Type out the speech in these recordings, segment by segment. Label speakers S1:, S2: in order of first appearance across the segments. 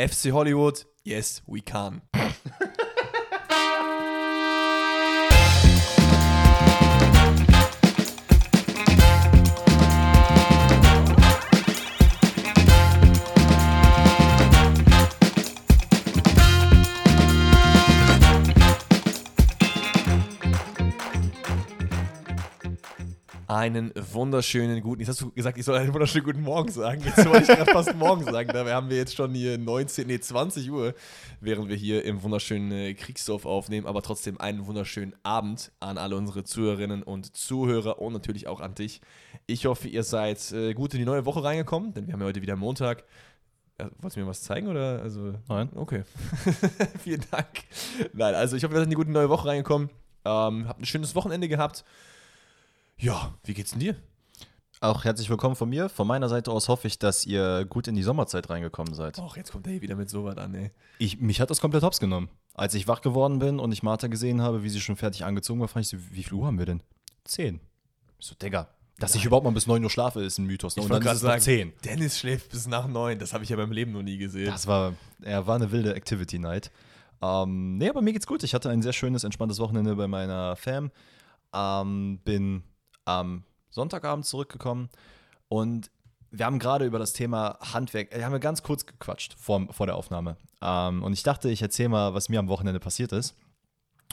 S1: FC Hollywood, yes, we can. einen wunderschönen guten. Jetzt hast du gesagt, ich soll einen wunderschönen guten Morgen sagen. Jetzt wollte ich gerade fast morgen sagen. Dabei haben wir jetzt schon hier 19, nee, 20 Uhr, während wir hier im wunderschönen äh, Kriegsdorf aufnehmen. Aber trotzdem einen wunderschönen Abend an alle unsere Zuhörerinnen und Zuhörer und natürlich auch an dich. Ich hoffe, ihr seid äh, gut in die neue Woche reingekommen, denn wir haben ja heute wieder Montag. Äh, wolltest du mir was zeigen oder? Also,
S2: Nein.
S1: Okay. Vielen Dank. Nein, also ich hoffe, wir sind in die gute neue Woche reingekommen. Ähm, habt ein schönes Wochenende gehabt. Ja, wie geht's denn dir?
S2: Auch herzlich willkommen von mir. Von meiner Seite aus hoffe ich, dass ihr gut in die Sommerzeit reingekommen seid.
S1: Och, jetzt kommt er wieder mit sowas an, ey.
S2: Ich, mich hat das komplett hops genommen. Als ich wach geworden bin und ich Martha gesehen habe, wie sie schon fertig angezogen war, fand ich so, wie viel Uhr haben wir denn? Zehn. Ich so, Digga, dass ich überhaupt mal bis 9 Uhr schlafe, ist ein Mythos. Ne?
S1: Ich
S2: Und dann ist es
S1: sagen,
S2: 10.
S1: Dennis schläft bis nach neun. Das habe ich ja beim Leben noch nie gesehen.
S2: Das war, er war eine wilde Activity Night. Ähm, nee, aber mir geht's gut. Ich hatte ein sehr schönes, entspanntes Wochenende bei meiner Fam. Ähm, bin am Sonntagabend zurückgekommen und wir haben gerade über das Thema Handwerk, wir haben ja ganz kurz gequatscht vor, vor der Aufnahme. Ähm, und ich dachte, ich erzähle mal, was mir am Wochenende passiert ist.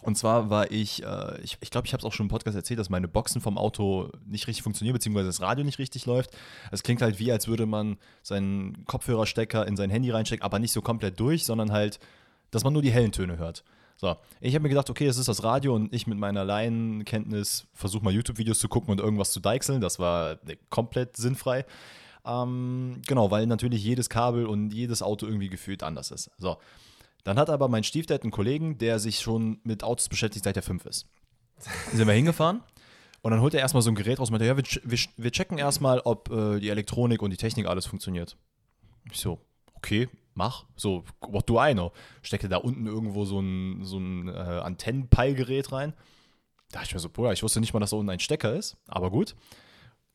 S2: Und zwar war ich, äh, ich glaube, ich, glaub, ich habe es auch schon im Podcast erzählt, dass meine Boxen vom Auto nicht richtig funktionieren, beziehungsweise das Radio nicht richtig läuft. Es klingt halt wie, als würde man seinen Kopfhörerstecker in sein Handy reinstecken, aber nicht so komplett durch, sondern halt, dass man nur die hellen Töne hört. So, ich habe mir gedacht, okay, es ist das Radio und ich mit meiner Laienkenntnis versuche mal YouTube-Videos zu gucken und irgendwas zu deichseln. Das war äh, komplett sinnfrei. Ähm, genau, weil natürlich jedes Kabel und jedes Auto irgendwie gefühlt anders ist. So, dann hat aber mein Stiefdad einen Kollegen, der sich schon mit Autos beschäftigt, seit er fünf ist. Dann sind wir hingefahren und dann holt er erstmal so ein Gerät raus und meinte, ja, wir, wir, wir checken erstmal, ob äh, die Elektronik und die Technik alles funktioniert. Ich so, okay, mach. So, what do I know? Steckte da unten irgendwo so ein, so ein äh, Antennenpeilgerät rein. Da dachte ich mir so, Bruder, ich wusste nicht mal, dass da unten ein Stecker ist, aber gut.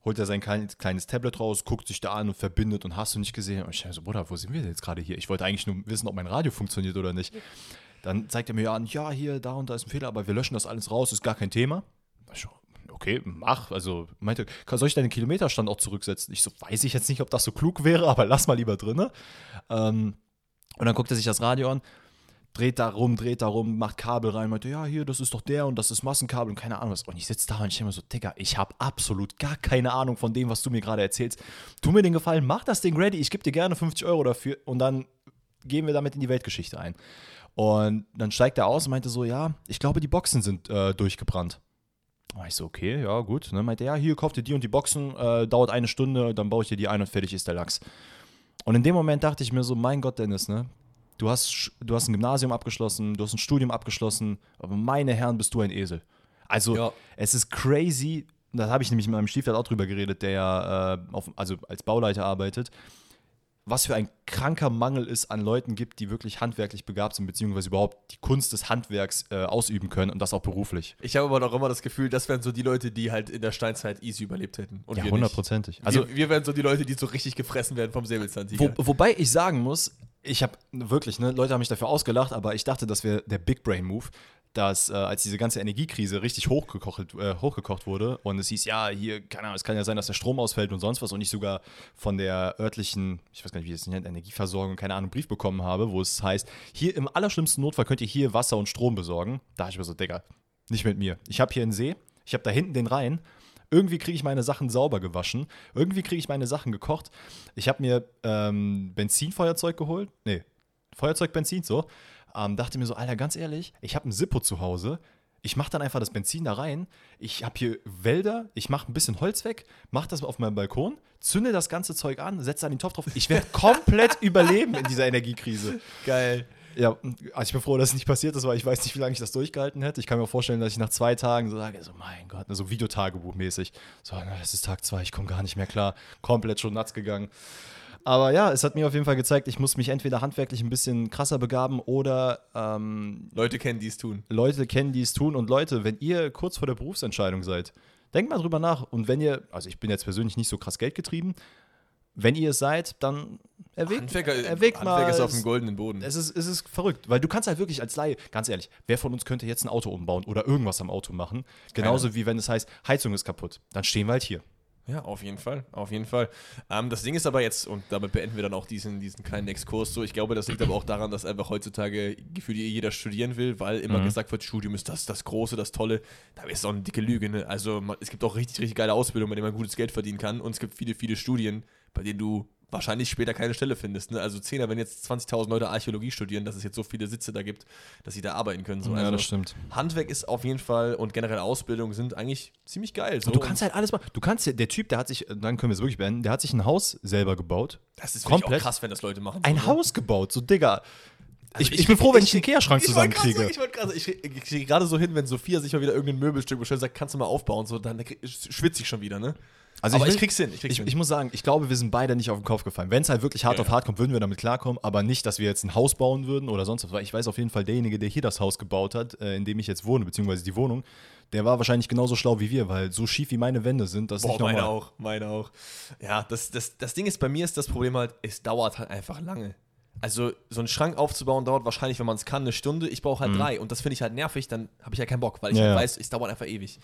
S2: Holt er sein klein, kleines Tablet raus, guckt sich da an und verbindet und hast du nicht gesehen. Und ich dachte so, Bruder, wo sind wir denn jetzt gerade hier? Ich wollte eigentlich nur wissen, ob mein Radio funktioniert oder nicht. Dann zeigt er mir an, ja, hier, da und da ist ein Fehler, aber wir löschen das alles raus, ist gar kein Thema. Ich so, okay, mach. Also meinte, soll ich deinen Kilometerstand auch zurücksetzen? Ich so, weiß ich jetzt nicht, ob das so klug wäre, aber lass mal lieber drinne. Ähm, und dann guckt er sich das Radio an, dreht da rum, dreht da rum, macht Kabel rein, meinte, ja, hier, das ist doch der und das ist Massenkabel und keine Ahnung was. Und ich sitze da und ich denke mir so, Digga, ich habe absolut gar keine Ahnung von dem, was du mir gerade erzählst. Tu mir den Gefallen, mach das Ding ready, ich gebe dir gerne 50 Euro dafür und dann gehen wir damit in die Weltgeschichte ein. Und dann steigt er aus und meinte so, ja, ich glaube, die Boxen sind äh, durchgebrannt. Und ich so, okay, ja, gut. Dann meinte er, ja, hier, kauft ihr die und die Boxen, äh, dauert eine Stunde, dann baue ich dir die ein und fertig ist der Lachs. Und in dem Moment dachte ich mir so, mein Gott, Dennis, ne? Du hast, du hast ein Gymnasium abgeschlossen, du hast ein Studium abgeschlossen, aber meine Herren, bist du ein Esel. Also,
S1: Ja.
S2: es ist crazy, da habe ich nämlich mit meinem Stiefvater auch drüber geredet, der ja äh, auf, also als Bauleiter arbeitet, was für ein kranker Mangel es an Leuten gibt, die wirklich handwerklich begabt sind, beziehungsweise überhaupt die Kunst des Handwerks äh, ausüben können und das auch beruflich.
S1: Ich habe aber noch immer das Gefühl, das wären so die Leute, die halt in der Steinzeit easy überlebt hätten. Und
S2: ja, hundertprozentig. Also,
S1: wir, wir wären so die Leute, die so richtig gefressen werden vom
S2: Wo,
S1: Säbelzahntiger.
S2: wobei ich sagen muss, ich habe wirklich, ne, Leute haben mich dafür ausgelacht, aber ich dachte, das wäre der Big Brain Move, dass äh, als diese ganze Energiekrise richtig hochgekocht, äh, hochgekocht wurde und es hieß, ja, hier, keine Ahnung, es kann ja sein, dass der Strom ausfällt und sonst was und ich sogar von der örtlichen, ich weiß gar nicht, wie das nennt, Energieversorgung, keine Ahnung, Brief bekommen habe, wo es heißt, hier im allerschlimmsten Notfall könnt ihr hier Wasser und Strom besorgen. Da dachte ich mir so, Digga, nicht mit mir. Ich habe hier einen See, ich habe da hinten den Rhein, irgendwie kriege ich meine Sachen sauber gewaschen. Irgendwie kriege ich meine Sachen gekocht. Ich habe mir ähm, Benzinfeuerzeug geholt. Nee, Feuerzeug, Benzin, so. Ähm, dachte mir so, Alter, ganz ehrlich, ich habe ein Sippo zu Hause. Ich mache dann einfach das Benzin da rein. Ich habe hier Wälder. Ich mache ein bisschen Holz weg, mache das auf meinem Balkon, zünde das ganze Zeug an, setze da den Topf drauf. Ich werde komplett überleben in dieser Energiekrise.
S1: Geil.
S2: Ja, also ich bin froh, dass es nicht passiert ist, weil ich weiß nicht, wie lange ich das durchgehalten hätte. Ich kann mir vorstellen, dass ich nach zwei Tagen so sage, so mein Gott, so Videotagebuchmäßig. So, na, es ist Tag zwei, ich komme gar nicht mehr klar. Komplett schon nuts gegangen. Aber ja, es hat mir auf jeden Fall gezeigt, ich muss mich entweder handwerklich ein bisschen krasser begaben oder ähm,
S1: Leute kennen, die es tun.
S2: Leute kennen, die es tun. Und Leute, wenn ihr kurz vor der Berufsentscheidung seid, denkt mal drüber nach. Und wenn ihr, also ich bin jetzt persönlich nicht so krass geldgetrieben, wenn ihr es seid, dann erwägt,
S1: Handwerker,
S2: erwägt
S1: Handwerker
S2: mal.
S1: ist auf dem goldenen Boden.
S2: es ist, es ist verrückt, weil du kannst halt wirklich als Laie, ganz ehrlich, wer von uns könnte jetzt ein Auto umbauen oder irgendwas am Auto machen? Genauso wie wenn es heißt, Heizung ist kaputt. Dann stehen wir halt hier.
S1: Ja, auf jeden Fall, auf jeden Fall. Ähm, das Ding ist aber jetzt, und damit beenden wir dann auch diesen, diesen kleinen Exkurs so, ich glaube, das liegt aber auch daran, dass einfach heutzutage gefühlt jeder studieren will, weil immer
S2: Mhm.
S1: gesagt wird, Studium ist das, das Große, das Tolle. Da ist auch eine dicke Lüge, ne? Also man, es gibt auch richtig, richtig geile Ausbildungen, bei denen man gutes Geld verdienen kann und es gibt viele, viele Studien, bei denen du wahrscheinlich später keine Stelle findest. Ne? Also Zehner, wenn jetzt 20.000 Leute Archäologie studieren, dass es jetzt so viele Sitze da gibt, dass sie da arbeiten können. So.
S2: Ja,
S1: also
S2: das stimmt.
S1: Handwerk ist auf jeden Fall und generell Ausbildung sind eigentlich ziemlich geil. So.
S2: Und du kannst halt alles machen. Du kannst ja, der Typ, der hat sich, dann können wir es wirklich beenden, der hat sich ein Haus selber gebaut.
S1: das ist wirklich
S2: komplett
S1: auch krass, wenn das Leute machen.
S2: Ein
S1: so, ne?
S2: Haus gebaut, so Digga.
S1: Also
S2: ich, ich, bin froh, wenn ich einen Ikea-Schrank
S1: Ich wollte gerade
S2: zusammenkriege.
S1: ich gerade ich, ich kriege gerade so hin, wenn Sophia sich mal wieder irgendein Möbelstück bestellt und sagt, kannst du mal aufbauen, so, dann schwitze ich schon wieder, ne?
S2: Also
S1: aber
S2: will-
S1: ich krieg's hin, ich krieg's
S2: Ich,
S1: hin.
S2: ich muss sagen, ich glaube, wir sind beide nicht auf den Kopf gefallen. Wenn es halt wirklich hart
S1: Ja,
S2: auf hart kommt, würden wir damit klarkommen, aber nicht, dass wir jetzt ein Haus bauen würden oder sonst was. Weil ich weiß auf jeden Fall, derjenige, der hier das Haus gebaut hat, äh, in dem ich jetzt wohne, beziehungsweise die Wohnung, der war wahrscheinlich genauso schlau wie wir, weil so schief wie meine Wände sind, das ist
S1: Boah,
S2: nicht normal.
S1: meine auch, meine auch. Ja, das, das, das Ding ist, bei mir ist das Problem halt, es dauert halt einfach lange. Also, so einen Schrank aufzubauen dauert wahrscheinlich, wenn man es kann, eine Stunde. Ich brauche halt drei. Und das finde ich halt nervig, dann habe ich ja keinen Bock, weil ich
S2: Mhm. Ja,
S1: halt
S2: ja.
S1: weiß, es dauert einfach ewig.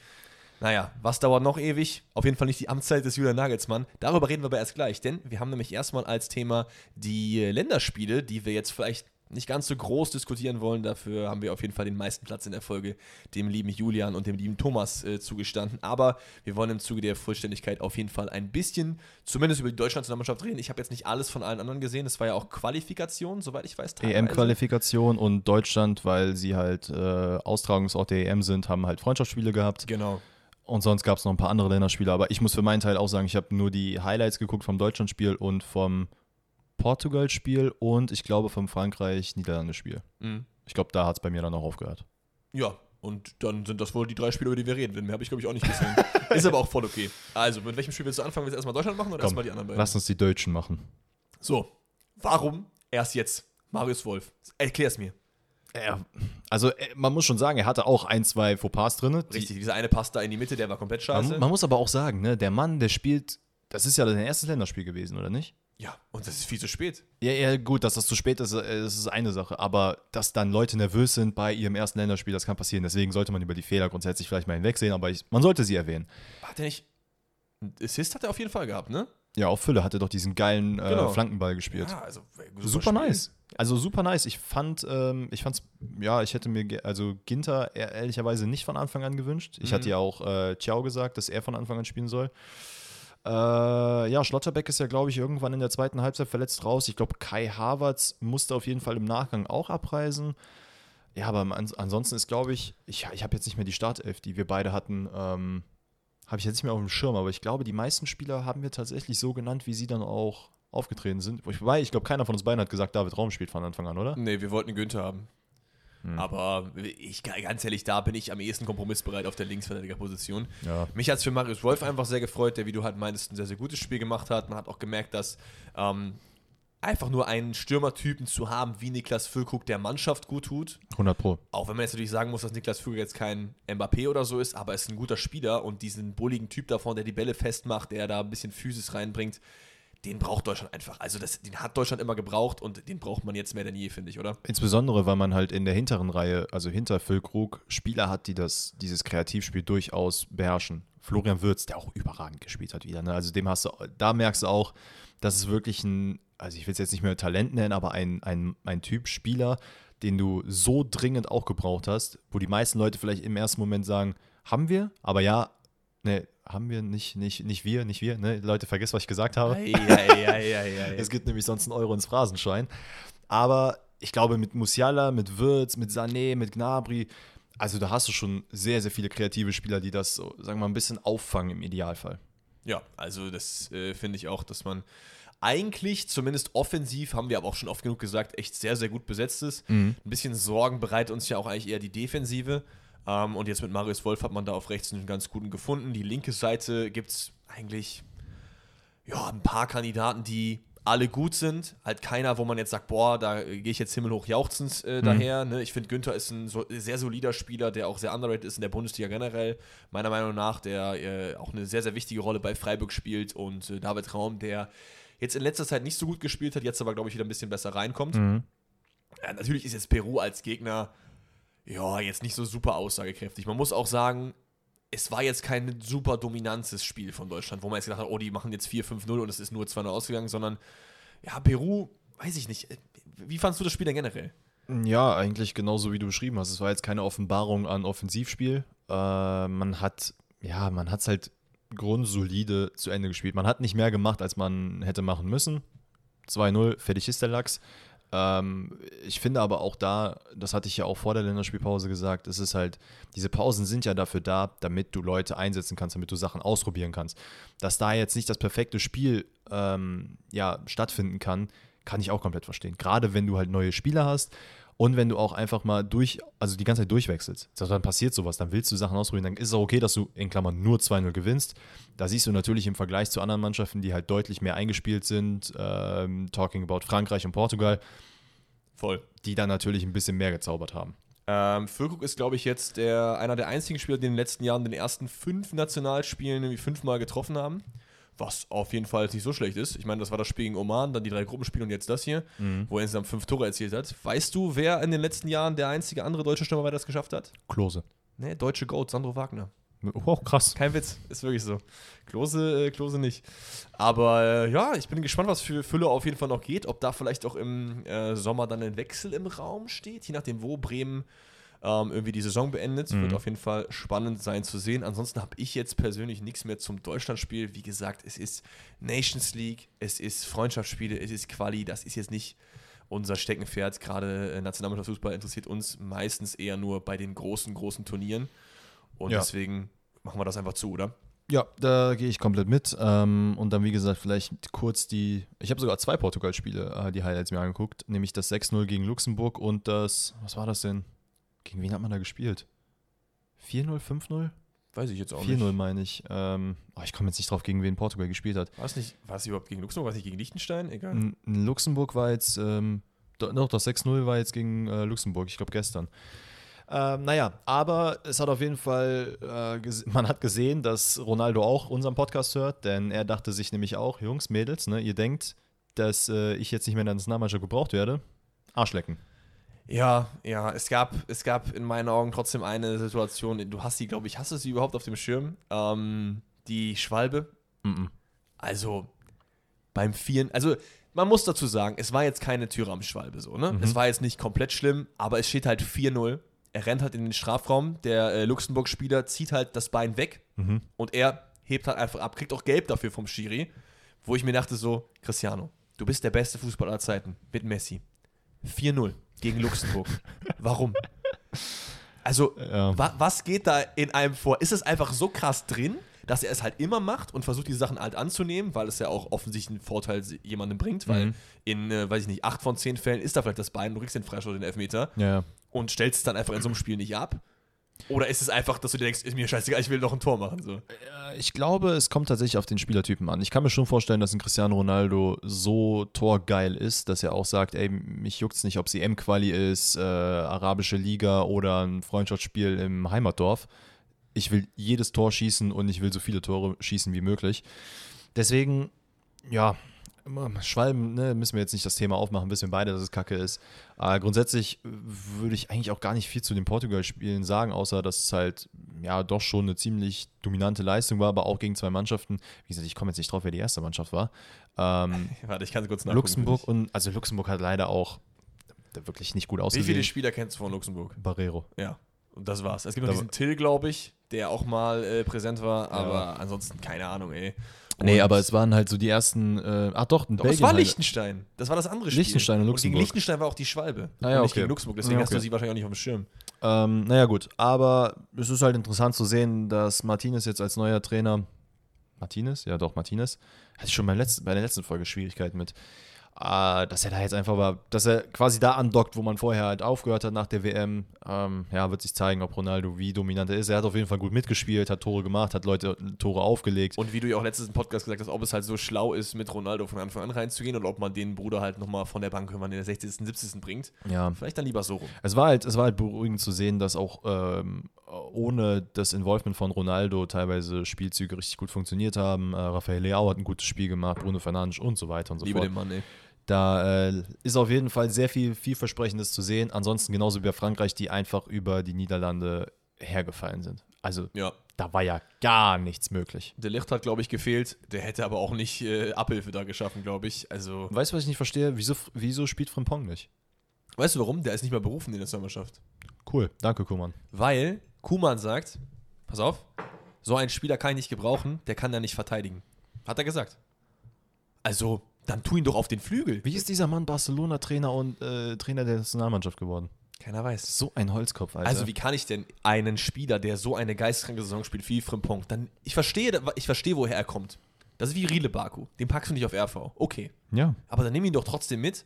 S1: Naja, was dauert noch ewig? Auf jeden Fall nicht die Amtszeit des Julian Nagelsmann. Darüber reden wir aber erst gleich, denn wir haben nämlich erstmal als Thema die Länderspiele, die wir jetzt vielleicht nicht ganz so groß diskutieren wollen. Dafür haben wir auf jeden Fall den meisten Platz in der Folge dem lieben Julian und dem lieben Thomas äh, zugestanden. Aber wir wollen im Zuge der Vollständigkeit auf jeden Fall ein bisschen, zumindest über die Deutschlandnationalmannschaft reden. Ich habe jetzt nicht alles von allen anderen gesehen. Es war ja auch Qualifikation, soweit ich weiß.
S2: EM-Qualifikation und Deutschland, weil sie halt äh, Austragungsort der EM sind, haben halt Freundschaftsspiele gehabt.
S1: Genau.
S2: Und sonst gab es noch ein paar andere Länderspiele. Aber ich muss für meinen Teil auch sagen, ich habe nur die Highlights geguckt vom Deutschlandspiel und vom Portugal-Spiel und ich glaube vom Frankreich-Niederlande-Spiel.
S1: Mhm.
S2: Ich glaube, da hat es bei mir dann auch aufgehört.
S1: Ja, und dann sind das wohl die drei Spiele, über die wir reden. Mehr habe ich, glaube ich, auch nicht gesehen. ist aber auch voll okay. Also, mit welchem Spiel willst du anfangen? Willst du erstmal Deutschland machen oder
S2: Komm,
S1: erstmal die anderen beiden?
S2: Lass uns die Deutschen machen.
S1: So, warum erst jetzt? Marius Wolf. Erklär es mir.
S2: Ja, also äh, man muss schon sagen, er hatte auch ein, zwei Fauxpas drin. Die-
S1: Richtig, dieser eine Pass da in die Mitte, der war komplett scheiße.
S2: Man, man muss aber auch sagen, ne, der Mann, der spielt, das ist ja sein erstes Länderspiel gewesen, oder nicht?
S1: ja, und das ist viel zu spät.
S2: Ja, ja, gut, dass das zu spät ist, äh, das ist eine Sache. Aber dass dann Leute nervös sind bei ihrem ersten Länderspiel, das kann passieren. Deswegen sollte man über die Fehler grundsätzlich vielleicht mal hinwegsehen, aber ich, man sollte sie erwähnen.
S1: Hat er nicht. Assist hat er auf jeden Fall gehabt, ne?
S2: Ja, auch Fülle hatte doch diesen geilen äh,
S1: Genau.
S2: Flankenball gespielt.
S1: Ja, also
S2: super
S1: Spiel.
S2: nice. Also super nice. Ich fand, ähm, ich fand's, ja, ich hätte mir, also Ginter ehr- ehrlicherweise nicht von Anfang an gewünscht. Ich
S1: Mhm.
S2: hatte ja auch äh, Ciao gesagt, dass er von Anfang an spielen soll. Äh, ja, Schlotterbeck ist ja, glaube ich, irgendwann in der zweiten Halbzeit verletzt raus. Ich glaube, Kai Havertz musste auf jeden Fall im Nachgang auch abreisen. Ja, aber ans ansonsten ist, glaube ich, ich, ich habe jetzt nicht mehr die Startelf, die wir beide hatten, ähm, habe ich jetzt nicht mehr auf dem Schirm, aber ich glaube, die meisten Spieler haben wir tatsächlich so genannt, wie sie dann auch aufgetreten sind. Wobei, ich glaube, keiner von uns beiden hat gesagt, David Raum spielt von Anfang an, oder?
S1: Nee, wir wollten Günther haben.
S2: Hm.
S1: Aber ich, ganz ehrlich, da bin ich am ehesten kompromissbereit auf der Linksverteidigerposition.
S2: Ja.
S1: Mich hat es für Marius Wolf einfach sehr gefreut, der, wie du halt meintest, ein sehr, sehr gutes Spiel gemacht hat. Man hat auch gemerkt, dass ähm, einfach nur einen Stürmertypen zu haben wie Niklas Füllkrug der Mannschaft gut tut.
S2: 100 Pro.
S1: Auch wenn man jetzt natürlich sagen muss, dass Niklas Füllkrug jetzt kein Mbappé oder so ist, aber er ist ein guter Spieler und diesen bulligen Typ davon, der die Bälle festmacht, der da ein bisschen Physis reinbringt, den braucht Deutschland einfach. Also das, den hat Deutschland immer gebraucht und den braucht man jetzt mehr denn je, finde ich, oder?
S2: Insbesondere, weil man halt in der hinteren Reihe, also hinter Füllkrug, Spieler hat, die das, dieses Kreativspiel durchaus beherrschen. Florian Würz, der auch überragend gespielt hat wieder. Ne? Also dem hast du, da merkst du auch, dass es wirklich ein, also ich will es jetzt nicht mehr Talent nennen, aber ein, ein, ein Typ Spieler, den du so dringend auch gebraucht hast, wo die meisten Leute vielleicht im ersten Moment sagen, haben wir, aber ja, ne, haben wir nicht, nicht, nicht wir, nicht wir, ne? Leute, vergesst, was ich gesagt habe. Es gibt nämlich sonst einen Euro ins Phrasenschein. Aber ich glaube, mit Musiala, mit Würz, mit Sané, mit Gnabry, also da hast du schon sehr, sehr viele kreative Spieler, die das, so, sagen wir mal, ein bisschen auffangen im Idealfall.
S1: Ja, also das äh, finde ich auch, dass man eigentlich, zumindest offensiv, haben wir aber auch schon oft genug gesagt, echt sehr, sehr gut besetzt ist. Ein bisschen Sorgen bereitet uns ja auch eigentlich eher die Defensive. Ähm, und jetzt mit Marius Wolf hat man da auf rechts einen ganz guten gefunden. Die linke Seite gibt es eigentlich ja, ein paar Kandidaten, die alle gut sind. Halt keiner, wo man jetzt sagt, boah, da gehe ich jetzt himmelhoch jauchzend äh, daher. Ne? Ich finde, Günther ist ein so, sehr solider Spieler, der auch sehr underrated ist in der Bundesliga generell. Meiner Meinung nach, der äh, auch eine sehr, sehr wichtige Rolle bei Freiburg spielt. Und äh, David Raum, der jetzt in letzter Zeit nicht so gut gespielt hat, jetzt aber, glaube ich, wieder ein bisschen besser reinkommt.
S2: Mhm.
S1: Ja, natürlich ist jetzt Peru als Gegner, ja, jetzt nicht so super aussagekräftig. Man muss auch sagen, es war jetzt kein super dominantes Spiel von Deutschland, wo man jetzt gedacht hat, oh, die machen jetzt 4-5-0 und es ist nur 2-0 ausgegangen, sondern, ja, Peru, weiß ich nicht. Wie fandst du das Spiel denn generell?
S2: Ja, eigentlich genauso wie du beschrieben hast. Es war jetzt keine Offenbarung an Offensivspiel. Äh, man hat, ja, man hat es halt grundsolide zu Ende gespielt. Man hat nicht mehr gemacht, als man hätte machen müssen. 2-0, fertig ist der Lachs. Ähm, ich finde aber auch da, das hatte ich ja auch vor der Länderspielpause gesagt, es ist halt, diese Pausen sind ja dafür da, damit du Leute einsetzen kannst, damit du Sachen ausprobieren kannst. Dass da jetzt nicht das perfekte Spiel ähm, ja, stattfinden kann, kann ich auch komplett verstehen. Gerade wenn du halt neue Spieler hast und wenn du auch einfach mal durch, also die ganze Zeit durchwechselst. Dann passiert sowas, dann willst du Sachen ausprobieren, dann ist es auch okay, dass du in Klammern nur 2-0 gewinnst. Da siehst du natürlich im Vergleich zu anderen Mannschaften, die halt deutlich mehr eingespielt sind, ähm, talking about Frankreich und Portugal,
S1: Voll.
S2: die dann natürlich ein bisschen mehr gezaubert haben.
S1: Ähm, Füllkrug ist, glaube ich, jetzt der, einer der einzigen Spieler, die in den letzten Jahren den ersten fünf Nationalspielen irgendwie fünfmal getroffen haben. Was auf jeden Fall nicht so schlecht ist. Ich meine, das war das Spiel gegen Oman, dann die drei Gruppenspiele und jetzt das hier, wo er insgesamt fünf Tore erzielt hat. Weißt du, wer in den letzten Jahren der einzige andere deutsche Stürmer war, der das geschafft hat?
S2: Klose.
S1: Ne, deutsche Goat, Sandro Wagner.
S2: Oh, krass.
S1: Kein Witz, ist wirklich so. Klose, äh, Klose nicht. Aber äh, ja, ich bin gespannt, was für Fülle auf jeden Fall noch geht. Ob da vielleicht auch im äh, Sommer dann ein Wechsel im Raum steht, je nachdem, wo Bremen ähm, irgendwie die Saison beendet.
S2: Mhm.
S1: Wird auf jeden Fall spannend sein zu sehen. Ansonsten habe ich jetzt persönlich nichts mehr zum Deutschlandspiel. Wie gesagt, es ist Nations League, es ist Freundschaftsspiele, es ist Quali. Das ist jetzt nicht unser Steckenpferd. Gerade äh, Nationalmannschaftsfußball interessiert uns meistens eher nur bei den großen, großen Turnieren. Und
S2: Ja.
S1: deswegen machen wir das einfach zu, oder?
S2: Ja, da gehe ich komplett mit. Ähm, und dann, wie gesagt, vielleicht kurz die. Ich habe sogar zwei Portugal-Spiele, äh, die Highlights mir angeguckt. Nämlich das 6-0 gegen Luxemburg und das. Was war das denn? Gegen wen hat man da gespielt? 4-0, 5-0?
S1: Weiß ich jetzt auch
S2: 4-0
S1: nicht.
S2: meine ich. Ähm, oh, ich komme jetzt nicht drauf, gegen wen Portugal gespielt hat.
S1: War es nicht, war es überhaupt gegen Luxemburg? War es nicht gegen Liechtenstein? Egal.
S2: N Luxemburg war jetzt. Ähm, do- doch, das 6-0 war jetzt gegen äh, Luxemburg, ich glaube gestern. Ähm, naja, aber es hat auf jeden Fall, äh, man hat gesehen, dass Ronaldo auch unseren Podcast hört, denn er dachte sich nämlich auch, Jungs, Mädels, ne, ihr denkt, dass äh, ich jetzt nicht mehr in der Nationalmannschaft gebraucht werde. Arschlecken.
S1: Ja, ja, es gab, es gab in meinen Augen trotzdem eine Situation, du hast sie, glaube ich, hast du sie überhaupt auf dem Schirm? Ähm, die Schwalbe.
S2: Mhm.
S1: Also beim Vieren, also man muss dazu sagen, es war jetzt keine Tyram-Schwalbe so, ne?
S2: Mhm.
S1: Es war jetzt nicht komplett schlimm, aber es steht halt 4-0. Er rennt halt in den Strafraum, der äh, Luxemburg-Spieler zieht halt das Bein weg
S2: Mhm.
S1: und er hebt halt einfach ab, kriegt auch Gelb dafür vom Schiri, wo ich mir dachte so, Cristiano, du bist der beste Fußballer aller Zeiten mit Messi. 4-0 gegen Luxemburg. Warum? Also,
S2: Ja.
S1: wa was geht da in einem vor? Ist es einfach so krass drin, dass er es halt immer macht und versucht, die Sachen halt anzunehmen, weil es ja auch offensichtlich einen Vorteil jemandem bringt, weil
S2: Mhm.
S1: in, äh, weiß ich nicht, acht von zehn Fällen ist da vielleicht das Bein, du kriegst den Freistoß, den Elfmeter
S2: Ja, ja.
S1: und stellst es dann einfach in so einem Spiel nicht ab. Oder ist es einfach, dass du dir denkst, ist mir scheißegal, ich will noch ein Tor machen? So.
S2: Ich glaube, es kommt tatsächlich auf den Spielertypen an. Ich kann mir schon vorstellen, dass ein Cristiano Ronaldo so torgeil ist, dass er auch sagt, ey, mich juckt's nicht, ob es EM-Quali ist, äh, arabische Liga oder ein Freundschaftsspiel im Heimatdorf. Ich will jedes Tor schießen und ich will so viele Tore schießen wie möglich. Deswegen, ja, Schwalben, ne, müssen wir jetzt nicht das Thema aufmachen, wissen wir beide, dass es kacke ist. Äh, grundsätzlich würde ich eigentlich auch gar nicht viel zu den Portugal-Spielen sagen, außer dass es halt ja doch schon eine ziemlich dominante Leistung war, aber auch gegen zwei Mannschaften. Wie gesagt, ich komme jetzt nicht drauf, wer die erste Mannschaft war. Ähm,
S1: Warte, ich kann es kurz nachgucken.
S2: Luxemburg und also Luxemburg hat leider auch wirklich nicht gut
S1: Wie
S2: ausgesehen.
S1: viele Spieler kennst du von Luxemburg?
S2: Barrero.
S1: Ja. Und das war's. Es gibt noch
S2: Da-
S1: diesen Till, glaube ich, der auch mal äh, präsent war, aber ansonsten keine Ahnung, ey.
S2: Nee,
S1: Und-
S2: aber es waren halt so die ersten. Äh, ach doch, ein
S1: Doch, es
S2: Belgien
S1: war
S2: halt.
S1: Liechtenstein. Das war das andere Spiel.
S2: Liechtenstein und
S1: gegen
S2: Luxemburg.
S1: Liechtenstein war auch die Schwalbe.
S2: Ah ja,
S1: und nicht
S2: okay.
S1: gegen Luxemburg. Deswegen
S2: Ja,
S1: hast du
S2: okay.
S1: sie wahrscheinlich auch nicht auf dem Schirm.
S2: Ähm, naja, gut. Aber es ist halt interessant zu sehen, dass Martinez jetzt als neuer Trainer. Martinez? Ja, doch, Martinez. Hatte ich schon bei, letzten, bei der letzten Folge Schwierigkeiten mit. Äh, dass er da jetzt einfach war, dass er quasi da andockt, wo man vorher halt aufgehört hat nach der WM. Ähm, ja, wird sich zeigen, ob Ronaldo wie dominant er ist. Er hat auf jeden Fall gut mitgespielt, hat Tore gemacht, hat Leute Tore aufgelegt.
S1: Und wie du ja auch letztens im Podcast gesagt hast, ob es halt so schlau ist, mit Ronaldo von Anfang an reinzugehen oder ob man den Bruder halt nochmal von der Bank, wenn man in der 60., 70. bringt.
S2: Ja.
S1: Vielleicht dann lieber so rum.
S2: Es war halt, es war halt beruhigend zu sehen, dass auch ähm, ohne das Involvement von Ronaldo teilweise Spielzüge richtig gut funktioniert haben. Äh, Rafael Leao hat ein gutes Spiel gemacht, Bruno Fernandes und so weiter und so
S1: Liebe
S2: fort.
S1: den Mann, ey.
S2: Da äh, ist auf jeden Fall sehr viel vielversprechendes zu sehen. Ansonsten genauso wie bei Frankreich, die einfach über die Niederlande hergefallen sind. Also
S1: Ja.
S2: da war ja gar nichts möglich.
S1: Der Licht hat, glaube ich, gefehlt. Der hätte aber auch nicht äh, Abhilfe da geschaffen, glaube ich. Also,
S2: Weißt du, was ich nicht verstehe? Wieso, wieso spielt Frimpong nicht?
S1: weißt du warum? Der ist nicht mehr berufen in der Nationalmannschaft.
S2: Cool, danke Kuman.
S1: Weil Kuman sagt, pass auf, so einen Spieler kann ich nicht gebrauchen, der kann da nicht verteidigen. Hat er gesagt. Also, dann tu ihn doch auf den Flügel.
S2: Wie ist dieser Mann Barcelona-Trainer und äh, Trainer der Nationalmannschaft geworden?
S1: Keiner weiß.
S2: So ein Holzkopf, Alter.
S1: Also wie kann ich denn einen Spieler, der so eine geisteskranke Saison spielt wie Frimpong, dann ich verstehe, ich verstehe, woher er kommt. Das ist wie Riele Baku. Den packst du nicht auf RV. Okay.
S2: ja.
S1: Aber dann nimm ihn doch trotzdem mit.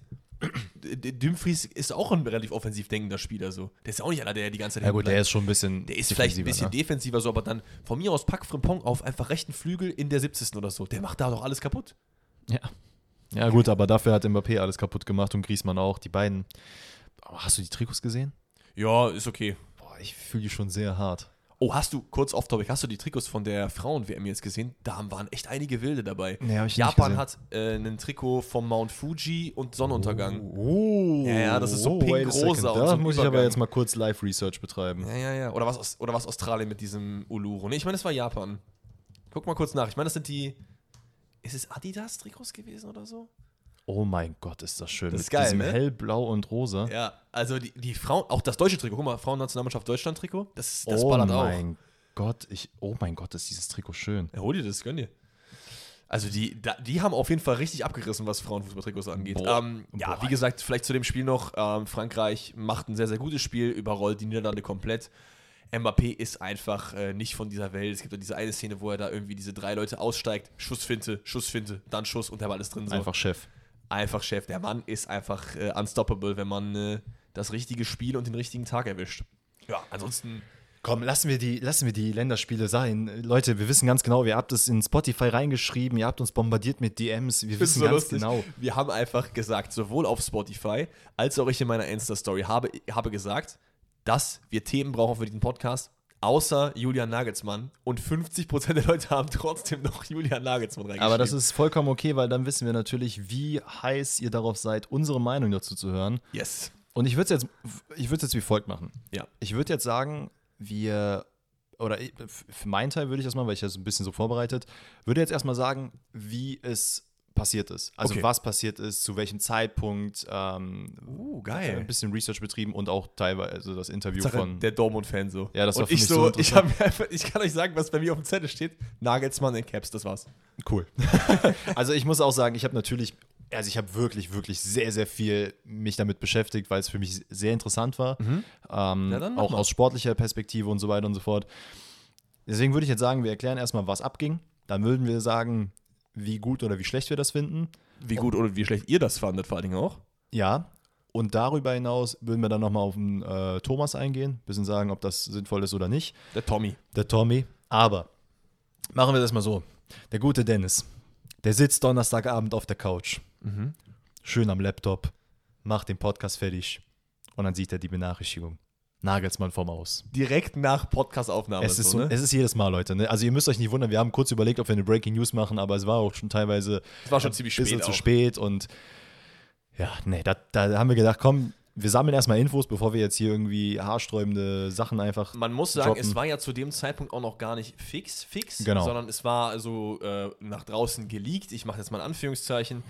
S1: Dumfries ist auch ein relativ offensiv denkender Spieler so. Der ist auch nicht einer, der die ganze Zeit
S2: Ja gut, der ist schon ein bisschen
S1: der ist vielleicht ein bisschen
S2: defensiver, ne?
S1: defensiver so, aber dann von mir aus pack Frimpong auf einfach rechten Flügel in der 70. oder so. Der macht da doch alles kaputt.
S2: Ja. Ja gut, aber dafür hat Mbappé alles kaputt gemacht und Griezmann auch. Die beiden. Aber hast du die Trikots gesehen?
S1: Ja, ist okay.
S2: Boah, ich fühle die schon sehr hart.
S1: Oh, hast du, kurz off topic, hast du die Trikots von der Frauen-WM jetzt gesehen? Da waren echt einige Wilde dabei.
S2: Nee, hab ich nicht
S1: Japan
S2: gesehen.
S1: hat äh, ein Trikot vom Mount Fuji und Sonnenuntergang.
S2: Oh,
S1: Ja, ja, das ist so
S2: a
S1: pink-rosa
S2: Da
S1: so
S2: muss ich aber jetzt mal kurz Live-Research betreiben.
S1: Ja, ja, ja. Oder was, oder was Australien mit diesem Uluru? Nee, ich meine, das war Japan. Guck mal kurz nach. Ich meine, das sind die. Ist es Adidas-Trikots gewesen oder so?
S2: Oh mein Gott, ist das schön.
S1: Das
S2: Mit
S1: ist geil,
S2: diesem
S1: ne?
S2: hellblau und rosa.
S1: Ja, also die, die Frauen, auch das deutsche Trikot, guck mal, Frauennationalmannschaft Deutschland-Trikot, das, das
S2: oh
S1: ballert auch.
S2: mein Gott, ich, oh mein Gott, ist dieses Trikot schön.
S1: Ja, hol dir das, gönn dir. Also die, die haben auf jeden Fall richtig abgerissen, was Frauenfußballtrikots angeht. Ähm, ja, wie gesagt, vielleicht zu dem Spiel noch. Ähm, Frankreich macht ein sehr, sehr gutes Spiel, überrollt die Niederlande komplett. Mbappé ist einfach äh, nicht von dieser Welt. Es gibt ja diese eine Szene, wo er da irgendwie diese drei Leute aussteigt. Schussfinte, Schussfinte, dann Schuss und der Ball ist drin. So.
S2: Einfach Chef.
S1: einfach Chef. Der Mann ist einfach äh, unstoppable, wenn man äh, das richtige Spiel und den richtigen Tag erwischt. Ja, ansonsten
S2: Komm, lassen wir, die, lassen wir die Länderspiele sein. Leute, wir wissen ganz genau, ihr habt es in Spotify reingeschrieben, ihr habt uns bombardiert mit DMs, wir wissen
S1: so
S2: ganz
S1: lustig.
S2: genau.
S1: Wir haben einfach gesagt, sowohl auf Spotify als auch ich in meiner Insta-Story habe, habe gesagt, dass wir Themen brauchen für diesen Podcast, außer Julian Nagelsmann. Und 50% der Leute haben trotzdem noch Julian Nagelsmann reingeschrieben.
S2: Aber das ist vollkommen okay, weil dann wissen wir natürlich, wie heiß ihr darauf seid, unsere Meinung dazu zu hören.
S1: Yes.
S2: Und ich würde es jetzt, ich würde jetzt wie folgt machen.
S1: Ja.
S2: Ich würde jetzt sagen, wir, oder für meinen Teil würde ich das mal, weil ich das ein bisschen so vorbereitet, würde jetzt erstmal sagen, wie es passiert ist. Also
S1: Okay.
S2: was passiert ist, zu welchem Zeitpunkt, ähm,
S1: Uh,
S2: ein
S1: geil.
S2: bisschen Research betrieben und auch teilweise das Interview
S1: Sache,
S2: von.
S1: der Dortmund-Fan so.
S2: Ja, das war
S1: und
S2: für
S1: ich
S2: mich
S1: so,
S2: so
S1: ich, einfach, ich kann euch sagen, was bei mir auf dem Zettel steht. Nagelsmann in Caps, das war's.
S2: Cool. also ich muss auch sagen, ich habe natürlich, also ich habe wirklich, wirklich sehr, sehr viel mich damit beschäftigt, weil es für mich sehr interessant war. Ähm,
S1: Ja,
S2: auch
S1: mal.
S2: aus sportlicher Perspektive und so weiter und so fort. Deswegen würde ich jetzt sagen, wir erklären erstmal, was abging. Dann würden wir sagen, wie gut oder wie schlecht wir das finden.
S1: Wie gut oder wie schlecht ihr das fandet, vor allen Dingen auch.
S2: Ja. Und darüber hinaus würden wir dann nochmal auf den äh, Thomas eingehen, bisschen sagen, ob das sinnvoll ist oder nicht.
S1: Der Tommy.
S2: der Tommy. Aber machen wir das mal so. Der gute Dennis, der sitzt Donnerstagabend auf der Couch, schön am Laptop, macht den Podcast fertig und dann sieht er die Benachrichtigung. Nagelsmann vom Aus.
S1: Direkt nach Podcast-Aufnahme.
S2: Es ist, so,
S1: ne?
S2: es ist jedes Mal, Leute. Ne? Also ihr müsst euch nicht wundern, wir haben kurz überlegt, ob wir eine Breaking News machen, aber es war auch schon teilweise
S1: Es war schon ziemlich
S2: ein bisschen
S1: spät
S2: zu spät und ja, nee, da, da haben wir gedacht, komm, wir sammeln erstmal Infos, bevor wir jetzt hier irgendwie haarsträubende Sachen einfach
S1: Man muss sagen,
S2: droppen.
S1: es war ja zu dem Zeitpunkt auch noch gar nicht fix, fix,
S2: Genau.
S1: sondern es war so äh, nach draußen geleakt. Ich mache jetzt mal Anführungszeichen.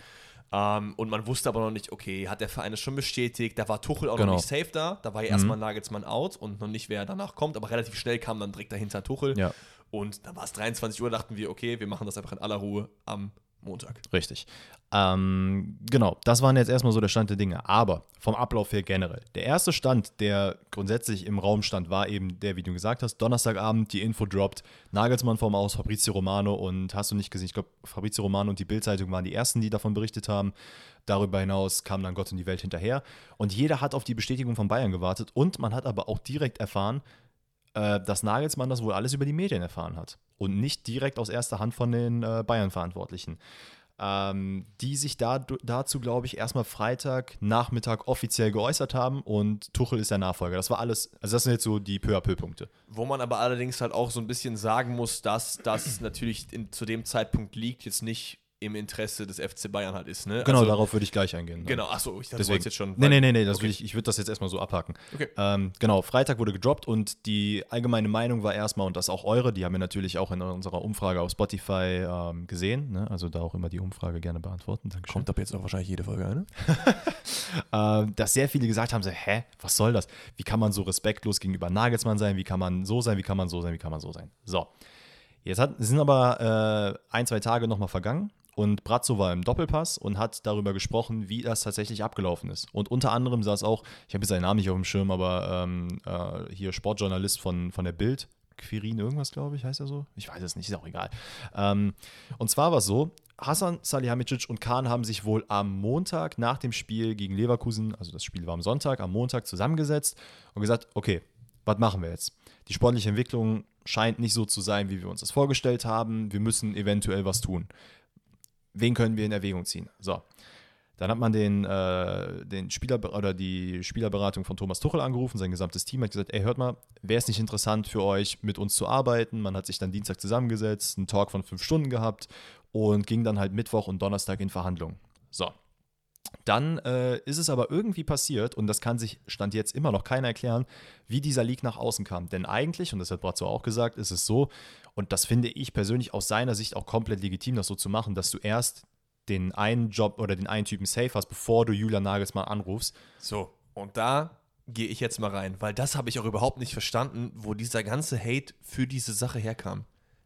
S1: Ähm, und man wusste aber noch nicht, okay, hat der Verein es schon bestätigt? Da war Tuchel auch
S2: Genau.
S1: noch nicht safe da. Da war ja erstmal Nagelsmann out und noch nicht, wer danach kommt. Aber relativ schnell kam dann direkt dahinter Tuchel.
S2: Ja.
S1: Und dann war es 23 Uhr, dachten wir, okay, wir machen das einfach in aller Ruhe am Montag.
S2: Richtig. Ähm, genau, das waren jetzt erstmal so der Stand der Dinge. Aber vom Ablauf her generell. Der erste Stand, der grundsätzlich im Raum stand, war eben der, wie du gesagt hast, Donnerstagabend, die Info droppt, Nagelsmann vom Aus, Fabrizio Romano und hast du nicht gesehen, ich glaube, Fabrizio Romano und die Bildzeitung waren die ersten, die davon berichtet haben. Darüber hinaus kam dann Gott in die Welt hinterher. Und jeder hat auf die Bestätigung von Bayern gewartet. Und man hat aber auch direkt erfahren, äh, dass Nagelsmann das wohl alles über die Medien erfahren hat. Und nicht direkt aus erster Hand von den äh, Bayern-Verantwortlichen. ähm, die sich da, dazu, glaube ich, erstmal Freitag Nachmittag offiziell geäußert haben und Tuchel ist der Nachfolger. Das war alles, also das sind jetzt so die peu à peu Punkte.
S1: Wo man aber allerdings halt auch so ein bisschen sagen muss, dass das natürlich in, zu dem Zeitpunkt liegt, jetzt nicht im Interesse des FC Bayern halt ist. Ne?
S2: Genau, also, darauf würde ich gleich eingehen.
S1: Ne? Genau, achso, ich
S2: dachte, Deswegen. jetzt schon. Nee, nee, nee, nee, das okay. ich, ich würde das jetzt erstmal so abhaken. Okay. Ähm, genau, Freitag wurde gedroppt und die allgemeine Meinung war erstmal, und das auch eure, die haben wir natürlich auch in unserer Umfrage auf Spotify ähm, gesehen. Ne? Also da auch immer die Umfrage gerne beantworten.
S1: Dankeschön. Kommt ab jetzt auch wahrscheinlich jede Folge eine.
S2: ähm, dass sehr viele gesagt haben: so, hä, was soll das? Wie kann man so respektlos gegenüber Nagelsmann sein? Wie kann man so sein? Wie kann man so sein? Wie kann man so sein? So. Jetzt hat, sind aber äh, ein, zwei Tage nochmal vergangen und Brazzo war im Doppelpass und hat darüber gesprochen, wie das tatsächlich abgelaufen ist. Und unter anderem saß auch, ich habe jetzt seinen Namen nicht auf dem Schirm, aber ähm, äh, hier Sportjournalist von, von der Bild, Quirin irgendwas, glaube ich, heißt er so? Ich weiß es nicht, ist auch egal. Ähm, und zwar war es so, Hassan Salihamidzic und Kahn haben sich wohl am Montag nach dem Spiel gegen Leverkusen, also das Spiel war am Sonntag, am Montag zusammengesetzt und gesagt, okay, was machen wir jetzt? Die sportliche Entwicklung scheint nicht so zu sein, wie wir uns das vorgestellt haben. Wir müssen eventuell was tun wen können wir in Erwägung ziehen? So. Dann hat man den, äh, den Spieler oder die Spielerberatung von Thomas Tuchel angerufen, sein gesamtes Team hat gesagt, ey, hört mal, wäre es nicht interessant für euch, mit uns zu arbeiten? Man hat sich dann Dienstag zusammengesetzt, einen Talk von fünf Stunden gehabt und ging dann halt Mittwoch und Donnerstag in Verhandlungen. So. Dann äh, ist es aber irgendwie passiert, und das kann sich Stand jetzt immer noch keiner erklären, wie dieser Leak nach außen kam. Denn eigentlich, und das hat Brazzo auch gesagt, ist es so, und das finde ich persönlich aus seiner Sicht auch komplett legitim, das so zu machen, dass du erst den einen Job oder den einen Typen safe hast, bevor du Julian Nagelsmann anrufst.
S1: So, und da gehe ich jetzt mal rein, weil das habe ich auch überhaupt nicht verstanden, wo dieser ganze Hate für diese Sache herkam.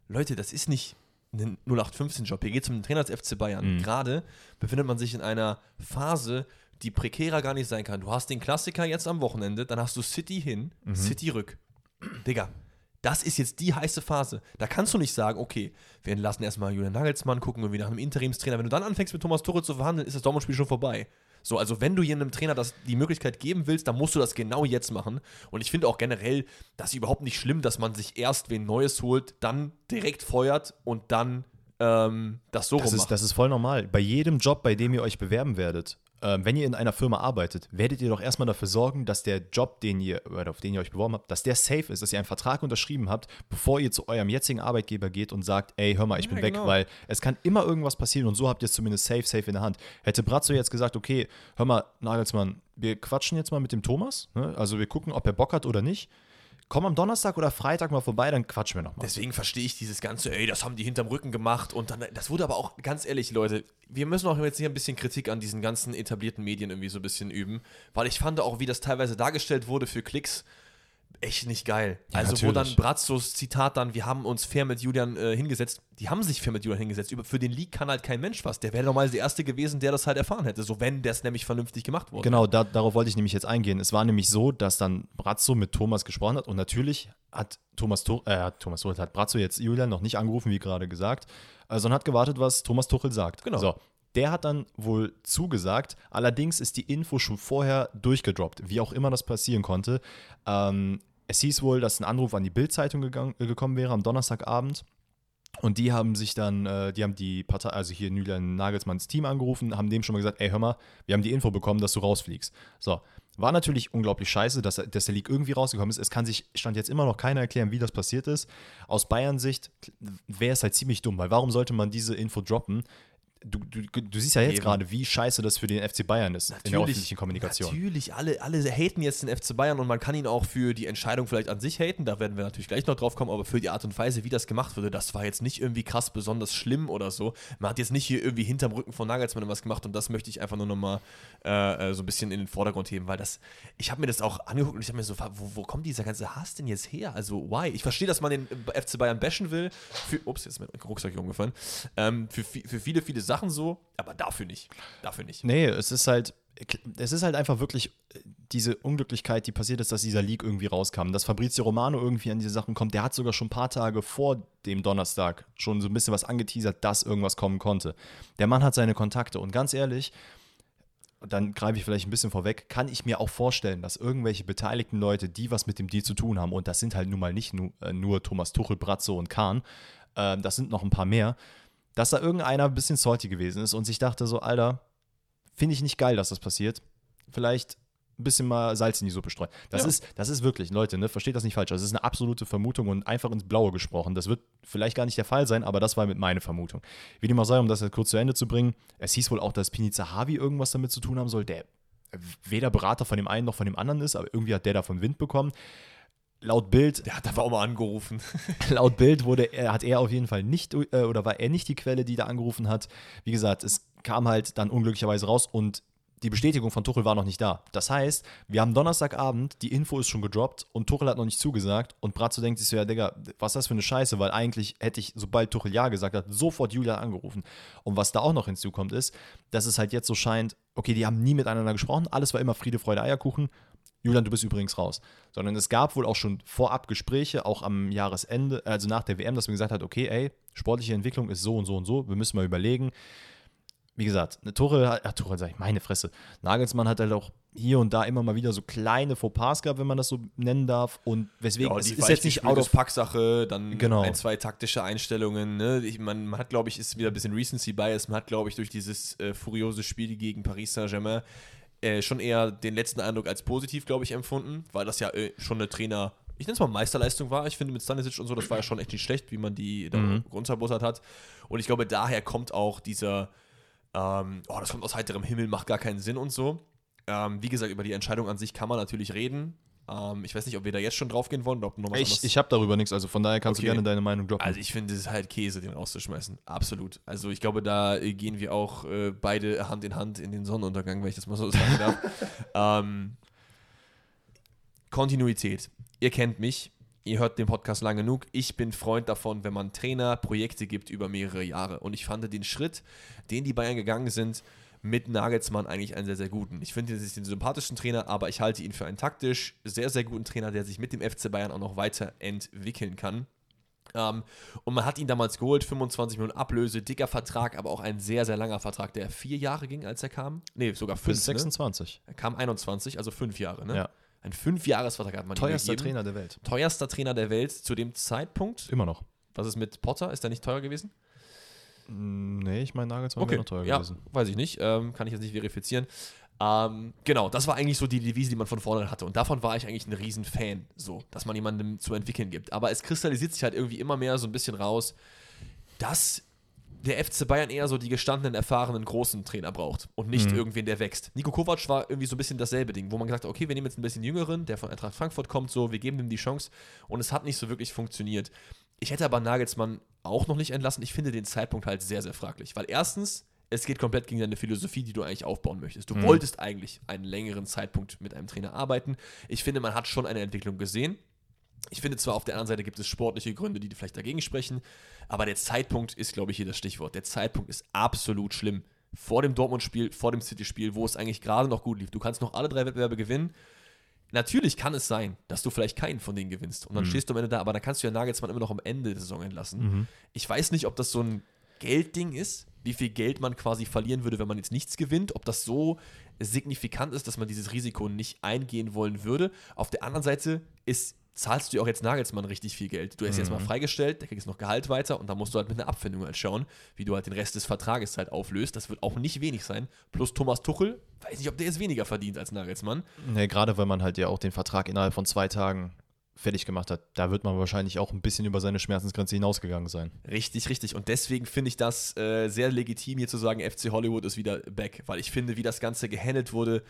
S1: Leute, das ist nicht ein 0815-Job. Hier geht es um den Trainer des FC Bayern. Mhm. Gerade befindet man sich in einer Phase, die prekärer gar nicht sein kann. Du hast den Klassiker jetzt am Wochenende, dann hast du City hin, mhm. City rück. Digga, das ist jetzt die heiße Phase. Da kannst du nicht sagen, okay, wir lassen erstmal Julian Nagelsmann gucken und wir nach einem Interimstrainer. Wenn du dann anfängst mit Thomas Tuchel zu verhandeln, ist das Dortmund-Spiel schon vorbei. So, also wenn du einem Trainer das, die Möglichkeit geben willst, dann musst du das genau jetzt machen. Und ich finde auch generell, das ist überhaupt nicht schlimm, dass man sich erst wen Neues holt, dann direkt feuert und dann ähm, das so
S2: das ist, das ist voll normal. Bei jedem Job, bei dem ihr euch bewerben werdet, ähm, wenn ihr in einer Firma arbeitet, werdet ihr doch erstmal dafür sorgen, dass der Job, den ihr, auf den ihr euch beworben habt, dass der safe ist, dass ihr einen Vertrag unterschrieben habt, bevor ihr zu eurem jetzigen Arbeitgeber geht und sagt, ey, hör mal, ich bin ja, weg, genau. weil es kann immer irgendwas passieren und so habt ihr es zumindest safe, safe in der Hand. Hätte Brazzo jetzt gesagt, okay, hör mal, Nagelsmann, wir quatschen jetzt mal mit dem Thomas, ne? also wir gucken, ob er Bock hat oder nicht komm am Donnerstag oder Freitag mal vorbei, dann quatschen wir nochmal.
S1: Deswegen verstehe ich dieses ganze, ey, das haben die hinterm Rücken gemacht und dann, das wurde aber auch, ganz ehrlich, Leute, wir müssen auch jetzt hier ein bisschen Kritik an diesen ganzen etablierten Medien irgendwie so ein bisschen üben, weil ich fand auch, wie das teilweise dargestellt wurde für Klicks, echt nicht geil. Ja, also, natürlich. wo dann Bratzos Zitat dann, wir haben uns fair mit Julian äh, hingesetzt, die haben sich fair mit Julian hingesetzt. Über, für den League kann halt kein Mensch was. Der wäre normalerweise der Erste gewesen, der das halt erfahren hätte, so wenn das nämlich vernünftig gemacht wurde.
S2: Genau, da, darauf wollte ich nämlich jetzt eingehen. Es war nämlich so, dass dann Brazzo mit Thomas gesprochen hat und natürlich hat Thomas, äh, Thomas Tuchel, hat Brazzo jetzt Julian noch nicht angerufen, wie gerade gesagt, sondern hat gewartet, was Thomas Tuchel sagt.
S1: Genau.
S2: So, der hat dann wohl zugesagt. Allerdings ist die Info schon vorher durchgedroppt, wie auch immer das passieren konnte. Ähm, es hieß wohl, dass ein Anruf an die Bild-Zeitung äh, gekommen wäre am Donnerstagabend. Und die haben sich dann, äh, die haben die Partei, also hier Julian Nagelsmanns Team angerufen, haben dem schon mal gesagt, ey, hör mal, wir haben die Info bekommen, dass du rausfliegst. So, war natürlich unglaublich scheiße, dass, dass der Leak irgendwie rausgekommen ist. Es kann sich, stand jetzt immer noch keiner erklären, wie das passiert ist. Aus Bayern-Sicht wäre es halt ziemlich dumm, weil warum sollte man diese Info droppen? Du, du, du siehst ja jetzt gerade, wie scheiße das für den FC Bayern ist
S1: natürlich, in der öffentlichen Kommunikation. Natürlich, alle, alle haten jetzt den FC Bayern und man kann ihn auch für die Entscheidung vielleicht an sich haten, da werden wir natürlich gleich noch drauf kommen, aber für die Art und Weise, wie das gemacht wurde, das war jetzt nicht irgendwie krass besonders schlimm oder so. Man hat jetzt nicht hier irgendwie hinterm Rücken von Nagelsmann was gemacht und das möchte ich einfach nur nochmal äh, äh, so ein bisschen in den Vordergrund heben, weil das, ich habe mir das auch angeguckt und ich habe mir so, wo, wo kommt dieser ganze Hass denn jetzt her? Also, why? Ich verstehe, dass man den FC Bayern bashen will, für, ups, jetzt ist mein Rucksack hier umgefallen, ähm, für, für viele, viele Sachen so, aber dafür nicht. Dafür nicht.
S2: Nee, es ist halt, es ist halt einfach wirklich äh, diese Unglücklichkeit, die passiert ist, dass dieser Leak irgendwie rauskam. Dass Fabrizio Romano irgendwie an diese Sachen kommt, der hat sogar schon ein paar Tage vor dem Donnerstag schon so ein bisschen was angeteasert, dass irgendwas kommen konnte. Der Mann hat seine Kontakte und ganz ehrlich, dann greife ich vielleicht ein bisschen vorweg, kann ich mir auch vorstellen, dass irgendwelche beteiligten Leute, die was mit dem Deal zu tun haben, und das sind halt nun mal nicht nur, äh, nur Thomas Tuchel, Brazzo und Kahn, äh, das sind noch ein paar mehr, dass da irgendeiner ein bisschen salty gewesen ist und sich dachte so, Alter, finde ich nicht geil, dass das passiert. Vielleicht ein bisschen mal Salz in die Suppe streuen. Das,
S1: Ja.
S2: ist, das ist wirklich, Leute, ne, versteht das nicht falsch. Das ist eine absolute Vermutung und einfach ins Blaue gesprochen. Das wird vielleicht gar nicht der Fall sein, aber das war mit meine Vermutung. Wie dem auch sei, um das jetzt kurz zu Ende zu bringen, es hieß wohl auch, dass Pini Zahavi irgendwas damit zu tun haben soll, der weder Berater von dem einen noch von dem anderen ist, aber irgendwie hat der davon Wind bekommen. Laut Bild
S1: Der hat einfach auch mal angerufen.
S2: Laut Bild wurde er, hat er auf jeden Fall nicht äh, oder war er nicht die Quelle, die da angerufen hat. Wie gesagt, es kam halt dann unglücklicherweise raus und die Bestätigung von Tuchel war noch nicht da. Das heißt, wir haben Donnerstagabend, die Info ist schon gedroppt und Tuchel hat noch nicht zugesagt und Brazzo denkt sich so, ja Digga, was ist das für eine Scheiße, weil eigentlich hätte ich, sobald Tuchel ja gesagt hat, sofort Julian angerufen. Und was da auch noch hinzukommt ist, dass es halt jetzt so scheint, okay, die haben nie miteinander gesprochen, alles war immer Friede, Freude, Eierkuchen. Julian, du bist übrigens raus. Sondern es gab wohl auch schon vorab Gespräche, auch am Jahresende, also nach der WM, dass man gesagt hat, okay, ey, sportliche Entwicklung ist so und so und so, wir müssen mal überlegen. Wie gesagt, eine Tuchel, hat- ja, Tuchel sag ich, meine Fresse. Nagelsmann hat halt auch hier und da immer mal wieder so kleine Fauxpas gehabt, wenn man das so nennen darf. Und weswegen,
S1: Ja,
S2: es ist jetzt nicht out of
S1: Packsache, dann
S2: Genau.
S1: ein, zwei taktische Einstellungen. Ne? Ich, man, man hat, glaube ich, ist wieder ein bisschen Recency Bias. Man hat, glaube ich, durch dieses äh, furiose Spiel gegen Paris Saint-Germain äh, schon eher den letzten Eindruck als positiv, glaube ich, empfunden, weil das ja äh, schon eine Trainer, ich nenne es mal Meisterleistung war. Ich finde mit Stanisic und so, das war ja schon echt nicht schlecht, wie man die da
S2: Mhm.
S1: runterbuttert hat. Und ich glaube, daher kommt auch dieser, ähm, oh, das kommt aus heiterem Himmel, macht gar keinen Sinn und so. Ähm, wie gesagt, über die Entscheidung an sich kann man natürlich reden. Ähm, ich weiß nicht, ob wir da jetzt schon draufgehen wollen oder ob noch was
S2: Ich, ich habe darüber nichts, also von daher kannst
S1: Okay.
S2: du gerne deine Meinung droppen.
S1: also ich finde, es ist halt Käse, den rauszuschmeißen. Absolut. Also ich glaube, da äh, gehen wir auch äh, beide Hand in Hand in den Sonnenuntergang, wenn ich das mal so sagen darf. ähm, Kontinuität. Ihr kennt mich. Ihr hört den Podcast lang genug. Ich bin Freund davon, wenn man Trainer Projekte gibt über mehrere Jahre. Und ich fand den Schritt, den die Bayern gegangen sind, mit Nagelsmann eigentlich einen sehr, sehr guten. Ich finde, er ist den sympathischen Trainer, aber ich halte ihn für einen taktisch sehr, sehr guten Trainer, der sich mit dem FC Bayern auch noch weiterentwickeln kann. Ähm, und man hat ihn damals geholt, 25 Millionen Ablöse, dicker Vertrag, aber auch ein sehr, sehr langer Vertrag, der vier Jahre ging, als er kam. Nee, sogar fünf.
S2: Bis 26.
S1: Ne? Er kam 21, also fünf Jahre. Ne?
S2: Ja.
S1: Ein Fünfjahresvertrag hat man
S2: Teuerster. Trainer der Welt.
S1: Teuerster Trainer der Welt zu dem Zeitpunkt.
S2: Immer noch.
S1: Was ist mit Potter? Ist der nicht teuer gewesen?
S2: Mm, Nee, ich meine, Nagelsmann wäre noch teuer
S1: ja,
S2: gewesen.
S1: weiß ich nicht. Ähm, kann ich jetzt nicht verifizieren. Ähm, genau, das war eigentlich so die Devise, die man von vornherein hatte. Und davon war ich eigentlich ein Riesenfan, so, dass man jemandem zu entwickeln gibt. Aber es kristallisiert sich halt irgendwie immer mehr so ein bisschen raus, dass der FC Bayern eher so die gestandenen, erfahrenen, großen Trainer braucht und nicht
S2: Mhm.
S1: irgendwen, der wächst. Nico Kovac war irgendwie so ein bisschen dasselbe Ding, wo man gesagt hat, okay, wir nehmen jetzt ein bisschen Jüngeren, der von Eintracht Frankfurt kommt, so, wir geben ihm die Chance und es hat nicht so wirklich funktioniert. Ich hätte aber Nagelsmann auch noch nicht entlassen. Ich finde den Zeitpunkt halt sehr, sehr fraglich, weil erstens, es geht komplett gegen deine Philosophie, die du eigentlich aufbauen möchtest. Du
S2: Mhm.
S1: wolltest eigentlich einen längeren Zeitpunkt mit einem Trainer arbeiten. Ich finde, man hat schon eine Entwicklung gesehen. Ich finde zwar auf der anderen Seite gibt es sportliche Gründe, die vielleicht dagegen sprechen, aber der Zeitpunkt ist, glaube ich, hier das Stichwort. Der Zeitpunkt ist absolut schlimm. Vor dem Dortmund-Spiel, vor dem City-Spiel, wo es eigentlich gerade noch gut lief. Du kannst noch alle drei Wettbewerbe gewinnen. Natürlich kann es sein, dass du vielleicht keinen von denen gewinnst. Und dann
S2: Mhm.
S1: stehst du am Ende da, aber dann kannst du ja Nagelsmann immer noch am Ende der Saison entlassen.
S2: Mhm.
S1: Ich weiß nicht, ob das so ein Geldding ist, wie viel Geld man quasi verlieren würde, wenn man jetzt nichts gewinnt, ob das so signifikant ist, dass man dieses Risiko nicht eingehen wollen würde. Auf der anderen Seite ist, zahlst du auch jetzt Nagelsmann richtig viel Geld. Du hast ihn jetzt mal freigestellt, der kriegt jetzt noch Gehalt weiter und dann musst du halt mit einer Abfindung halt schauen, wie du halt den Rest des Vertrages halt auflöst. Das wird auch nicht wenig sein. Plus Thomas Tuchel, weiß nicht, ob der jetzt weniger verdient als Nagelsmann.
S2: Nee, gerade weil man halt ja auch den Vertrag innerhalb von zwei Tagen fertig gemacht hat, da wird man wahrscheinlich auch ein bisschen über seine Schmerzensgrenze hinausgegangen sein.
S1: Richtig, richtig. Und deswegen finde ich das äh, sehr legitim, hier zu sagen, FC Hollywood ist wieder back, weil ich finde, wie das Ganze gehandelt wurde,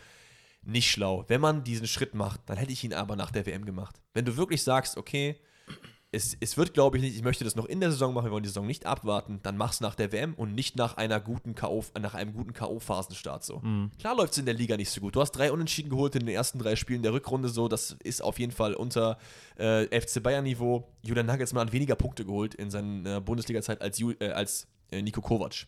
S1: nicht schlau. Wenn man diesen Schritt macht, dann hätte ich ihn aber nach der WM gemacht. Wenn du wirklich sagst, okay, es, es wird, glaube ich, nicht, ich möchte das noch in der Saison machen, wir wollen die Saison nicht abwarten, dann mach's nach der WM und nicht nach einer guten KO, nach einem guten K.O.-Phasenstart so. Klar läuft es in der Liga nicht so gut. Du hast drei Unentschieden geholt in den ersten drei Spielen der Rückrunde so. Das ist auf jeden Fall unter äh, FC Bayern-Niveau. Julian Nagelsmann hat weniger Punkte geholt in seiner Bundesliga-Zeit als, Ju- äh, als äh, Nico Kovac.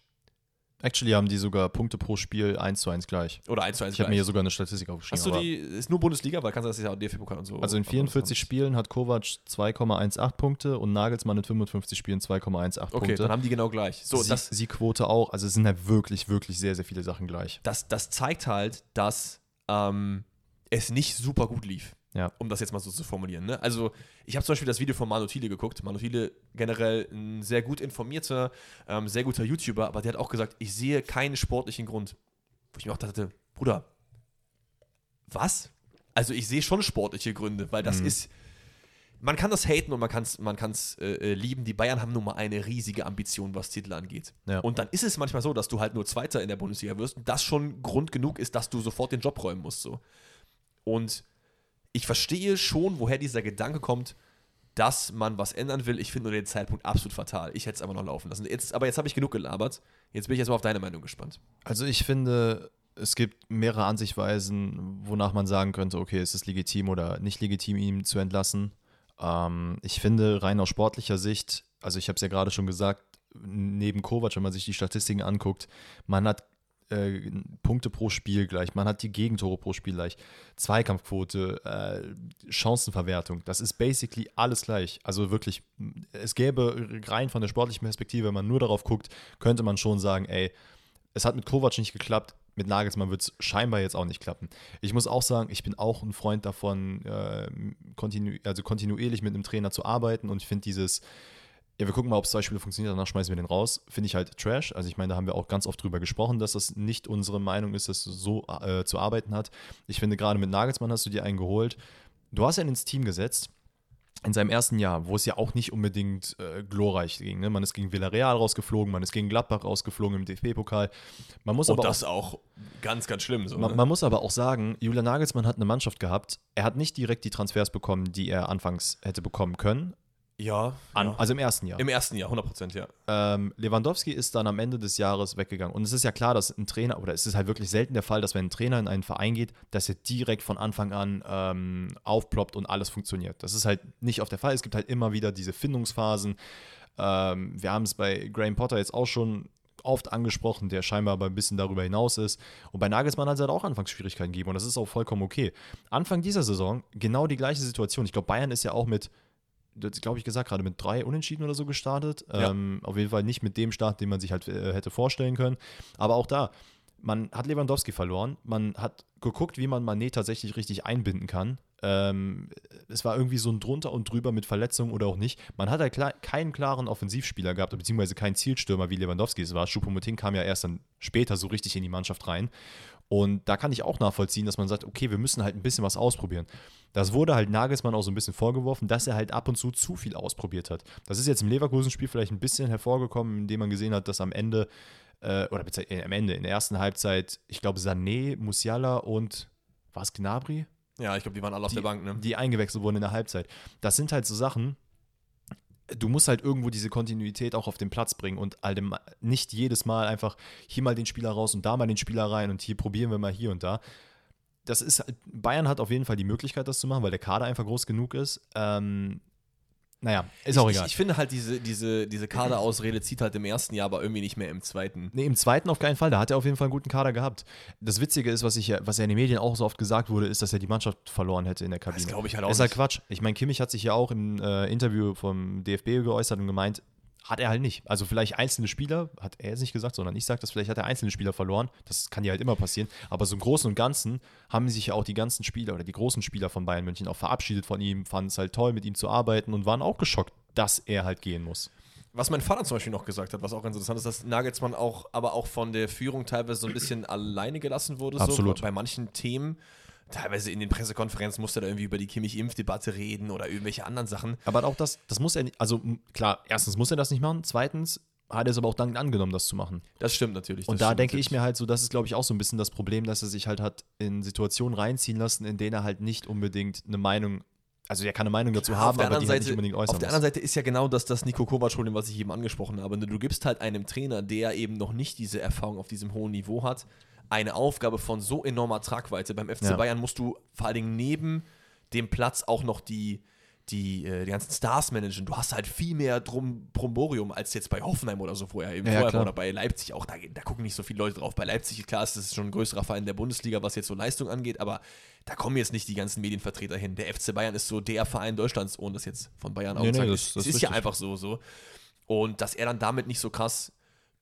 S2: Actually haben die sogar Punkte pro Spiel 1 zu 1 gleich.
S1: Oder 1 zu 1
S2: Ich habe mir hier sogar eine Statistik aufgeschrieben. Aber-
S1: die, ist nur Bundesliga, weil kannst du das ja auch DFB-Pokal und so.
S2: also in 44 Spielen hat Kovac 2,18 Punkte und Nagelsmann in 55 Spielen 2,18
S1: Okay,
S2: Punkte.
S1: dann haben die genau gleich. So,
S2: Sie-
S1: das,
S2: Siegquote auch. Also es sind halt wirklich, wirklich sehr, sehr viele Sachen gleich.
S1: das, das zeigt halt, dass ähm, es nicht super gut lief.
S2: Ja.
S1: Um das jetzt mal so zu formulieren. Ne? Also, ich habe zum Beispiel das Video von Manu Thiele geguckt. Manu Thiele generell ein sehr gut informierter, ähm, sehr guter YouTuber, aber der hat auch gesagt, ich sehe keinen sportlichen Grund. Wo ich mir auch dachte, Bruder, was? Also, ich sehe schon sportliche Gründe, weil das
S2: Mhm.
S1: ist. Man kann das haten und man kann es man kann's, äh, äh, lieben. Die Bayern haben nun mal eine riesige Ambition, was Titel angeht.
S2: Ja.
S1: Und dann ist es manchmal so, dass du halt nur Zweiter in der Bundesliga wirst und das schon Grund genug ist, dass du sofort den Job räumen musst. So. Und ich verstehe schon, woher dieser Gedanke kommt, dass man was ändern will. Ich finde nur den Zeitpunkt absolut fatal. Ich hätte es einfach noch laufen lassen. Jetzt, aber jetzt habe ich genug gelabert. Jetzt bin ich erstmal auf deine Meinung gespannt.
S2: Also ich finde, es gibt mehrere Ansichtweisen, wonach man sagen könnte, okay, ist es legitim oder nicht legitim, ihn zu entlassen. Ähm, ich finde, rein aus sportlicher Sicht, also ich habe es ja gerade schon gesagt, neben Kovac, wenn man sich die Statistiken anguckt, man hat äh, Punkte pro Spiel gleich, man hat die Gegentore pro Spiel gleich, Zweikampfquote, äh, Chancenverwertung, das ist basically alles gleich. Also wirklich, es gäbe rein von der sportlichen Perspektive, wenn man nur darauf guckt, könnte man schon sagen, ey, es hat mit Kovac nicht geklappt, mit Nagelsmann wird es scheinbar jetzt auch nicht klappen. Ich muss auch sagen, ich bin auch ein Freund davon, äh, kontinu also kontinuierlich mit einem Trainer zu arbeiten und ich finde dieses, ja, wir gucken mal, ob es zwei Spiele funktioniert, danach schmeißen wir den raus, finde ich halt Trash. Also ich meine, da haben wir auch ganz oft drüber gesprochen, dass das nicht unsere Meinung ist, dass es so äh, zu arbeiten hat. Ich finde, gerade mit Nagelsmann hast du dir einen geholt. Du hast ihn ins Team gesetzt in seinem ersten Jahr, wo es ja auch nicht unbedingt äh, glorreich ging. Ne? Man ist gegen Villarreal rausgeflogen, man ist gegen Gladbach rausgeflogen im DFB-Pokal. Man muss
S1: Und
S2: aber
S1: das auch ganz, ganz schlimm. So,
S2: man,
S1: ne?
S2: man muss aber auch sagen, Julian Nagelsmann hat eine Mannschaft gehabt. Er hat nicht direkt die Transfers bekommen, die er anfangs hätte bekommen können.
S1: Ja,
S2: An,
S1: ja.
S2: Also im ersten Jahr.
S1: im ersten Jahr, 100 Prozent, ja.
S2: Ähm, Lewandowski ist dann am Ende des Jahres weggegangen. Und es ist ja klar, dass ein Trainer, oder es ist halt wirklich selten der Fall, dass wenn ein Trainer in einen Verein geht, dass er direkt von Anfang an ähm, aufploppt und alles funktioniert. Das ist halt nicht auf der Fall. Es gibt halt immer wieder diese Findungsphasen. Ähm, wir haben es bei Graham Potter jetzt auch schon oft angesprochen, der scheinbar aber ein bisschen darüber hinaus ist. Und bei Nagelsmann hat es halt auch Anfangsschwierigkeiten gegeben und das ist auch vollkommen okay. Anfang dieser Saison genau die gleiche Situation. Ich glaube, Bayern ist ja auch mit glaube ich gesagt, gerade mit drei Unentschieden oder so gestartet.
S1: Ja.
S2: Ähm, auf jeden Fall nicht mit dem Start, den man sich halt äh, hätte vorstellen können. Aber auch da, man hat Lewandowski verloren. Man hat geguckt, wie man Manet tatsächlich richtig einbinden kann. Ähm, es war irgendwie so ein drunter und drüber mit Verletzungen oder auch nicht. Man hat halt klar, keinen klaren Offensivspieler gehabt, beziehungsweise keinen Zielstürmer, wie Lewandowski es war. Choupo-Moting kam ja erst dann später so richtig in die Mannschaft rein. Und da kann ich auch nachvollziehen, dass man sagt, okay, wir müssen halt ein bisschen was ausprobieren. Das wurde halt Nagelsmann auch so ein bisschen vorgeworfen, dass er halt ab und zu zu viel ausprobiert hat. Das ist jetzt im Leverkusen-Spiel vielleicht ein bisschen hervorgekommen, indem man gesehen hat, dass am Ende, äh, oder äh, am Ende, in der ersten Halbzeit, ich glaube, Sané, Musiala und war es Gnabry?
S1: Ja, ich glaube, die waren alle auf der Bank, ne?
S2: die eingewechselt wurden in der Halbzeit. Das sind halt so Sachen, du musst halt irgendwo diese Kontinuität auch auf den Platz bringen und halt nicht jedes Mal einfach hier mal den Spieler raus und da mal den Spieler rein und hier probieren wir mal hier und da. Das ist, halt- Bayern hat auf jeden Fall die Möglichkeit, das zu machen, weil der Kader einfach groß genug ist. Ähm, naja, ist auch
S1: ich,
S2: egal.
S1: Ich, ich finde halt, diese, diese, diese Kaderausrede zieht halt im ersten Jahr, aber irgendwie nicht mehr im zweiten.
S2: Nee, im zweiten auf keinen Fall. Da hat er auf jeden Fall einen guten Kader gehabt. Das Witzige ist, was, ich, ja- was ja in den Medien auch so oft gesagt wurde, ist, dass er die Mannschaft verloren hätte in der Kabine.
S1: Das glaube ich halt auch
S2: Das ist halt. Quatsch. Ich meine, Kimmich hat sich ja auch im äh, Interview vom DFB geäußert und gemeint, hat er halt nicht. Also vielleicht einzelne Spieler, hat er jetzt nicht gesagt, sondern ich sage das, vielleicht hat er einzelne Spieler verloren. Das kann ja halt immer passieren. Aber so im Großen und Ganzen haben sich ja auch die ganzen Spieler oder die großen Spieler von Bayern München auch verabschiedet von ihm, fanden es halt toll, mit ihm zu arbeiten und waren auch geschockt, dass er halt gehen muss.
S1: Was mein Vater zum Beispiel noch gesagt hat, was auch ganz interessant ist, dass Nagelsmann auch, aber auch von der Führung teilweise so ein bisschen alleine gelassen wurde.
S2: Absolut.
S1: So, bei manchen Themen. Teilweise in den Pressekonferenzen musste er da irgendwie über die Kimmich-Impfdebatte reden oder irgendwelche anderen Sachen.
S2: Aber auch das, das muss er nicht, also klar, erstens muss er das nicht machen, zweitens hat er es aber auch dankend angenommen, das zu machen.
S1: Das stimmt natürlich.
S2: Und
S1: das
S2: da
S1: stimmt
S2: denke ich
S1: natürlich.
S2: mir halt so, das ist, glaube ich, auch so ein bisschen das Problem, dass er sich halt hat in Situationen reinziehen lassen, in denen er halt nicht unbedingt eine Meinung, also er kann eine Meinung dazu haben,
S1: der
S2: aber die halt nicht
S1: Seite-
S2: unbedingt äußern
S1: Auf der
S2: muss.
S1: anderen Seite ist ja genau das, das Nico Kovac-Problem, was ich eben angesprochen habe. Du gibst halt einem Trainer, der eben noch nicht diese Erfahrung auf diesem hohen Niveau hat, eine Aufgabe von so enormer Tragweite. Beim FC
S2: Ja.
S1: Bayern musst du vor allen Dingen neben dem Platz auch noch die, die, äh, die ganzen Stars managen. Du hast halt viel mehr drum Bromborium als jetzt bei Hoffenheim oder so, wo er eben
S2: Ja,
S1: vorher war, oder bei Leipzig auch. Da, da gucken nicht so viele Leute drauf. Bei Leipzig, klar, ist das schon ein größerer Verein der Bundesliga, was jetzt so Leistung angeht, aber da kommen jetzt nicht die ganzen Medienvertreter hin. Der FC Bayern ist so der Verein Deutschlands, ohne das jetzt von Bayern
S2: Nee, nee,
S1: sagen.
S2: das-
S1: es
S2: das
S1: ist
S2: ist
S1: ja einfach so, so. Und dass er dann damit nicht so krass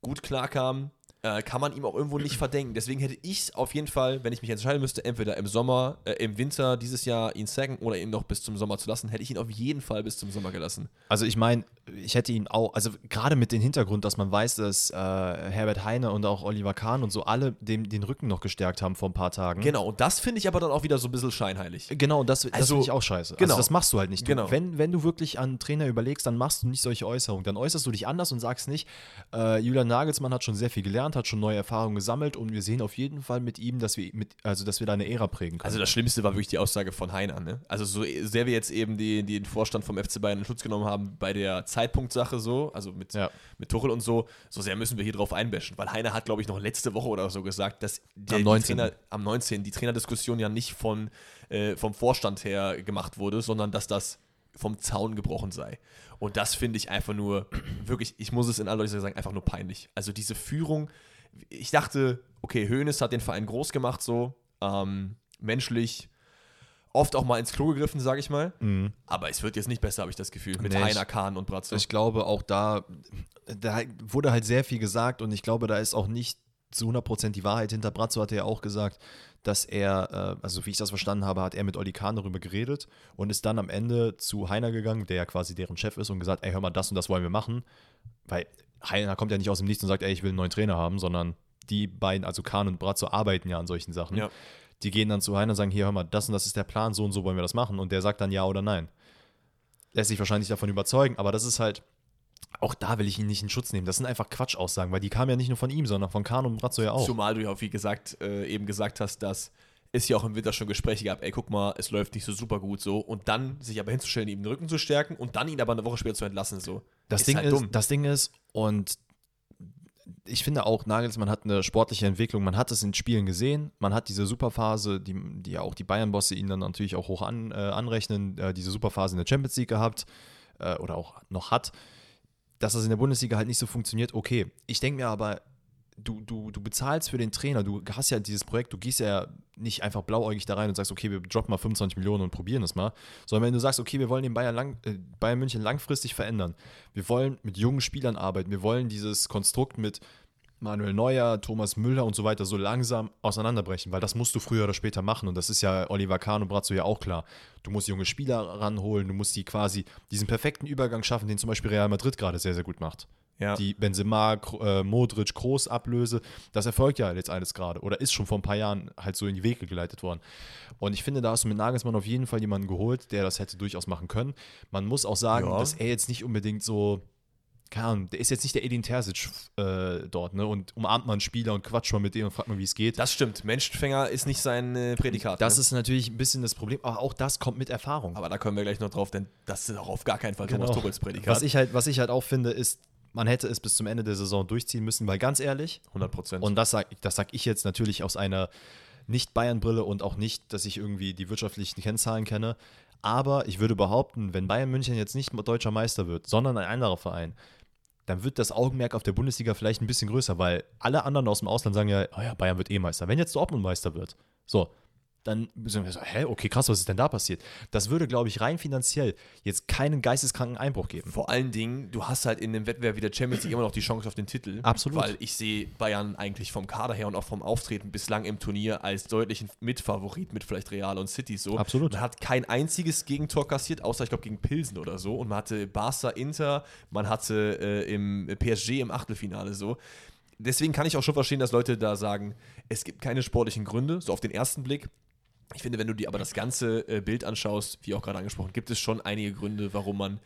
S1: gut klarkam, äh, kann man ihm auch irgendwo nicht verdenken. Deswegen hätte ich es auf jeden Fall, wenn ich mich entscheiden müsste, entweder im Sommer, äh, im Winter dieses Jahr ihn sacken oder ihn noch bis zum Sommer zu lassen, hätte ich ihn auf jeden Fall bis zum Sommer gelassen.
S2: Also ich meine, ich hätte ihn auch, also gerade mit dem Hintergrund, dass man weiß, dass äh, Herbert Heine und auch Oliver Kahn und so alle dem, den Rücken noch gestärkt haben vor ein paar Tagen.
S1: Genau, und das finde ich aber dann auch wieder so ein bisschen scheinheilig.
S2: Genau, das, das
S1: Also,
S2: finde ich auch scheiße.
S1: genau.
S2: Also das machst du halt nicht. Du,
S1: Genau.
S2: wenn, wenn du wirklich an einen Trainer überlegst, dann machst du nicht solche Äußerungen. Dann äußerst du dich anders und sagst nicht, äh, Julian Nagelsmann hat schon sehr viel gelernt, hat schon neue Erfahrungen gesammelt und wir sehen auf jeden Fall mit ihm, dass wir mit, also dass wir da eine Ära prägen können.
S1: Also das Schlimmste war wirklich die Aussage von Heiner. Ne? Also so sehr wir jetzt eben die, den Vorstand vom FC Bayern in Schutz genommen haben bei der Zeitpunktsache so, also mit,
S2: Ja.
S1: mit Tuchel und so, so sehr müssen wir hier drauf einbashen. Weil Heiner hat, glaube ich, noch letzte Woche oder so gesagt, dass der,
S2: Am
S1: die
S2: 19..
S1: Trainer, am 19. die Trainerdiskussion ja nicht von, äh, vom Vorstand her gemacht wurde, sondern dass das vom Zaun gebrochen sei. Und das finde ich einfach nur, wirklich, ich muss es in aller Deutlichkeit sagen, einfach nur peinlich. Also diese Führung, ich dachte, okay, Hoeneß hat den Verein groß gemacht, so, ähm, menschlich, oft auch mal ins Klo gegriffen, sage ich mal. Aber es wird jetzt nicht besser, habe ich das Gefühl, mit
S2: Nee,
S1: Heiner, Kahn und Bratzo.
S2: Ich glaube auch da, da wurde halt sehr viel gesagt und ich glaube, da ist auch nicht zu 100% die Wahrheit hinter. Brazzo hatte ja auch gesagt, dass er, äh, also wie ich das verstanden habe, hat er mit Oli Kahn darüber geredet und ist dann am Ende zu Heiner gegangen, der ja quasi deren Chef ist und gesagt, ey, hör mal, das und das wollen wir machen. Weil Heiner kommt ja nicht aus dem Nichts und sagt, ey, ich will einen neuen Trainer haben, sondern die beiden, also Kahn und Brazzo, arbeiten ja an solchen Sachen.
S1: Ja.
S2: Die gehen dann zu Heiner und sagen, hier, hör mal, das und das ist der Plan, so und so wollen wir das machen. Und der sagt dann ja oder nein. Lässt sich wahrscheinlich davon überzeugen, aber das ist halt, auch da will ich ihn nicht in Schutz nehmen. Das sind einfach Quatschaussagen, weil die kamen ja nicht nur von ihm, sondern von Kahn und Brazzo ja auch.
S1: Zumal du ja auch, wie gesagt, äh, eben gesagt hast, dass es ja auch im Winter schon Gespräche gab, ey, guck mal, es läuft nicht so super gut so. Und dann sich aber hinzustellen, ihm den Rücken zu stärken und dann ihn aber eine Woche später zu entlassen, so.
S2: Das,
S1: Ist
S2: Ding
S1: halt
S2: ist,
S1: dumm.
S2: das Ding ist, und ich finde auch, Nagelsmann hat eine sportliche Entwicklung. Man hat es in Spielen gesehen. Man hat diese Superphase, die, die ja auch die Bayern-Bosse ihn dann natürlich auch hoch an, äh, anrechnen, äh, diese Superphase in der Champions League gehabt äh, oder auch noch hat. Dass das in der Bundesliga halt nicht so funktioniert, okay. Ich denke mir aber, du, du, du bezahlst für den Trainer, du hast ja dieses Projekt, du gehst ja nicht einfach blauäugig da rein und sagst, okay, wir droppen mal 25 Millionen und probieren es mal, sondern wenn du sagst, okay, wir wollen den Bayern, lang, äh, Bayern München langfristig verändern, wir wollen mit jungen Spielern arbeiten, wir wollen dieses Konstrukt mit Manuel Neuer, Thomas Müller und so weiter so langsam auseinanderbrechen, weil das musst du früher oder später machen und das ist ja Oliver Kahn und Brazzo ja auch klar. Du musst junge Spieler ranholen, du musst die quasi diesen perfekten Übergang schaffen, den zum Beispiel Real Madrid gerade sehr, sehr gut macht.
S1: Ja.
S2: Die Benzema, äh, Modric, Kroos Ablöse, das erfolgt ja jetzt alles gerade oder ist schon vor ein paar Jahren halt so in die Wege geleitet worden. Und ich finde, da hast du mit Nagelsmann auf jeden Fall jemanden geholt, der das hätte durchaus machen können. Man muss auch sagen,
S1: Ja.
S2: dass er jetzt nicht unbedingt so, keine Ahnung, der ist jetzt nicht der Edin Terzic äh, dort, ne? Und umarmt einen Spieler und quatscht mal mit dem und fragt mal, wie es geht.
S1: Das stimmt. Menschenfänger ist nicht sein äh, Prädikat.
S2: Das
S1: ne?
S2: ist natürlich ein bisschen das Problem, aber auch das kommt mit Erfahrung.
S1: aber da kommen wir gleich noch drauf, denn das ist auch auf gar keinen Fall Thomas
S2: Genau.
S1: Tuchels Prädikat.
S2: Was ich, halt, was ich halt auch finde, ist, man hätte es bis zum Ende der Saison durchziehen müssen, weil ganz ehrlich,
S1: 100 Prozent.
S2: Und das sage das sag ich jetzt natürlich aus einer Nicht-Bayern-Brille und auch nicht, dass ich irgendwie die wirtschaftlichen Kennzahlen kenne. Aber ich würde behaupten, wenn Bayern München jetzt nicht deutscher Meister wird, sondern ein anderer Verein, dann wird das Augenmerk auf der Bundesliga vielleicht ein bisschen größer, weil alle anderen aus dem Ausland sagen ja, oh ja, Bayern wird eh Meister. Wenn jetzt Dortmund Meister wird, so, dann sind wir so, hä, okay, krass, was ist denn da passiert? Das würde, glaube ich, rein finanziell jetzt keinen geisteskranken Einbruch geben.
S1: Vor allen Dingen, du hast halt in dem Wettbewerb wie der Champions League immer noch die Chance auf den Titel.
S2: Absolut.
S1: Weil ich sehe Bayern eigentlich vom Kader her und auch vom Auftreten bislang im Turnier als deutlichen Mitfavorit mit vielleicht Real und City so.
S2: Absolut.
S1: Man hat kein einziges Gegentor kassiert, außer ich glaube gegen Pilsen oder so. Und man hatte Barca Inter, man hatte äh, im PSG im Achtelfinale so. Deswegen kann ich auch schon verstehen, dass Leute da sagen, es gibt keine sportlichen Gründe, so auf den ersten Blick. Ich finde, wenn du dir aber das ganze äh, Bild anschaust, wie auch gerade angesprochen, gibt es schon einige Gründe, warum man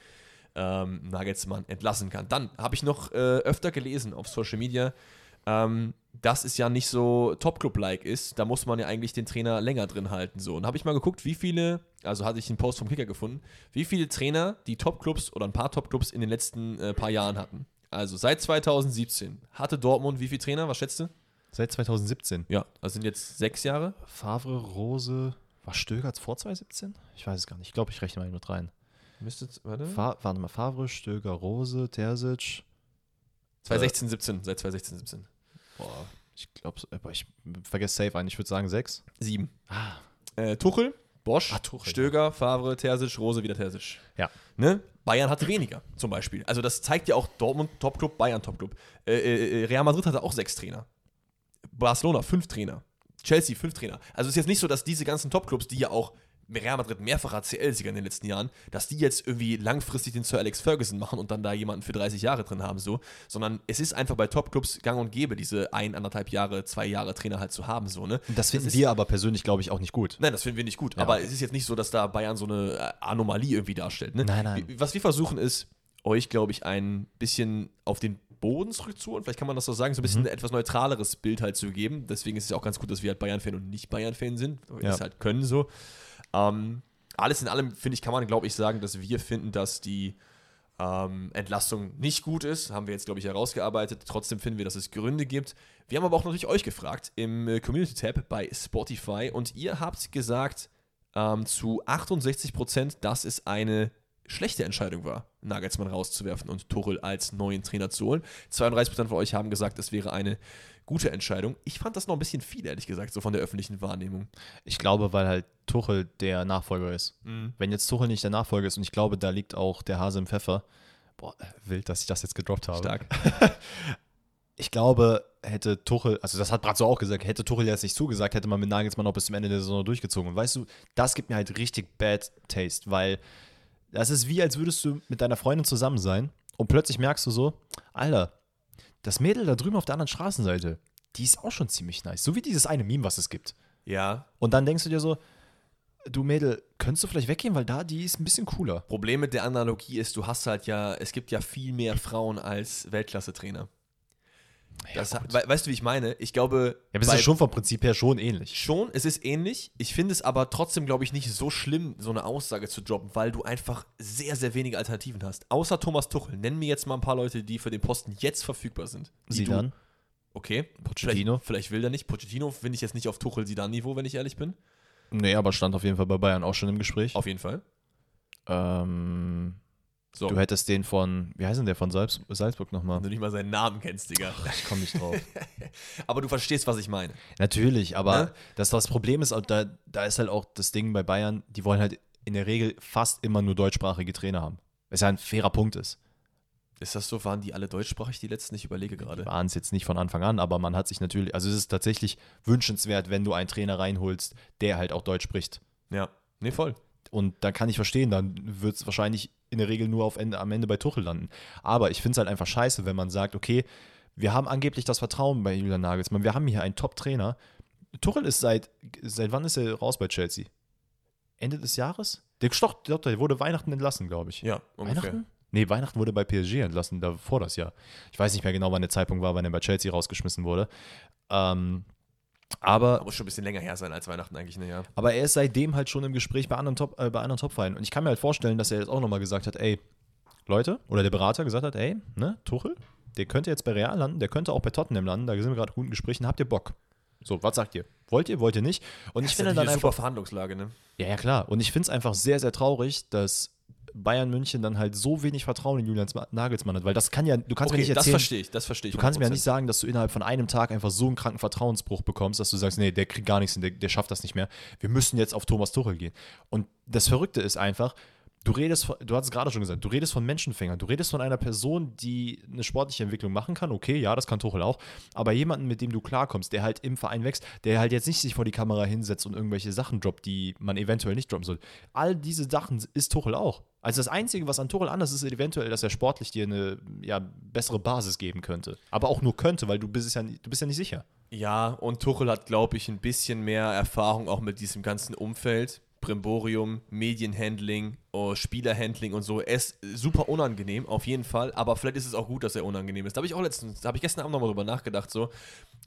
S1: ähm, Nagelsmann entlassen kann. Dann habe ich noch äh, öfter gelesen auf Social Media, ähm, dass es ja nicht so Top-Club-like ist. Da muss man ja eigentlich den Trainer länger drin halten. So. Und habe ich mal geguckt, wie viele, also hatte ich einen Post vom Kicker gefunden, wie viele Trainer die Top-Clubs oder ein paar Top-Clubs in den letzten äh, paar Jahren hatten. Also seit 2017 hatte Dortmund wie viele Trainer? Was schätzt du?
S2: Seit 2017.
S1: Ja, das sind jetzt sechs Jahre.
S2: Favre, Rose, war Stöger vor 2017? Ich weiß es gar nicht. Ich glaube, ich rechne mal mit rein.
S1: Müsste, warte.
S2: Fa warte mal, Favre, Stöger, Rose, Terzic.
S1: 2016, 17, seit 2016, 17.
S2: Boah, ich glaube, ich vergesse safe einen. Ich würde sagen sechs.
S1: Sieben.
S2: Ah.
S1: Äh, Tuchel, Bosch,
S2: Ah, Tuchel,
S1: Stöger, Favre, Terzic, Rose, wieder Terzic.
S2: Ja.
S1: Ne? Bayern hatte weniger, zum Beispiel. Also das zeigt ja auch Dortmund Topclub, Bayern Topclub. Äh, äh, Real Madrid hatte auch sechs Trainer. Barcelona fünf Trainer. Chelsea fünf Trainer. Also es ist jetzt nicht so, dass diese ganzen Topclubs, die ja auch Real Madrid mehrfacher CL-Sieger in den letzten Jahren, dass die jetzt irgendwie langfristig den Sir Alex Ferguson machen und dann da jemanden für 30 Jahre drin haben, so, sondern es ist einfach bei Topclubs gang und gäbe, diese ein, anderthalb Jahre, zwei Jahre Trainer halt zu haben, so, ne?
S2: Das finden
S1: ist,
S2: wir aber persönlich, glaube ich, auch nicht gut.
S1: Nein, das finden wir nicht gut.
S2: Ja.
S1: Aber es ist jetzt nicht so, dass da Bayern so eine äh, Anomalie irgendwie darstellt, ne?
S2: Nein, nein.
S1: Was wir versuchen ist, euch, glaube ich, ein bisschen auf den Boden zurückzuholen, vielleicht kann man das so sagen, so ein bisschen
S2: Mhm.
S1: ein etwas neutraleres Bild halt zu geben. Deswegen ist es auch ganz gut, dass wir halt Bayern-Fan und nicht Bayern-Fan sind, weil wir
S2: Ja.
S1: das halt können so. Ähm, alles in allem, finde ich, kann man, glaube ich, sagen, dass wir finden, dass die ähm, Entlastung nicht gut ist. Haben wir jetzt, glaube ich, herausgearbeitet. Trotzdem finden wir, dass es Gründe gibt. Wir haben aber auch natürlich euch gefragt im äh, Community-Tab bei Spotify und ihr habt gesagt ähm, zu 68 Prozent, dass es eine schlechte Entscheidung war, Nagelsmann rauszuwerfen und Tuchel als neuen Trainer zu holen. 32 Prozent von euch haben gesagt, es wäre eine gute Entscheidung. Ich fand das noch ein bisschen viel, ehrlich gesagt, so von der öffentlichen Wahrnehmung.
S2: Ich glaube, weil halt Tuchel der Nachfolger ist. Wenn jetzt Tuchel nicht der Nachfolger ist, und ich glaube, da liegt auch der Hase im Pfeffer. Boah, wild, dass ich das jetzt gedroppt habe.
S1: Stark.
S2: Ich glaube, hätte Tuchel, also das hat Bratzo auch gesagt, hätte Tuchel jetzt nicht zugesagt, hätte man mit Nagelsmann auch bis zum Ende der Saison durchgezogen. Und weißt du, das gibt mir halt richtig bad taste, weil das ist wie, als würdest du mit deiner Freundin zusammen sein und plötzlich merkst du so, Alter, das Mädel da drüben auf der anderen Straßenseite, die ist auch schon ziemlich nice. So wie dieses eine Meme, was es gibt.
S1: Ja,
S2: Und dann denkst du dir so, du Mädel, könntest du vielleicht weggehen, weil da, die ist ein bisschen cooler.
S1: Problem mit der Analogie ist, du hast halt ja, es gibt ja viel mehr Frauen als Weltklasse-Trainer. We weißt du, wie ich meine? Ich glaube,
S2: Ja, aber es ist schon vom Prinzip her schon ähnlich.
S1: schon, es ist ähnlich. Ich finde es aber trotzdem, glaube ich, nicht so schlimm, so eine Aussage zu droppen, weil du einfach sehr, sehr wenige Alternativen hast. Außer Thomas Tuchel. Nenn mir jetzt mal ein paar Leute, die für den Posten jetzt verfügbar sind.
S2: Sie dann?
S1: Okay.
S2: Pochettino?
S1: Vielleicht, vielleicht will er nicht. Pochettino finde ich jetzt nicht auf Tuchel-Sidan-Niveau, wenn ich ehrlich bin.
S2: Nee, aber stand auf jeden Fall bei Bayern auch schon im Gespräch.
S1: Auf jeden Fall.
S2: Ähm,
S1: So.
S2: Du hättest den von, wie heißt denn der von Salz, Salzburg nochmal?
S1: wenn du nicht mal seinen Namen kennst, Digga.
S2: Ich komme nicht drauf.
S1: Aber du verstehst, was ich meine.
S2: Natürlich, aber
S1: Ne?
S2: das, das Problem ist, da, da ist halt auch das Ding bei Bayern, die wollen halt in der Regel fast immer nur deutschsprachige Trainer haben. Was ja ein fairer Punkt ist.
S1: Ist das so? Waren die alle deutschsprachig, die letzten? Ich überlege gerade.
S2: Waren es jetzt nicht von Anfang an, aber man hat sich natürlich, also es ist tatsächlich wünschenswert, wenn du einen Trainer reinholst, der halt auch Deutsch spricht.
S1: Ja. Nee, voll.
S2: Und da kann ich verstehen, dann wird es wahrscheinlich in der Regel nur auf Ende, am Ende bei Tuchel landen. Aber ich finde es halt einfach scheiße, wenn man sagt, okay, wir haben angeblich das Vertrauen bei Julian Nagelsmann, wir haben hier einen Top-Trainer. Tuchel ist seit, seit wann ist er raus bei Chelsea? Ende des Jahres? Der, stoch, der wurde Weihnachten entlassen, glaube ich.
S1: Ja, ungefähr.
S2: Weihnachten? Nee, Weihnachten wurde bei PSG entlassen, davor das Jahr. Ich weiß nicht mehr genau, wann der Zeitpunkt war, wann er bei Chelsea rausgeschmissen wurde. Ähm, aber
S1: Muss schon ein bisschen länger her sein als Weihnachten eigentlich, ne? Ja.
S2: aber er ist seitdem halt schon im Gespräch bei anderen Top, äh, bei anderen Top-Vereinen. Und ich kann mir halt vorstellen, dass er jetzt auch nochmal gesagt hat, ey, Leute, oder der Berater gesagt hat, ey, ne, Tuchel, der könnte jetzt bei Real landen, der könnte auch bei Tottenham landen, da sind wir gerade guten Gesprächen, habt ihr Bock? So, was sagt ihr? Wollt ihr, wollt ihr nicht? Und ich
S1: Das ist
S2: finde dann
S1: eine
S2: einfach,
S1: super Verhandlungslage, ne?
S2: ja, ja klar, und ich finde es einfach sehr, sehr traurig, dass Bayern München dann halt so wenig Vertrauen in Julian Nagelsmann hat, weil das kann ja, du kannst mir nicht
S1: das
S2: erzählen,
S1: verstehe ich, das verstehe ich.
S2: Du kannst mir ja
S1: 100%.
S2: nicht sagen, dass du innerhalb von einem Tag einfach so einen kranken Vertrauensbruch bekommst, dass du sagst, nee, der kriegt gar nichts hin, der, der schafft das nicht mehr. Wir müssen jetzt auf Thomas Tuchel gehen. Und das Verrückte ist einfach, du redest, du hast es gerade schon gesagt, du redest von Menschenfängern, du redest von einer Person, die eine sportliche Entwicklung machen kann. Okay, ja, das kann Tuchel auch. Aber jemanden, mit dem du klarkommst, der halt im Verein wächst, der halt jetzt nicht sich vor die Kamera hinsetzt und irgendwelche Sachen droppt, die man eventuell nicht droppen soll. All diese Sachen ist Tuchel auch. Also das Einzige, was an Tuchel anders ist, ist eventuell, dass er sportlich dir eine ja, bessere Basis geben könnte. Aber auch nur könnte, weil du bist, ja, du bist ja nicht sicher.
S1: Ja, und Tuchel hat, glaube ich, ein bisschen mehr Erfahrung auch mit diesem ganzen Umfeld. Brimborium, Medienhandling, oh, Spielerhandling und so. Er ist super unangenehm, auf jeden Fall. Aber vielleicht ist es auch gut, dass er unangenehm ist. Da habe ich auch letztens, da habe ich gestern Abend nochmal drüber nachgedacht. So,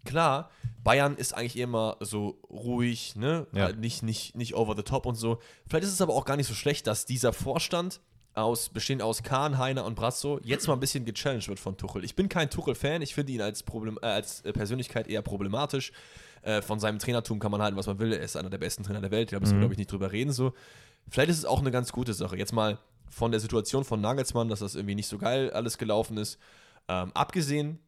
S1: klar, Bayern ist eigentlich immer so ruhig, ne?
S2: Ja.
S1: Halt Nicht, nicht, nicht over the top und so. Vielleicht ist es aber auch gar nicht so schlecht, dass dieser Vorstand aus, bestehend aus Kahn, Heiner und Brazzo, jetzt mal ein bisschen gechallenged wird von Tuchel. Ich bin kein Tuchel-Fan, ich finde ihn als, Problem, äh, als äh, Persönlichkeit eher problematisch. Äh, von seinem Trainertum kann man halten, was man will. Er ist einer der besten Trainer der Welt, da müssen wir, glaube ich, nicht drüber reden. So. Vielleicht ist es auch eine ganz gute Sache. Jetzt mal von der Situation von Nagelsmann, dass das irgendwie nicht so geil alles gelaufen ist. Ähm, abgesehen,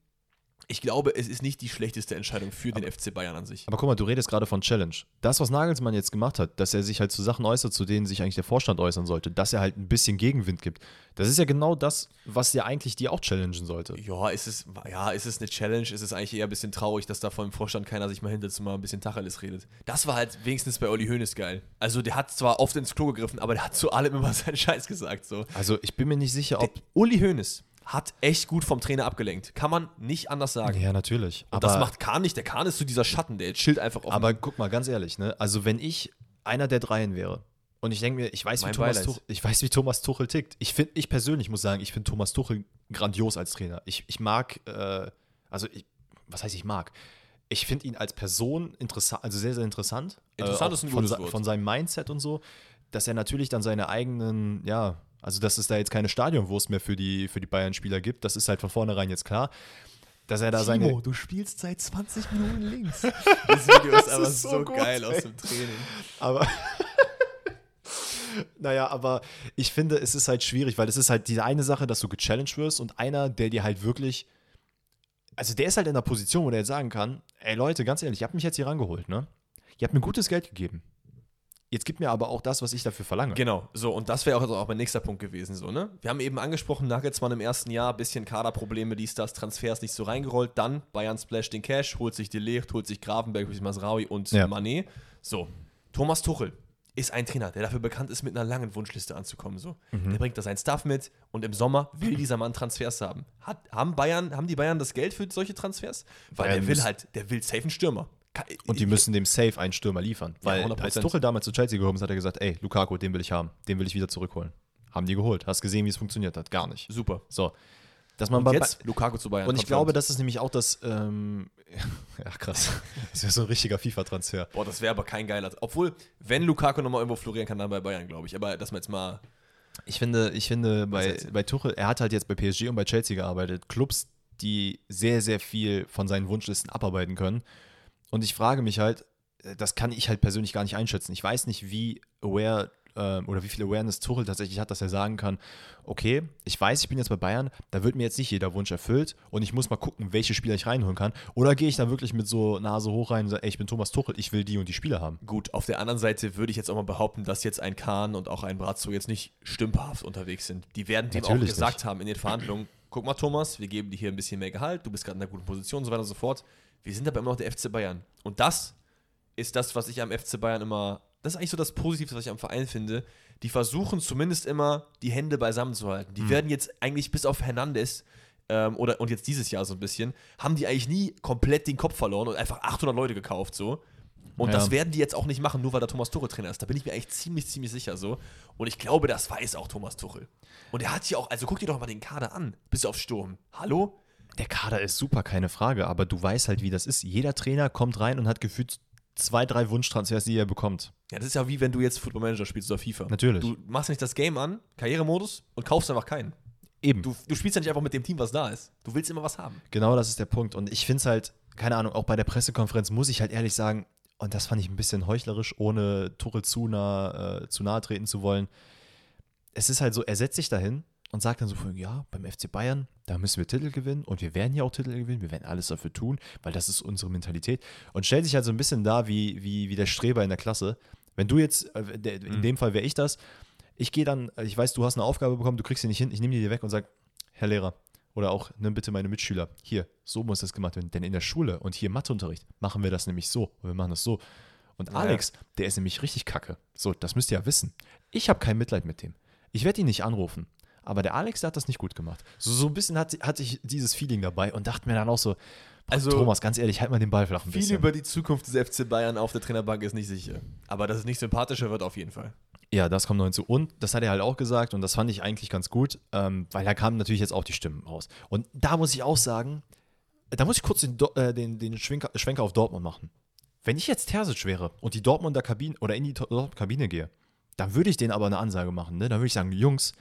S1: Ich glaube, es ist nicht die schlechteste Entscheidung für den FC Bayern an sich.
S2: Aber guck mal, du redest gerade von Challenge. Das, was Nagelsmann jetzt gemacht hat, dass er sich halt zu Sachen äußert, zu denen sich eigentlich der Vorstand äußern sollte, dass er halt ein bisschen Gegenwind gibt, das ist ja genau das, was ja eigentlich die auch challengen sollte.
S1: Ja, ist es, ja, ist es eine Challenge? Ist es eigentlich eher ein bisschen traurig, dass da vor dem Vorstand keiner sich mal hinsetzt und mal ein bisschen Tacheles redet. Das war halt wenigstens bei Uli Hoeneß geil. Also der hat zwar oft ins Klo gegriffen, aber der hat zu allem immer seinen Scheiß gesagt. So.
S2: Also ich bin mir nicht sicher, ob.
S1: Der, Uli Hoeneß hat echt gut vom Trainer abgelenkt. Kann man nicht anders sagen.
S2: Ja, natürlich.
S1: Und das macht Kahn nicht. Der Kahn ist so dieser Schatten, der chillt einfach auf.
S2: Aber guck mal, ganz ehrlich, ne? Also wenn ich einer der Dreien wäre und ich denke mir, ich weiß, wie Thomas. Tuchel, ich weiß, wie Thomas Tuchel tickt. Ich, find, ich persönlich muss sagen, ich finde Thomas Tuchel grandios als Trainer. Ich, ich mag, äh, also ich, was heißt ich mag? Ich finde ihn als Person interessant, also sehr, sehr interessant.
S1: Interessant
S2: Äh,
S1: ist ein
S2: von,
S1: gutes Wort.
S2: von seinem Mindset und so, dass er natürlich dann seine eigenen, ja, also dass es da jetzt keine Stadionwurst mehr für die, für die Bayern-Spieler gibt, das ist halt von vornherein jetzt klar. Dass er da seine,
S1: du spielst seit 20 Minuten links. Das Video ist aber
S2: ist so
S1: so,
S2: gut,
S1: geil
S2: ey.
S1: aus dem Training.
S2: Aber. naja, aber ich finde, es ist halt schwierig, weil es ist halt die eine Sache, dass du gechallenged wirst und einer, der dir halt wirklich. Also der ist halt in der Position, wo der jetzt sagen kann: Ey Leute, ganz ehrlich, ihr habt mich jetzt hier rangeholt, ne? Ihr habt mir gutes Geld gegeben. Jetzt gibt mir aber auch das, was ich dafür verlange.
S1: Genau, so, und das wäre auch, auch mein nächster Punkt gewesen, so, ne? Wir haben eben angesprochen, Nagelsmann im ersten Jahr, bisschen Kaderprobleme, dies, das, Transfers nicht so reingerollt, dann Bayern splash den Cash, holt sich Delicht, holt sich Gravenberg, holt sich Masraui und
S2: Ja.
S1: Mané. So, Thomas Tuchel ist ein Trainer, der dafür bekannt ist, mit einer langen Wunschliste anzukommen, so.
S2: Mhm.
S1: Der bringt da seinen Stuff mit und im Sommer will dieser Mann Transfers haben. Hat, haben Bayern, haben die Bayern das Geld für solche Transfers? Weil
S2: Bayern
S1: der will halt, der will safe einen Stürmer.
S2: Und die müssen dem Safe einen Stürmer liefern. Weil
S1: 100%.
S2: als Tuchel damals zu Chelsea gekommen ist, hat er gesagt, ey, Lukaku, den will ich haben. Den will ich wieder zurückholen. Haben die geholt. Hast gesehen, wie es funktioniert hat. Gar nicht.
S1: Super.
S2: So. Dass man
S1: Und
S2: bei,
S1: jetzt Lukaku zu Bayern.
S2: Und ich glaube, das ist nämlich auch das, ähm, ja krass, das wäre so ein richtiger FIFA-Transfer.
S1: Boah, das wäre aber kein geiler. Obwohl, wenn Lukaku nochmal irgendwo florieren kann, dann bei Bayern, glaube ich. Aber dass man jetzt mal.
S2: Ich finde, ich finde bei, bei Tuchel, er hat halt jetzt bei PSG und bei Chelsea gearbeitet, Clubs, die sehr, sehr viel von seinen Wunschlisten abarbeiten können. Und ich frage mich halt, äh, das kann ich halt persönlich gar nicht einschätzen. Ich weiß nicht, wie aware ähm, oder wie viel Awareness Tuchel tatsächlich hat, dass er sagen kann, okay, ich weiß, ich bin jetzt bei Bayern, da wird mir jetzt nicht jeder Wunsch erfüllt und ich muss mal gucken, welche Spieler ich reinholen kann. Oder gehe ich da wirklich mit so Nase hoch rein und sage, ey, ich bin Thomas Tuchel, ich will die und die Spieler haben.
S1: Gut, auf der anderen Seite würde ich jetzt auch mal behaupten, dass jetzt ein Kahn und auch ein Brazzo jetzt nicht stümperhaft unterwegs sind. Die werden dem auch
S2: Natürlich
S1: gesagt
S2: nicht.
S1: haben in den Verhandlungen: guck mal, Thomas, wir geben dir hier ein bisschen mehr Gehalt, du bist gerade in einer guten Position und so weiter und so fort. Wir sind aber immer noch der FC Bayern. Und das ist das, was ich am FC Bayern immer. Das ist eigentlich so das Positive, was ich am Verein finde. Die versuchen zumindest immer, die Hände beisammen zu halten. Die werden jetzt eigentlich bis auf Hernandez ähm, oder, und jetzt dieses Jahr so ein bisschen, haben die eigentlich nie komplett den Kopf verloren und einfach 800 Leute gekauft so. Und
S2: Ja.
S1: das werden die jetzt auch nicht machen, nur weil der Thomas Tuchel Trainer ist. Da bin ich mir eigentlich ziemlich, ziemlich sicher so. Und ich glaube, das weiß auch Thomas Tuchel. Und er hat hier auch, also guck dir doch mal den Kader an, bis auf Sturm. Hallo?
S2: Der Kader ist super, keine Frage, aber du weißt halt, wie das ist. Jeder Trainer kommt rein und hat gefühlt zwei, drei Wunschtransfers, die er bekommt.
S1: Ja, das ist ja wie wenn du jetzt Football Manager spielst oder FIFA.
S2: Natürlich.
S1: Du machst nicht das Game an, Karrieremodus und kaufst einfach keinen.
S2: Eben.
S1: Du, du spielst ja nicht einfach mit dem Team, was da ist. Du willst immer was haben.
S2: Genau das ist der Punkt. Und ich finde es halt, keine Ahnung, auch bei der Pressekonferenz muss ich halt ehrlich sagen, und das fand ich ein bisschen heuchlerisch, ohne Tuchel zu, nah, äh, zu nahe treten zu wollen. Es ist halt so, er setzt sich dahin und sagt dann so, von, ja, beim FC Bayern, da müssen wir Titel gewinnen und wir werden ja auch Titel gewinnen, wir werden alles dafür tun, weil das ist unsere Mentalität. Und stellt sich halt so ein bisschen da wie, wie, wie der Streber in der Klasse. Wenn du jetzt, äh, in dem Fall wäre ich das, ich gehe dann, äh, ich weiß, du hast eine Aufgabe bekommen, du kriegst sie nicht hin, ich nehme die dir weg und sage, Herr Lehrer, oder auch, nimm bitte meine Mitschüler, hier, so muss das gemacht werden. Denn in der Schule und hier im Matheunterricht machen wir das nämlich so und wir machen das so. Und
S1: Ja,
S2: Alex, der ist nämlich richtig kacke. So, das müsst ihr ja wissen. Ich habe kein Mitleid mit dem. Ich werde ihn nicht anrufen. Aber der Alex, der hat das nicht gut gemacht. So, so ein bisschen hat, hatte ich dieses Feeling dabei und dachte mir dann auch so,
S1: Also-
S2: also, Thomas, ganz ehrlich, halt mal den Ball flach ein
S1: Viel
S2: bisschen.
S1: über die Zukunft des FC Bayern auf der Trainerbank ist nicht sicher. Aber dass es nicht sympathischer wird, auf jeden Fall.
S2: Ja, das kommt noch hinzu. Und das hat er halt auch gesagt und das fand ich eigentlich ganz gut, ähm, weil da kamen natürlich jetzt auch die Stimmen raus. Und da muss ich auch sagen, da muss ich kurz den, äh, den, den Schwenker, Schwenker auf Dortmund machen. Wenn ich jetzt Terzic wäre und die Dortmunder Kabine oder in die Dortmund Kabine gehe, dann würde ich denen aber eine Ansage machen. Ne? Dann würde ich sagen, Jungs,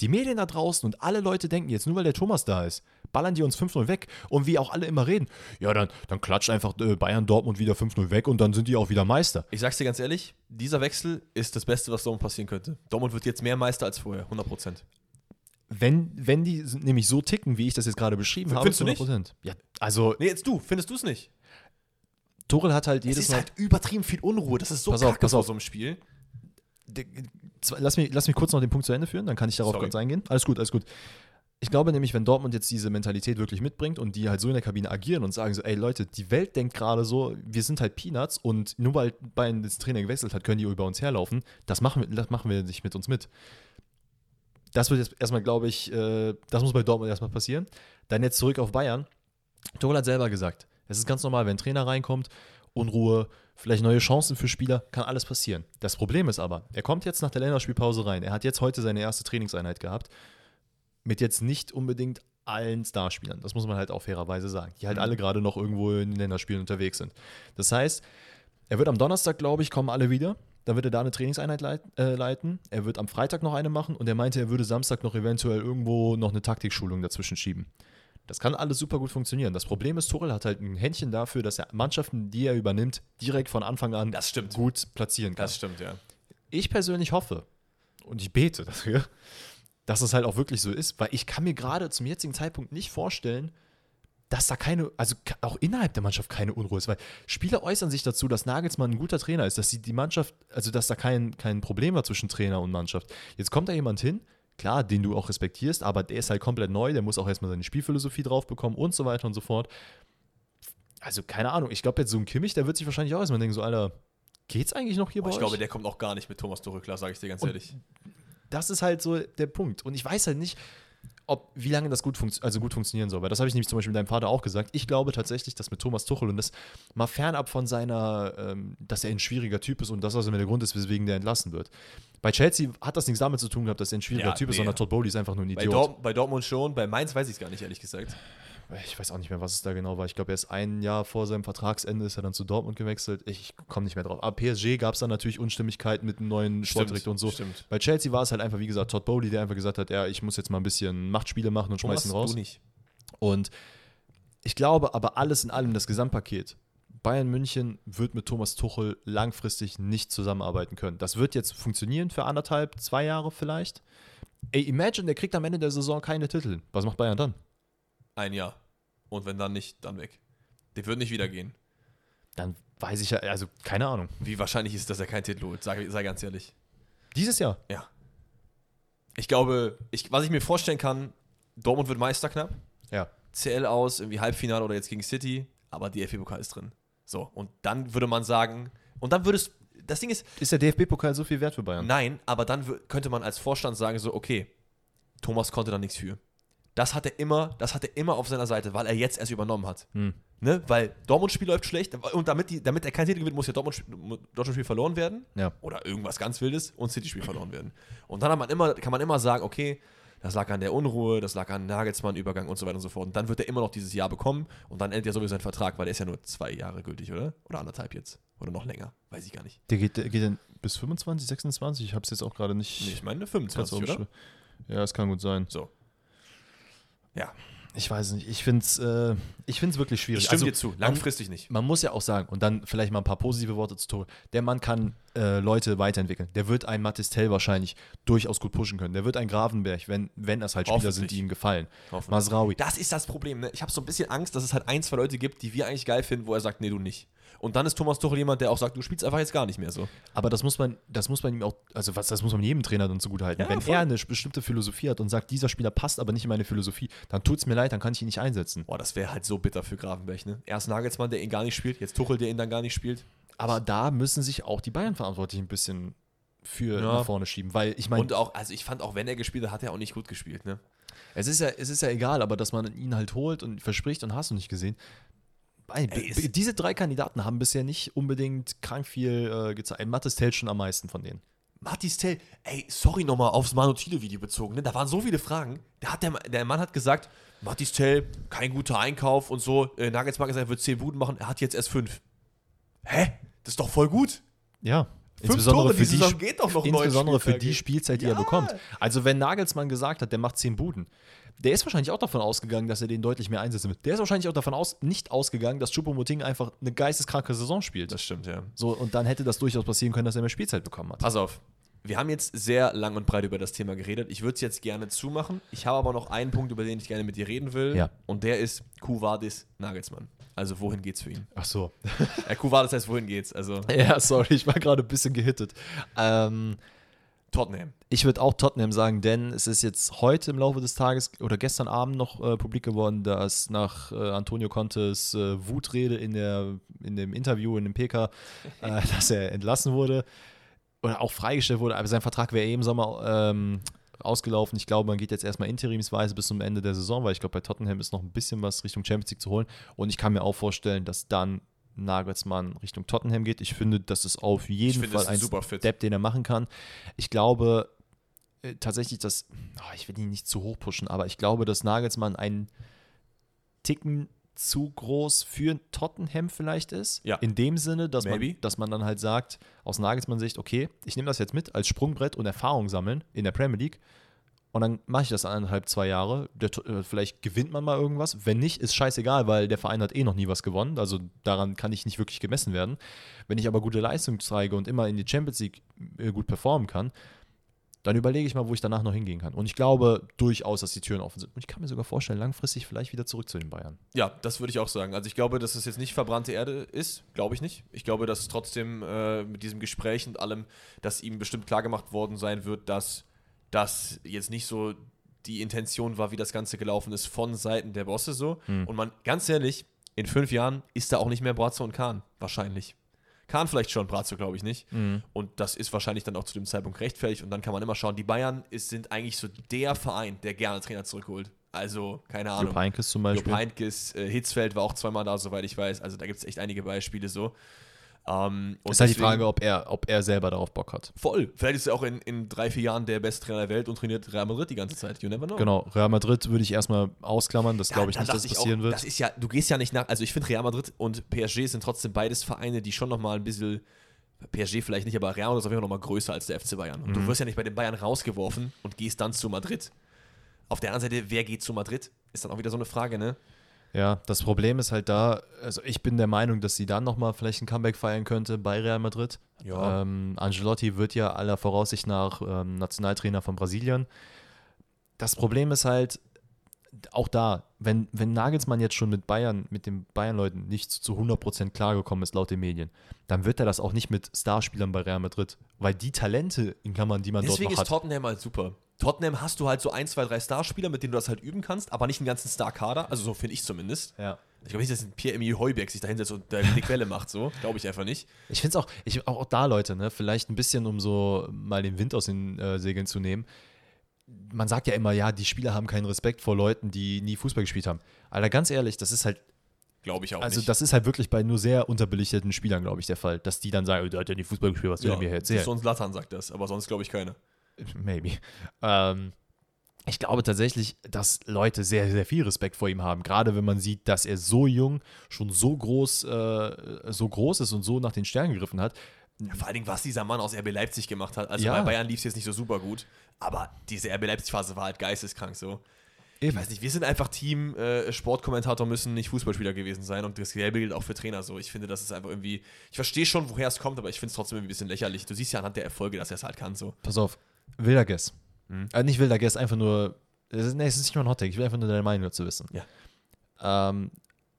S2: die Medien da draußen und alle Leute denken jetzt, nur weil der Thomas da ist, ballern die uns 5-0 weg. Und wie auch alle immer reden, ja, dann, dann klatscht einfach äh, Bayern Dortmund wieder 5-0 weg und dann sind die auch wieder Meister.
S1: Ich sag's dir ganz ehrlich, dieser Wechsel ist das Beste, was Dortmund passieren könnte. Dortmund wird jetzt mehr Meister als vorher, 100 Prozent.
S2: Wenn, wenn die nämlich so ticken, wie ich das jetzt gerade beschrieben habe,
S1: Findest du
S2: zu
S1: nicht?
S2: 100%. Ja, also
S1: Nee, jetzt du, findest du es nicht?
S2: Tuchel hat halt
S1: Es
S2: jedes
S1: ist
S2: Mal.
S1: halt übertrieben viel Unruhe. Das ist so
S2: Pass auf, pass auf.
S1: so einem Spiel.
S2: Lass mich, lass mich kurz noch den Punkt zu Ende führen, dann kann ich darauf
S1: Sorry.
S2: kurz eingehen. Alles gut, alles gut. Ich glaube nämlich, wenn Dortmund jetzt diese Mentalität wirklich mitbringt und die halt so in der Kabine agieren und sagen so, ey Leute, die Welt denkt gerade so, wir sind halt Peanuts und nur weil Bayern das Trainer gewechselt hat, können die über uns herlaufen. Das machen wir, das machen wir nicht mit uns mit. Das wird jetzt erstmal, glaube ich, äh, das muss bei Dortmund erstmal passieren. Dann jetzt zurück auf Bayern. Tuchel hat selber gesagt, es ist ganz normal, wenn ein Trainer reinkommt, Unruhe, vielleicht neue Chancen für Spieler, kann alles passieren. Das Problem ist aber, er kommt jetzt nach der Länderspielpause rein. Er hat jetzt heute seine erste Trainingseinheit gehabt. Mit jetzt nicht unbedingt allen Starspielern. Das muss man halt auch fairerweise sagen. Die halt
S1: Mhm.
S2: alle gerade noch irgendwo in den Länderspielen unterwegs sind. Das heißt, er wird am Donnerstag, glaube ich, kommen alle wieder. Dann wird er da eine Trainingseinheit äh, leiten. Er wird am Freitag noch eine machen und er meinte, er würde Samstag noch eventuell irgendwo noch eine Taktikschulung dazwischen schieben. Das kann alles super gut funktionieren. Das Problem ist, Tuchel hat halt ein Händchen dafür, dass er Mannschaften, die er übernimmt, direkt von Anfang an
S1: Das stimmt.
S2: gut platzieren kann.
S1: Das stimmt, ja.
S2: Ich persönlich hoffe und ich bete dafür, dass es halt auch wirklich so ist, weil ich kann mir gerade zum jetzigen Zeitpunkt nicht vorstellen, dass da keine, also auch innerhalb der Mannschaft keine Unruhe ist, weil Spieler äußern sich dazu, dass Nagelsmann ein guter Trainer ist, dass sie die Mannschaft, also dass da kein, kein Problem war zwischen Trainer und Mannschaft. Jetzt kommt da jemand hin, klar, den du auch respektierst, aber der ist halt komplett neu, der muss auch erstmal seine Spielphilosophie drauf bekommen und so weiter und so fort. Also keine Ahnung, ich glaube jetzt so ein Kimmich, der wird sich wahrscheinlich auch erstmal denken, so Alter, geht's eigentlich noch hier
S1: Boah,
S2: bei
S1: ich
S2: euch?
S1: glaube, der kommt auch gar nicht mit Thomas Tuchel klar, sage ich dir ganz
S2: Und-
S1: ehrlich.
S2: das ist halt so der Punkt. Und ich weiß halt nicht, ob, wie lange das gut, also gut funktionieren soll. Weil das habe ich nämlich zum Beispiel mit deinem Vater auch gesagt. Ich glaube tatsächlich, dass mit Thomas Tuchel und das mal fernab von seiner, ähm, dass er ein schwieriger Typ ist und das also der Grund ist, weswegen der entlassen wird. Bei Chelsea hat das nichts damit zu tun gehabt, dass er ein schwieriger
S1: Ja,
S2: Typ ist,
S1: nee.
S2: sondern Todd Bowley ist einfach nur ein
S1: Bei,
S2: Idiot.
S1: Dort, bei Dortmund schon, bei Mainz weiß ich es gar nicht, ehrlich gesagt.
S2: Ich weiß auch nicht mehr, was es da genau war. Ich glaube, erst ein Jahr vor seinem Vertragsende ist er dann zu Dortmund gewechselt. Ich komme nicht mehr drauf. Aber PSG gab es dann natürlich Unstimmigkeiten mit dem neuen Sportdirektor und so.
S1: Stimmt.
S2: Bei Chelsea war es halt einfach, wie gesagt, Todd Bowley, der einfach gesagt hat, ja, ich muss jetzt mal ein bisschen Machtspiele machen und schmeiß ihn
S1: Thomas,
S2: raus.
S1: du nicht.
S2: Und ich glaube aber alles in allem, das Gesamtpaket, Bayern München wird mit Thomas Tuchel langfristig nicht zusammenarbeiten können. Das wird jetzt funktionieren für anderthalb, zwei Jahre vielleicht. Ey, imagine, der kriegt am Ende der Saison keine Titel. Was macht Bayern dann?
S1: Ein Jahr. Und wenn dann nicht, dann weg. Der wird nicht wieder gehen.
S2: Dann weiß ich ja, also keine Ahnung.
S1: Wie wahrscheinlich ist, dass er keinen Titel holt? Sag, sei ganz ehrlich.
S2: Dieses Jahr.
S1: Ja. Ich glaube, ich, was ich mir vorstellen kann, Dortmund wird Meister knapp.
S2: Ja.
S1: CL aus, irgendwie Halbfinale oder jetzt gegen City, aber die DFB-Pokal ist drin. So, und dann würde man sagen, und dann würde es, das Ding ist,
S2: Ist der DFB-Pokal so viel wert für Bayern?
S1: nein, aber dann könnte man als Vorstand sagen, so, okay, Thomas konnte da nichts für. Das hat er immer, das hat er immer auf seiner Seite, weil er jetzt erst übernommen hat.
S2: Hm.
S1: Ne? Weil Dortmund-Spiel läuft schlecht und damit, die, damit er kein Titel gewinnt, muss ja Dortmund- Dortmund-Spiel verloren werden
S2: Ja.
S1: oder irgendwas ganz Wildes und City-Spiel verloren werden. Und dann man immer, kann man immer sagen, okay, das lag an der Unruhe, das lag an Nagelsmann-Übergang und so weiter und so fort. Und dann wird er immer noch dieses Jahr bekommen und dann endet ja sowieso sein Vertrag, weil der ist ja nur zwei Jahre gültig, oder? Oder anderthalb jetzt. Oder noch länger. Weiß ich gar nicht.
S2: Der geht, der geht dann bis 25, 26? Ich habe es jetzt auch gerade nicht.
S1: Nee, ich meine
S2: ganz
S1: 25, oder?
S2: Ja, es kann gut sein.
S1: So. Ja,
S2: Ich weiß nicht. Ich finde es äh, ich find's wirklich schwierig.
S1: ich stimme
S2: Also,
S1: dir zu. Langfristig nicht.
S2: man muss ja auch sagen, und dann vielleicht mal ein paar positive Worte zu Tore. Der Mann kann äh, Leute weiterentwickeln. Der wird einen Matistel wahrscheinlich durchaus gut pushen können. Der wird einen Gravenberg, wenn, wenn das halt Spieler sind, die ihm gefallen. Masraui.
S1: Das ist das Problem. Ne? Ich habe so ein bisschen Angst, dass es halt ein, zwei Leute gibt, die wir eigentlich geil finden, wo er sagt, nee, du nicht. Und dann ist Thomas Tuchel jemand, der auch sagt, du spielst einfach jetzt gar nicht mehr so.
S2: Aber das muss man, das muss man ihm auch, also was, das muss man jedem Trainer dann zugutehalten.
S1: Ja,
S2: wenn
S1: voll.
S2: er eine bestimmte Philosophie hat und sagt, dieser Spieler passt aber nicht in meine Philosophie, dann tut es mir leid, dann kann ich ihn nicht einsetzen.
S1: Boah, das wäre halt so bitter für Gravenberg, ne? Erst Nagelsmann, der ihn gar nicht spielt, jetzt Tuchel, der ihn dann gar nicht spielt.
S2: Aber da müssen sich auch die Bayern-Verantwortlichen ein bisschen für
S1: Ja.
S2: nach vorne schieben, weil ich meine,
S1: Und auch, also ich fand auch, wenn er gespielt hat, hat er auch nicht gut gespielt, ne?
S2: Es ist ja, es ist ja egal, aber dass man ihn halt holt und verspricht und hast du nicht gesehen. Ey,
S1: Ey,
S2: diese drei Kandidaten haben bisher nicht unbedingt krank viel äh, gezeigt. Mattes zählt schon am meisten von denen.
S1: Matis Tell, ey, sorry nochmal aufs Manutile-Video bezogen, ne? Da waren so viele Fragen. Da hat der, der Mann hat gesagt, Matis Tell, kein guter Einkauf und so. Äh, Nagelsmann hat gesagt, er wird 10 Buden machen, er hat jetzt erst 5. Hä? Das ist doch voll gut.
S2: Ja.
S1: Fünf
S2: Insbesondere
S1: Tore
S2: für
S1: die Saison geht doch noch
S2: insbesondere für die Spielzeit, die
S1: Ja.
S2: er bekommt. Also wenn Nagelsmann gesagt hat, der macht zehn Buden, der ist wahrscheinlich auch davon ausgegangen, dass er den deutlich mehr einsetzen wird. Der ist wahrscheinlich auch davon aus, nicht ausgegangen, dass Choupo-Moting einfach eine geisteskranke Saison spielt.
S1: Das stimmt, ja.
S2: So, und dann hätte das durchaus passieren können, dass er mehr Spielzeit bekommen hat.
S1: Pass auf. wir haben jetzt sehr lang und breit über das Thema geredet. Ich würde es jetzt gerne zumachen. Ich habe aber noch einen Punkt, über den ich gerne mit dir reden will.
S2: Ja.
S1: Und der ist Kuvadis Nagelsmann. Also wohin geht's für ihn?
S2: Ach so.
S1: Äh, Kuvadis heißt wohin geht's? Also
S2: ja, sorry, ich war gerade ein bisschen gehittet. Ähm,
S1: Tottenham.
S2: ich würde auch Tottenham sagen, denn es ist jetzt heute im Laufe des Tages oder gestern Abend noch äh, publik geworden, dass nach äh, Antonio Contes äh, Wutrede in, der, in dem Interview in dem PK, äh, dass er entlassen wurde oder auch freigestellt wurde, aber sein Vertrag wäre eh im Sommer ähm, ausgelaufen. Ich glaube, man geht jetzt erstmal interimsweise bis zum Ende der Saison, weil ich glaube, bei Tottenham ist noch ein bisschen was Richtung Champions League zu holen. Und ich kann mir auch vorstellen, dass dann Nagelsmann Richtung Tottenham geht. Ich finde, das ist auf jeden
S1: finde,
S2: Fall ein. Step, den er machen kann. Ich glaube äh, tatsächlich, dass, oh, ich will ihn nicht zu hoch pushen, aber ich glaube, dass Nagelsmann einen Ticken zu groß für Tottenham vielleicht ist.
S1: Ja.
S2: In dem Sinne, dass man, dass man dann halt sagt, aus Nagelsmann Sicht, okay, ich nehme das jetzt mit als Sprungbrett und Erfahrung sammeln in der Premier League. Und dann mache ich das eineinhalb, zwei Jahre. Der, äh, vielleicht gewinnt man mal irgendwas. Wenn nicht, ist scheißegal, weil der Verein hat eh noch nie was gewonnen. Also daran kann ich nicht wirklich gemessen werden. Wenn ich aber gute Leistung zeige und immer in die Champions League äh, gut performen kann, dann überlege ich mal, wo ich danach noch hingehen kann. Und ich glaube durchaus, dass die Türen offen sind. Und ich kann mir sogar vorstellen, langfristig vielleicht wieder zurück zu den Bayern.
S1: Ja, das würde ich auch sagen. Also ich glaube, dass es jetzt nicht verbrannte Erde ist, glaube ich nicht. Ich glaube, dass es trotzdem äh, mit diesem Gespräch und allem, dass ihm bestimmt klargemacht worden sein wird, dass das jetzt nicht so die Intention war, wie das Ganze gelaufen ist von Seiten der Bosse so. Und man, ganz ehrlich, in fünf Jahren ist da auch nicht mehr Brazzo und Kahn, wahrscheinlich. Kahn vielleicht schon, Brazzo glaube ich nicht. Und das ist wahrscheinlich dann auch zu dem Zeitpunkt rechtfertigt. Und dann kann man immer schauen, die Bayern ist, sind eigentlich so der Verein, der gerne Trainer zurückholt. Also, keine Ahnung.
S2: Jupp Heynckes zum
S1: Jupp
S2: Beispiel.
S1: Heynckes, äh, Hitzfeld war auch zweimal da, soweit ich weiß. Also da gibt es echt einige Beispiele so. Ähm,
S2: ist halt die Frage, ob er, ob er selber darauf Bock hat.
S1: Voll. Vielleicht ist er auch in, in drei, vier Jahren der beste Trainer der Welt und trainiert Real Madrid die ganze Zeit. You never know.
S2: Genau, Real Madrid würde ich erstmal ausklammern. Das
S1: Ja,
S2: glaube ich nicht, dass
S1: ich
S2: passieren
S1: auch,
S2: wird.
S1: Das ist ja, du gehst ja nicht nach, also ich finde Real Madrid und PSG sind trotzdem beides Vereine, die schon nochmal ein bisschen, PSG vielleicht nicht, aber Real Madrid ist auf jeden Fall nochmal größer als der FC Bayern. Und
S2: Mhm.
S1: du wirst ja nicht bei den Bayern rausgeworfen und gehst dann zu Madrid. Auf der anderen Seite, wer geht zu Madrid? Ist dann auch wieder so eine Frage, ne?
S2: Ja, das Problem ist halt da, also ich bin der Meinung, dass sie dann nochmal vielleicht ein Comeback feiern könnte bei Real Madrid.
S1: Ja.
S2: Ähm, Angelotti wird ja aller Voraussicht nach ähm, Nationaltrainer von Brasilien. Das Problem ist halt, auch da, wenn, wenn Nagelsmann jetzt schon mit Bayern, mit den Bayern-Leuten nicht zu 100% klargekommen ist, laut den Medien, dann wird er das auch nicht mit Starspielern bei Real Madrid, weil die Talente, in Klammern, die man
S1: Deswegen
S2: dort
S1: ist
S2: noch hat,
S1: Tottenham halt super. Tottenham hast du halt so ein, zwei, drei Starspieler, mit denen du das halt üben kannst, aber nicht einen ganzen Star-Kader. Also so finde ich zumindest.
S2: ja.
S1: Ich glaube nicht, dass ein Pierre-Emile Heuberg sich da hinsetzt und da eine Quelle macht. So glaube ich einfach nicht.
S2: Ich finde es auch, ich, auch, auch da, Leute, ne, vielleicht ein bisschen, um so mal den Wind aus den äh, Segeln zu nehmen. Man sagt ja immer, ja, die Spieler haben keinen Respekt vor Leuten, die nie Fußball gespielt haben. Alter, ganz ehrlich, das ist halt,
S1: Glaube ich auch
S2: also
S1: nicht.
S2: das ist halt wirklich bei nur sehr unterbelichteten Spielern, glaube ich, der Fall, dass die dann sagen, oh, der hat ja nie Fußball gespielt, was will
S1: ja,
S2: er mir erzählen?
S1: so ein Lattern sagt das, aber sonst glaube ich keiner.
S2: Maybe. Ähm, ich glaube tatsächlich, dass Leute sehr, sehr viel Respekt vor ihm haben. Gerade wenn man sieht, dass er so jung schon so groß, äh, so groß ist und so nach den Sternen gegriffen hat.
S1: Ja, vor allen Dingen, was dieser Mann aus RB Leipzig gemacht hat. Also
S2: Ja.
S1: bei Bayern lief es jetzt nicht so super gut, aber diese RB Leipzig-Phase war halt geisteskrank so. Ich weiß nicht, wir sind einfach Team, äh, Sportkommentator müssen nicht Fußballspieler gewesen sein und das selbe gilt auch für Trainer so. Ich finde, das ist einfach irgendwie, ich verstehe schon, woher es kommt, aber ich finde es trotzdem irgendwie ein bisschen lächerlich. Du siehst ja anhand der Erfolge, dass er es halt kann so.
S2: Pass auf, wilder Guess.
S1: Mhm.
S2: Äh, nicht wilder Guess, einfach nur. Es ist, nee, es ist nicht mal ein Hottake, ich will einfach nur deine Meinung dazu wissen.
S1: Ja.
S2: Ähm,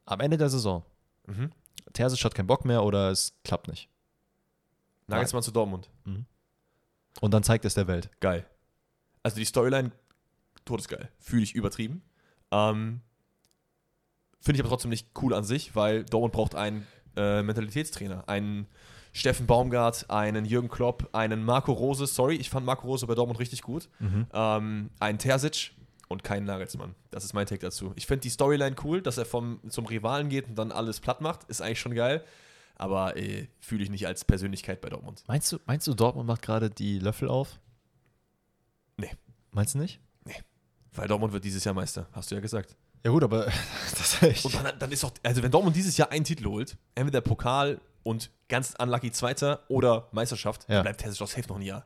S2: am Ende der Saison,
S1: Mhm.
S2: Terzic hat keinen Bock mehr oder es klappt nicht.
S1: Nagelsmann zu Dortmund.
S2: Und dann zeigt es der Welt.
S1: Geil. Also die Storyline, todesgeil. Fühle ich übertrieben. Ähm, Finde ich aber trotzdem nicht cool an sich, weil Dortmund braucht einen äh, Mentalitätstrainer. Einen Steffen Baumgart, einen Jürgen Klopp, einen Marco Rose. Sorry, ich fand Marco Rose bei Dortmund richtig gut. Ähm, einen Terzic und keinen Nagelsmann. Das ist mein Take dazu. Ich finde die Storyline cool, dass er vom, zum Rivalen geht und dann alles platt macht. Ist eigentlich schon geil. Aber äh, fühle ich nicht als Persönlichkeit bei Dortmund.
S2: Meinst du, meinst du, Dortmund macht gerade die Löffel auf?
S1: Nee.
S2: Meinst du nicht?
S1: Weil Dortmund wird dieses Jahr Meister, hast du ja gesagt.
S2: Ja, gut, aber das echt.
S1: Und dann, dann ist doch, also wenn Dortmund dieses Jahr einen Titel holt, entweder Pokal und ganz unlucky Zweiter oder Meisterschaft,
S2: Ja.
S1: dann bleibt Terzic doch safe noch ein Jahr.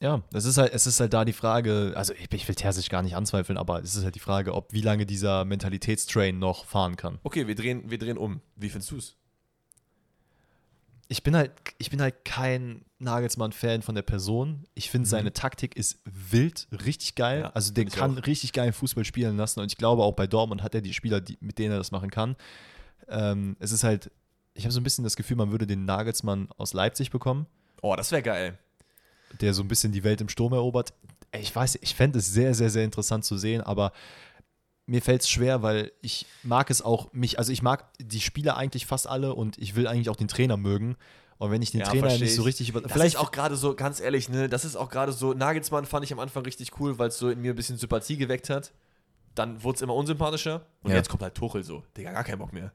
S2: Ja, es ist halt, es ist halt da die Frage, also ich, ich will Terzic gar nicht anzweifeln, aber es ist halt die Frage, ob wie lange dieser Mentalitätstrain noch fahren kann.
S1: Okay, wir drehen, wir drehen um. Wie findest du es?
S2: ich bin halt, ich bin halt kein Nagelsmann-Fan von der Person. Ich finde, seine Taktik ist wild, richtig geil.
S1: Mhm. Ja,
S2: also der kann
S1: auch.
S2: richtig geilen Fußball spielen lassen. Und ich glaube, auch bei Dortmund hat er die Spieler, die, mit denen er das machen kann. Ähm, es ist halt, ich habe so ein bisschen das Gefühl, man würde den Nagelsmann aus Leipzig bekommen,
S1: Oh, das wäre geil.
S2: Der so ein bisschen die Welt im Sturm erobert. Ich weiß, ich fände es sehr, sehr, sehr interessant zu sehen, aber mir fällt es schwer, weil ich mag es auch, mich, also ich mag die Spieler eigentlich fast alle und ich will eigentlich auch den Trainer mögen. Und wenn ich den
S1: Ja,
S2: Trainer nicht so
S1: ich.
S2: richtig über.
S1: Das
S2: vielleicht
S1: auch gerade so, ganz ehrlich, ne, das ist auch gerade so, Nagelsmann fand ich am Anfang richtig cool, weil es so in mir ein bisschen Sympathie geweckt hat. Dann wurde es immer unsympathischer und
S2: Ja.
S1: jetzt kommt halt Tuchel so. Digga, gar keinen Bock mehr.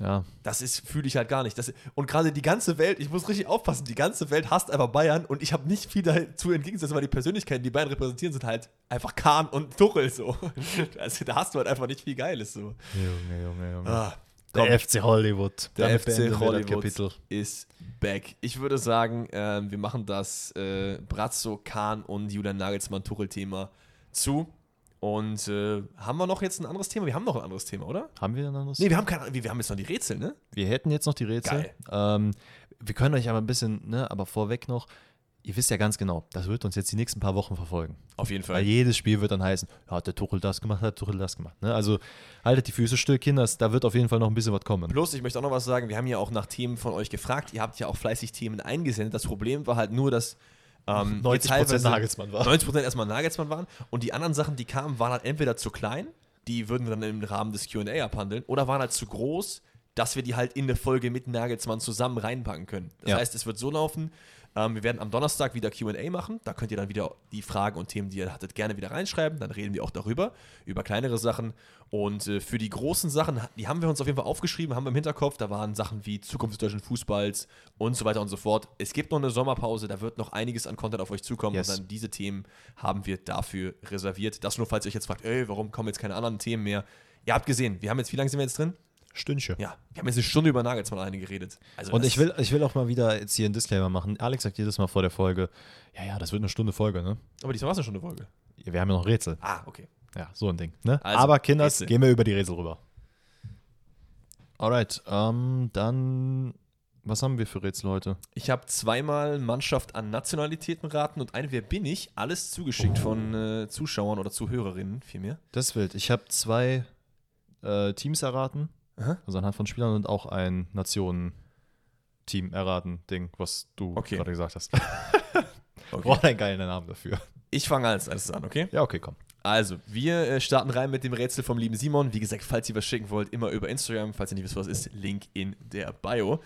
S2: Ja,
S1: Das ist, fühle ich halt gar nicht. Das, und gerade die ganze Welt, ich muss richtig aufpassen, die ganze Welt hasst einfach Bayern und ich habe nicht viel dazu entgegengesetzt, weil die Persönlichkeiten, die Bayern repräsentieren, sind halt einfach Kahn und Tuchel so. Also da hast du halt einfach nicht viel Geiles so.
S2: Junge, Junge, Junge.
S1: Ah,
S2: der FC Hollywood.
S1: Der
S2: Damit
S1: FC Hollywood
S2: Kapitel.
S1: ist back. Ich würde sagen, ähm, wir machen das äh, Brazzo, Kahn und Julian Nagelsmann-Tuchel-Thema zu. Und äh, haben wir noch jetzt ein anderes Thema? Wir haben noch ein anderes Thema, oder?
S2: Haben wir ein anderes?
S1: Nee, wir haben kein, wir wir haben jetzt noch die Rätsel, ne?
S2: Wir hätten jetzt noch die Rätsel. Ähm, wir können euch aber ein bisschen, ne, aber vorweg noch, ihr wisst ja ganz genau, das wird uns jetzt die nächsten paar Wochen verfolgen.
S1: Auf jeden
S2: Weil
S1: Fall.
S2: jedes Spiel wird dann heißen, ja, hat der Tuchel das gemacht, hat der Tuchel das gemacht. Ne? Also haltet die Füße still, Kinder, da wird auf jeden Fall noch ein bisschen was kommen.
S1: Plus, ich möchte auch noch was sagen, wir haben ja auch nach Themen von euch gefragt. Ihr habt ja auch fleißig Themen eingesendet. Das Problem war halt nur, dass ähm, wir
S2: 90%
S1: teilweise-
S2: Nagelsmann war.
S1: 90% erstmal Nagelsmann waren. Und die anderen Sachen, die kamen, waren halt entweder zu klein, die würden wir dann im Rahmen des QA abhandeln, oder waren halt zu groß, dass wir die halt in eine Folge mit Nagelsmann zusammen reinpacken können. Das
S2: Ja.
S1: heißt, es wird so laufen, ähm, wir werden am Donnerstag wieder QA machen. Da könnt ihr dann wieder die Fragen und Themen, die ihr hattet, gerne wieder reinschreiben. Dann reden wir auch darüber, über kleinere Sachen. Und äh, für die großen Sachen, die haben wir uns auf jeden Fall aufgeschrieben, haben wir im Hinterkopf. Da waren Sachen wie Zukunft des deutschen Fußballs und so weiter und so fort. Es gibt noch eine Sommerpause, da wird noch einiges an Content auf euch zukommen.
S2: Yes.
S1: Und dann diese Themen haben wir dafür reserviert. Das nur, falls ihr euch jetzt fragt, ey, warum kommen jetzt keine anderen Themen mehr? Ihr habt gesehen, wir haben jetzt, wie lange sind wir jetzt drin?
S2: Stündchen.
S1: Ja, wir haben jetzt eine Stunde über Nagelsmann alleine geredet. Also
S2: Und ich will, ich will auch mal wieder jetzt hier einen Disclaimer machen. Alex sagt jedes Mal vor der Folge, ja, ja, das wird eine Stunde Folge, ne?
S1: Aber diesmal war es eine Stunde Folge.
S2: Ja, Wir haben ja noch Rätsel.
S1: Ah, okay.
S2: Ja, so ein Ding. Ne?
S1: Also,
S2: Aber Kinders,
S1: Rätsel.
S2: gehen wir über die Rätsel rüber. Alright, ähm, dann, was haben wir für Rätsel heute?
S1: Ich habe zweimal Mannschaft an Nationalitäten raten und ein Wer bin ich? Alles zugeschickt von äh, Zuschauern oder Zuhörerinnen vielmehr.
S2: Das ist wild. Ich habe zwei äh, Teams erraten,
S1: Aha.
S2: also anhand von Spielern und auch ein Nationen-Team erraten, Ding, was du
S1: Okay.
S2: gerade gesagt hast.
S1: Okay.
S2: Braucht einen geilen Namen dafür.
S1: Ich fange als erstes an, okay?
S2: Ja, okay, komm.
S1: Also, wir äh, starten rein mit dem Rätsel vom lieben Simon. Wie gesagt, falls ihr was schicken wollt, immer über Instagram. Falls ihr nicht wisst, was ist, Link in der Bio.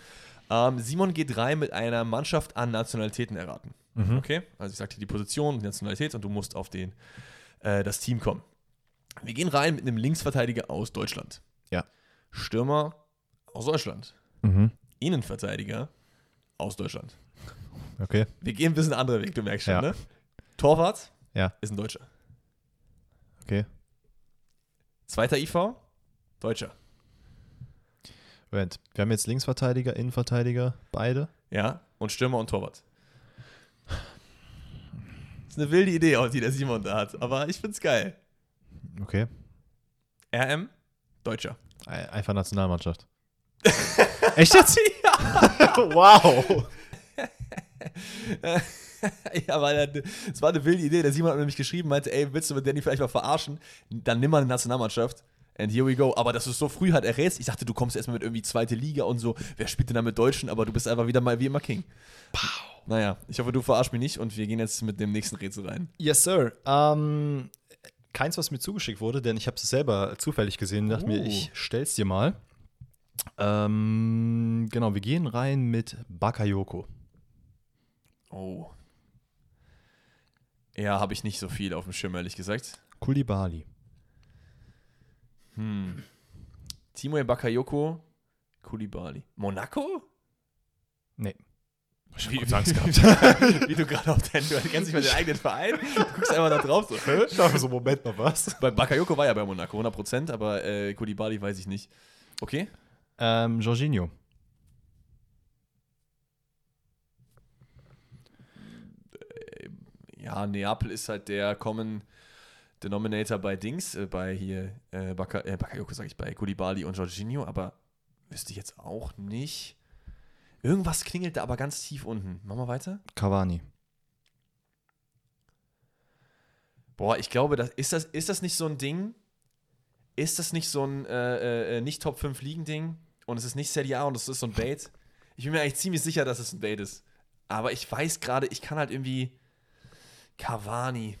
S1: Ähm, Simon geht rein mit einer Mannschaft an Nationalitäten erraten. Okay? Also ich sagte die Position, die Nationalität und du musst auf den, äh, das Team kommen. Wir gehen rein mit einem Linksverteidiger aus Deutschland.
S2: Ja.
S1: Stürmer aus Deutschland.
S2: Mhm.
S1: Innenverteidiger aus Deutschland.
S2: Okay.
S1: Wir gehen ein bisschen andere Weg, du merkst schon,
S2: Ja.
S1: ne? Torwart
S2: Ja.
S1: ist ein Deutscher.
S2: Okay.
S1: Zweiter IV, Deutscher.
S2: Moment, wir haben jetzt Linksverteidiger, Innenverteidiger, beide.
S1: Ja, und Stürmer und Torwart. Das ist eine wilde Idee, die der Simon da hat, aber ich find's geil.
S2: Okay.
S1: RM, Deutscher.
S2: Ei- Einfach Nationalmannschaft. Echt jetzt? wow.
S1: ja, weil es war eine wilde Idee. Der Simon hat nämlich geschrieben, meinte, ey, willst du mit Danny vielleicht mal verarschen? Dann nimm mal eine Nationalmannschaft. And here we go. Aber dass du es so früh halt errätst, ich dachte, du kommst erstmal mit irgendwie zweite Liga und so. Wer spielt denn da mit Deutschen? Aber du bist einfach wieder mal wie immer King. Naja, ich hoffe, du verarsch mich nicht und wir gehen jetzt mit dem nächsten Rätsel rein.
S2: Yes, sir. Ähm, keins, was mir zugeschickt wurde, denn ich habe es selber zufällig gesehen und dachte mir,
S1: Oh.
S2: ich stell's dir mal. Ähm, genau, wir gehen rein mit Bakayoko.
S1: Oh. Ja, habe ich nicht so viel auf dem Schirm, ehrlich gesagt.
S2: Kulibali.
S1: Hm. Timo Bakayoko, Kulibali. Monaco?
S2: Nee.
S1: Wie, wie, wie du gerade auf deinen, du kennst nicht mal den eigenen Verein, du guckst einfach da drauf so. Hä?
S2: so, Moment mal, was?
S1: Bei Bakayoko war ja bei Monaco, 100%, aber äh, Kulibali weiß ich nicht. Okay.
S2: Ähm, Jorginho.
S1: Ja, Neapel ist halt der Common Denominator bei Dings, äh, bei hier äh, Baka, äh, Bakayoko, sag ich, bei Kulibali und Jorginho, aber wüsste ich jetzt auch nicht. Irgendwas klingelt da aber ganz tief unten. Machen wir weiter?
S2: Cavani.
S1: Boah, ich glaube, das, ist, das, ist das nicht so ein Ding? Ist das nicht so ein äh, äh, nicht Top 5 Ligen-Ding? Und es ist nicht Serie A und es ist so ein Bait? Ich bin mir eigentlich ziemlich sicher, dass es ein Bait ist. Aber ich weiß gerade, ich kann halt irgendwie. Cavani.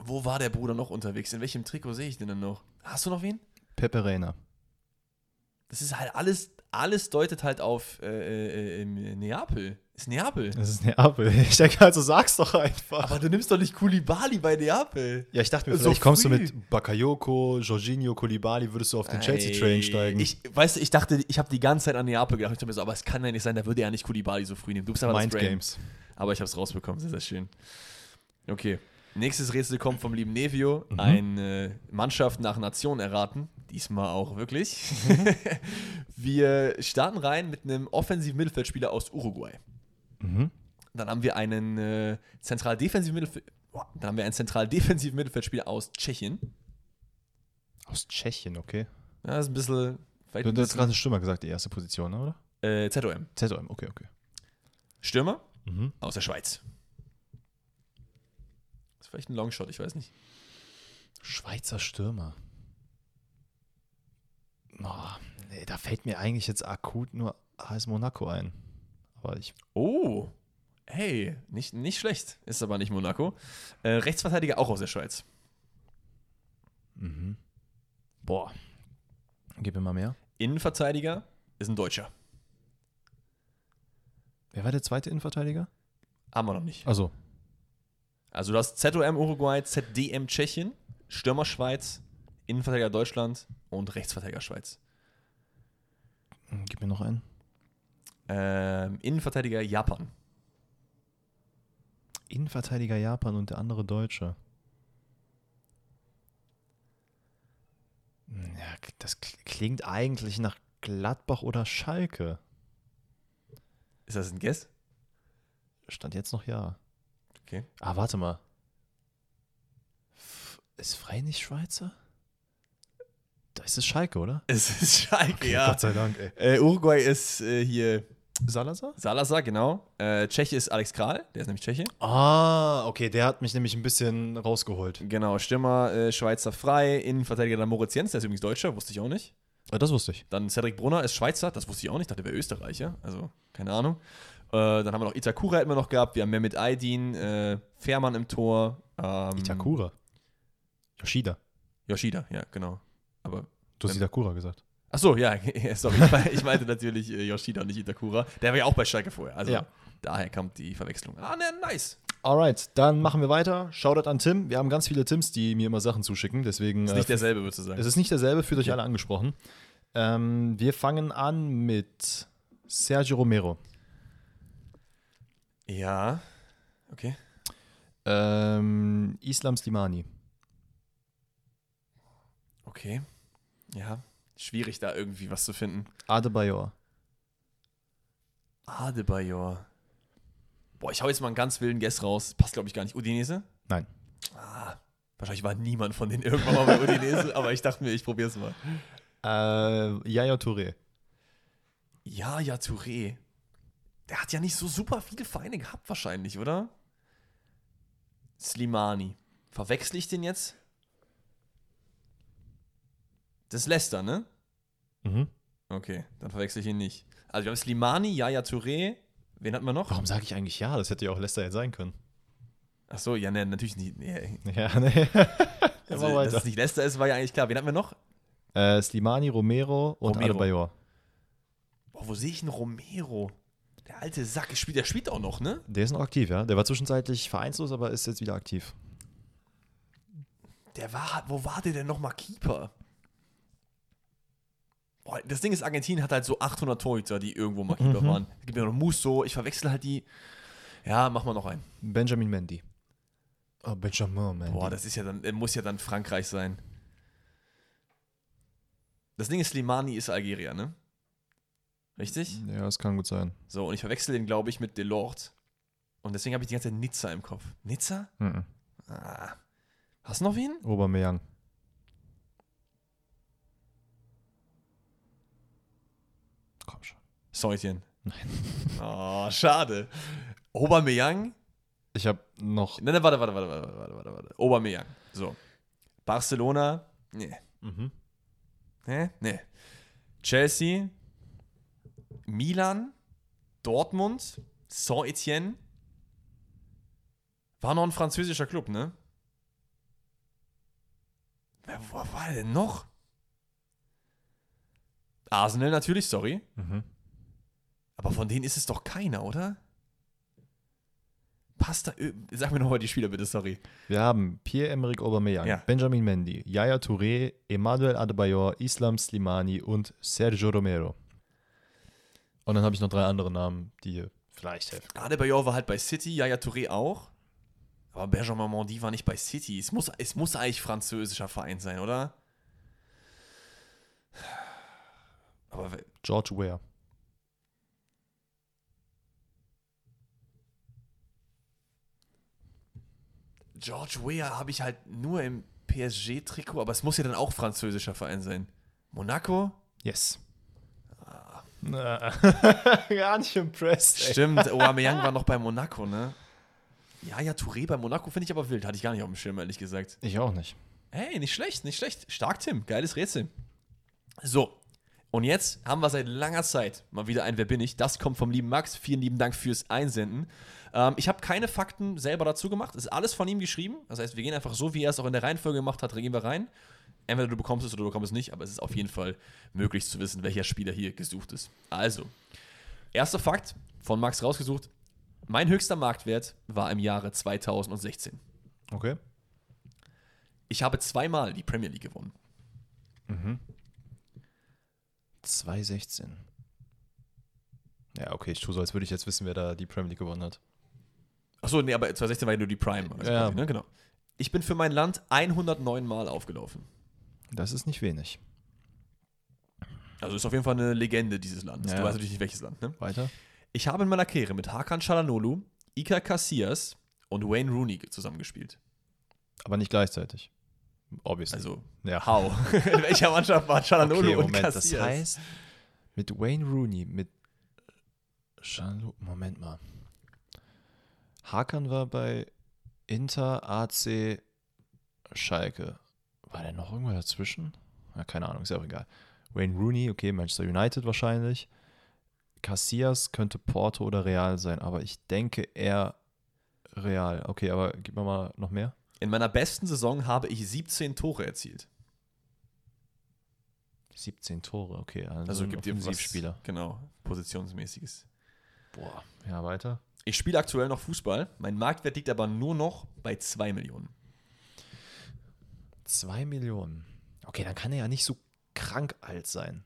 S1: Wo war der Bruder noch unterwegs? In welchem Trikot sehe ich den denn noch? Hast du noch wen?
S2: Pepe Reina.
S1: Das ist halt alles, alles deutet halt auf äh, äh, äh, Neapel. Ist Neapel.
S2: Das ist Neapel. Ich denke, also sag's doch einfach.
S1: Aber du nimmst doch nicht Kulibali bei Neapel.
S2: ja, ich dachte mir,
S1: So
S2: vielleicht kommst du
S1: früh.
S2: mit Bakayoko, Jorginho, Koulibaly, würdest du auf den Chelsea-Train steigen.
S1: Ich, weißt du, ich dachte, ich habe die ganze Zeit an Neapel gedacht. Ich dachte mir so, aber es kann ja nicht sein, da würde er nicht Kulibali so früh nehmen. Du bist aber
S2: Mind
S1: das Brain.
S2: Games.
S1: Aber ich habe es rausbekommen, sehr, sehr schön. Okay. Nächstes Rätsel kommt vom lieben Nevio.
S2: Mhm.
S1: Eine Mannschaft nach Nation erraten. Diesmal auch wirklich. wir starten rein mit einem offensiven Mittelfeldspieler aus Uruguay.
S2: Mhm.
S1: Dann haben wir einen äh, zentral defensiven Mittelfeld. Dann haben wir einen zentral defensiven Mittelfeldspieler aus Tschechien.
S2: Aus Tschechien, okay.
S1: Ja, das ist ein bisschen.
S2: Du, hast gerade Stürmer gesagt, die erste Position, ne, oder?
S1: äh, ZOM.
S2: ZOM, okay, okay.
S1: Stürmer
S2: Mhm.
S1: aus der Schweiz. Das ist vielleicht ein Longshot, ich weiß nicht.
S2: Schweizer Stürmer. Oh, nee, da fällt mir eigentlich jetzt akut nur AS Monaco ein. Aber ich.
S1: Oh, hey, nicht, nicht schlecht. Ist aber nicht Monaco. Äh, Rechtsverteidiger auch aus der Schweiz.
S2: Mhm. Boah. Gib mir mal mehr.
S1: Innenverteidiger ist ein Deutscher.
S2: Wer war der zweite Innenverteidiger?
S1: Haben wir noch nicht.
S2: Also,
S1: Also du hast ZOM Uruguay, ZDM Tschechien, Stürmer Schweiz, Innenverteidiger Deutschland und Rechtsverteidiger Schweiz.
S2: gib mir noch einen.
S1: Ähm, Innenverteidiger Japan.
S2: Innenverteidiger Japan und der andere Deutsche. Ja, das kl- klingt eigentlich nach Gladbach oder Schalke.
S1: Ist das ein Guess?
S2: Stand jetzt noch ja.
S1: Okay.
S2: Ah, warte mal. F ist Frei nicht Schweizer? Da ist es Schalke, oder?
S1: Es ist Schalke, ja.
S2: Gott sei Dank, ey.
S1: Äh, Uruguay ist äh, hier
S2: Salazar?
S1: Salazar, genau. Äh, Tscheche ist Alex Kral, der ist nämlich Tscheche.
S2: Ah, okay, der hat mich nämlich ein bisschen rausgeholt.
S1: Genau, Stürmer äh, Schweizer Frei, Innenverteidiger dann Moritz Jens, der ist übrigens Deutscher, wusste ich auch nicht.
S2: Ah, das wusste ich.
S1: Dann Cedric Brunner ist Schweizer, das wusste ich auch nicht, dachte, der wäre Österreicher, also keine Ahnung. Äh, dann haben wir noch Itakura hätten wir noch gehabt, wir haben Mehmet Aydin, äh, Fährmann im Tor. Ähm,
S2: Itakura. Yoshida.
S1: Yoshida, ja, genau. Aber,
S2: Du hast
S1: Ähm,
S2: Itakura gesagt.
S1: ach so, ja, sorry, ich me- ich meinte natürlich äh, Yoshida und nicht Itakura. Der war ja auch bei Schalke vorher, also
S2: Ja.
S1: daher kam die Verwechslung. Ah, ne, nice.
S2: Alright, dann machen wir weiter. Shoutout an Tim. Wir haben ganz viele Tims, die mir immer Sachen zuschicken. Deswegen.
S1: Ist
S2: äh,
S1: nicht derselbe, würdest du sagen.
S2: es ist nicht derselbe, fühlt euch alle angesprochen. Ähm, wir fangen an mit Sergio Romero.
S1: ja, okay.
S2: Ähm, Islam Slimani.
S1: Okay. Ja, schwierig da irgendwie was zu finden.
S2: Adebayor.
S1: Adebayor. Boah, ich hau jetzt mal einen ganz wilden Guess raus. Passt, glaube ich, gar nicht. Udinese?
S2: Nein.
S1: Ah, wahrscheinlich war niemand von denen irgendwann mal bei Udinese, aber ich dachte mir, ich probiere es mal.
S2: Äh, Yaya Touré.
S1: Ja, Touré. Der hat ja nicht so super viele Vereine gehabt, wahrscheinlich, oder? Slimani. Verwechsel ich den jetzt? Das ist Leicester, ne?
S2: Mhm.
S1: Okay, dann verwechsel ich ihn nicht. Also wir haben Slimani, Yaya Touré. Wen hatten wir noch?
S2: Warum sage ich eigentlich ja? Das hätte ja auch Leicester jetzt sein können.
S1: Ach so, ja, ne, natürlich nicht. Nee.
S2: Ja, nee.
S1: Also, dass es nicht Leicester ist, war ja eigentlich klar. Wen hatten wir noch?
S2: Äh, Slimani, Romero und
S1: Romero.
S2: Adebayor.
S1: Boah, wo sehe ich einen Romero? Der alte Sack, spielt, der spielt auch noch, ne?
S2: Der ist noch aktiv, ja. Der war zwischenzeitlich vereinslos, aber ist jetzt wieder aktiv.
S1: Der war, wo war der denn nochmal Keeper? Boah, das Ding ist, Argentinien hat halt so 800 Torhüter, die irgendwo mal Keeper
S2: Mhm.
S1: waren. Es gibt ja noch Musso, ich verwechsel halt die. Ja, mach mal noch einen.
S2: Benjamin Mendy. Oh, Benjamin Mendy.
S1: Boah, das ist ja dann, muss ja dann Frankreich sein. Das Ding ist, Slimani ist Algerier, ne? Richtig?
S2: ja, das kann gut sein.
S1: So, und ich verwechsel den, glaube ich, mit Delort. Und deswegen habe ich die ganze Zeit Nizza im Kopf. Nizza?
S2: Mhm.
S1: Ah. Hast du noch wen?
S2: Aubameyang. Komm schon.
S1: Säutchen. Oh, schade. Aubameyang?
S2: Ich habe noch.
S1: Nein, nein, warte, warte, warte, warte, warte, warte, warte. Aubameyang. So. Barcelona? Nee.
S2: Mhm.
S1: Nee? Nee. Chelsea? Milan? Dortmund? Saint-Etienne? War noch ein französischer Club, ne? Wo war der denn noch? Arsenal natürlich, sorry.
S2: Mhm.
S1: Aber von denen ist es doch keiner, oder? Passt da. ö- Sag mir nochmal die Spieler bitte, sorry.
S2: Wir haben Pierre-Emerick Aubameyang,
S1: Ja.
S2: Benjamin Mendy, Yaya Touré, Emmanuel Adebayor, Islam Slimani und Sergio Romero. Und dann habe ich noch drei andere Namen, die hier vielleicht helfen.
S1: Adebayor war halt bei City, Yaya Touré auch. Aber Benjamin Mendy war nicht bei City. Es muss, es muss eigentlich französischer Verein sein, oder? Aber
S2: George Ware.
S1: George Weah habe ich halt nur im PSG-Trikot, aber es muss ja dann auch französischer Verein sein. Monaco?
S2: Yes. Gar nicht impressed. ey.
S1: Stimmt, Aubameyang war noch bei Monaco, ne? Yaya Touré bei Monaco finde ich aber wild. Hatte ich gar nicht auf dem Schirm, ehrlich gesagt.
S2: Ich auch nicht.
S1: Hey, nicht schlecht, nicht schlecht. Stark, Tim. Geiles Rätsel. So. Und jetzt haben wir seit langer Zeit mal wieder ein Wer bin ich? Das kommt vom lieben Max. Vielen lieben Dank fürs Einsenden. Ähm, ich habe keine Fakten selber dazu gemacht. Es ist alles von ihm geschrieben. Das heißt, wir gehen einfach so, wie er es auch in der Reihenfolge gemacht hat, gehen wir rein. Entweder du bekommst es oder du bekommst es nicht, aber es ist auf jeden Fall möglich zu wissen, welcher Spieler hier gesucht ist. Also, erster Fakt von Max rausgesucht. Mein höchster Marktwert war im Jahre 2016.
S2: Okay.
S1: Ich habe zweimal die Premier League gewonnen.
S2: 2,16. Ja, okay, ich tue so, als würde ich jetzt wissen, wer da die Premier League gewonnen hat.
S1: Achso, nee, aber 2016 war ja nur die Prime. Also
S2: Ja.
S1: quasi, ne? genau. Ich bin für mein Land 109 Mal aufgelaufen.
S2: Das ist nicht wenig.
S1: Also ist auf jeden Fall eine Legende dieses Landes.
S2: Ja.
S1: Du weißt natürlich nicht, welches Land, ne?
S2: Weiter?
S1: Ich habe in meiner Karriere mit Hakan Çalhanoğlu, Iker Casillas und Wayne Rooney zusammengespielt.
S2: Aber nicht gleichzeitig. Obviously.
S1: Also,
S2: ja.
S1: how? in welcher Mannschaft war Çalhanoğlu
S2: Okay,
S1: und
S2: Moment, das
S1: Casillas?
S2: heißt, mit Wayne Rooney, mit Jean Moment mal. Hakan war bei Inter, AC, Schalke. War der noch irgendwo dazwischen? Ja, keine Ahnung, ist ja auch egal. Wayne Rooney, okay, Manchester United wahrscheinlich. Casillas könnte Porto oder Real sein, aber ich denke eher Real. Okay, aber gib mir mal noch mehr.
S1: In meiner besten Saison habe ich 17 Tore erzielt.
S2: 17 Tore, okay. Also,
S1: Also gibt
S2: Offensivspieler.
S1: Genau, positionsmäßiges.
S2: Boah, ja, weiter.
S1: Ich spiele aktuell noch Fußball. Mein Marktwert liegt aber nur noch bei 2 Millionen.
S2: 2 Millionen. Okay, dann kann er ja nicht so krank alt sein.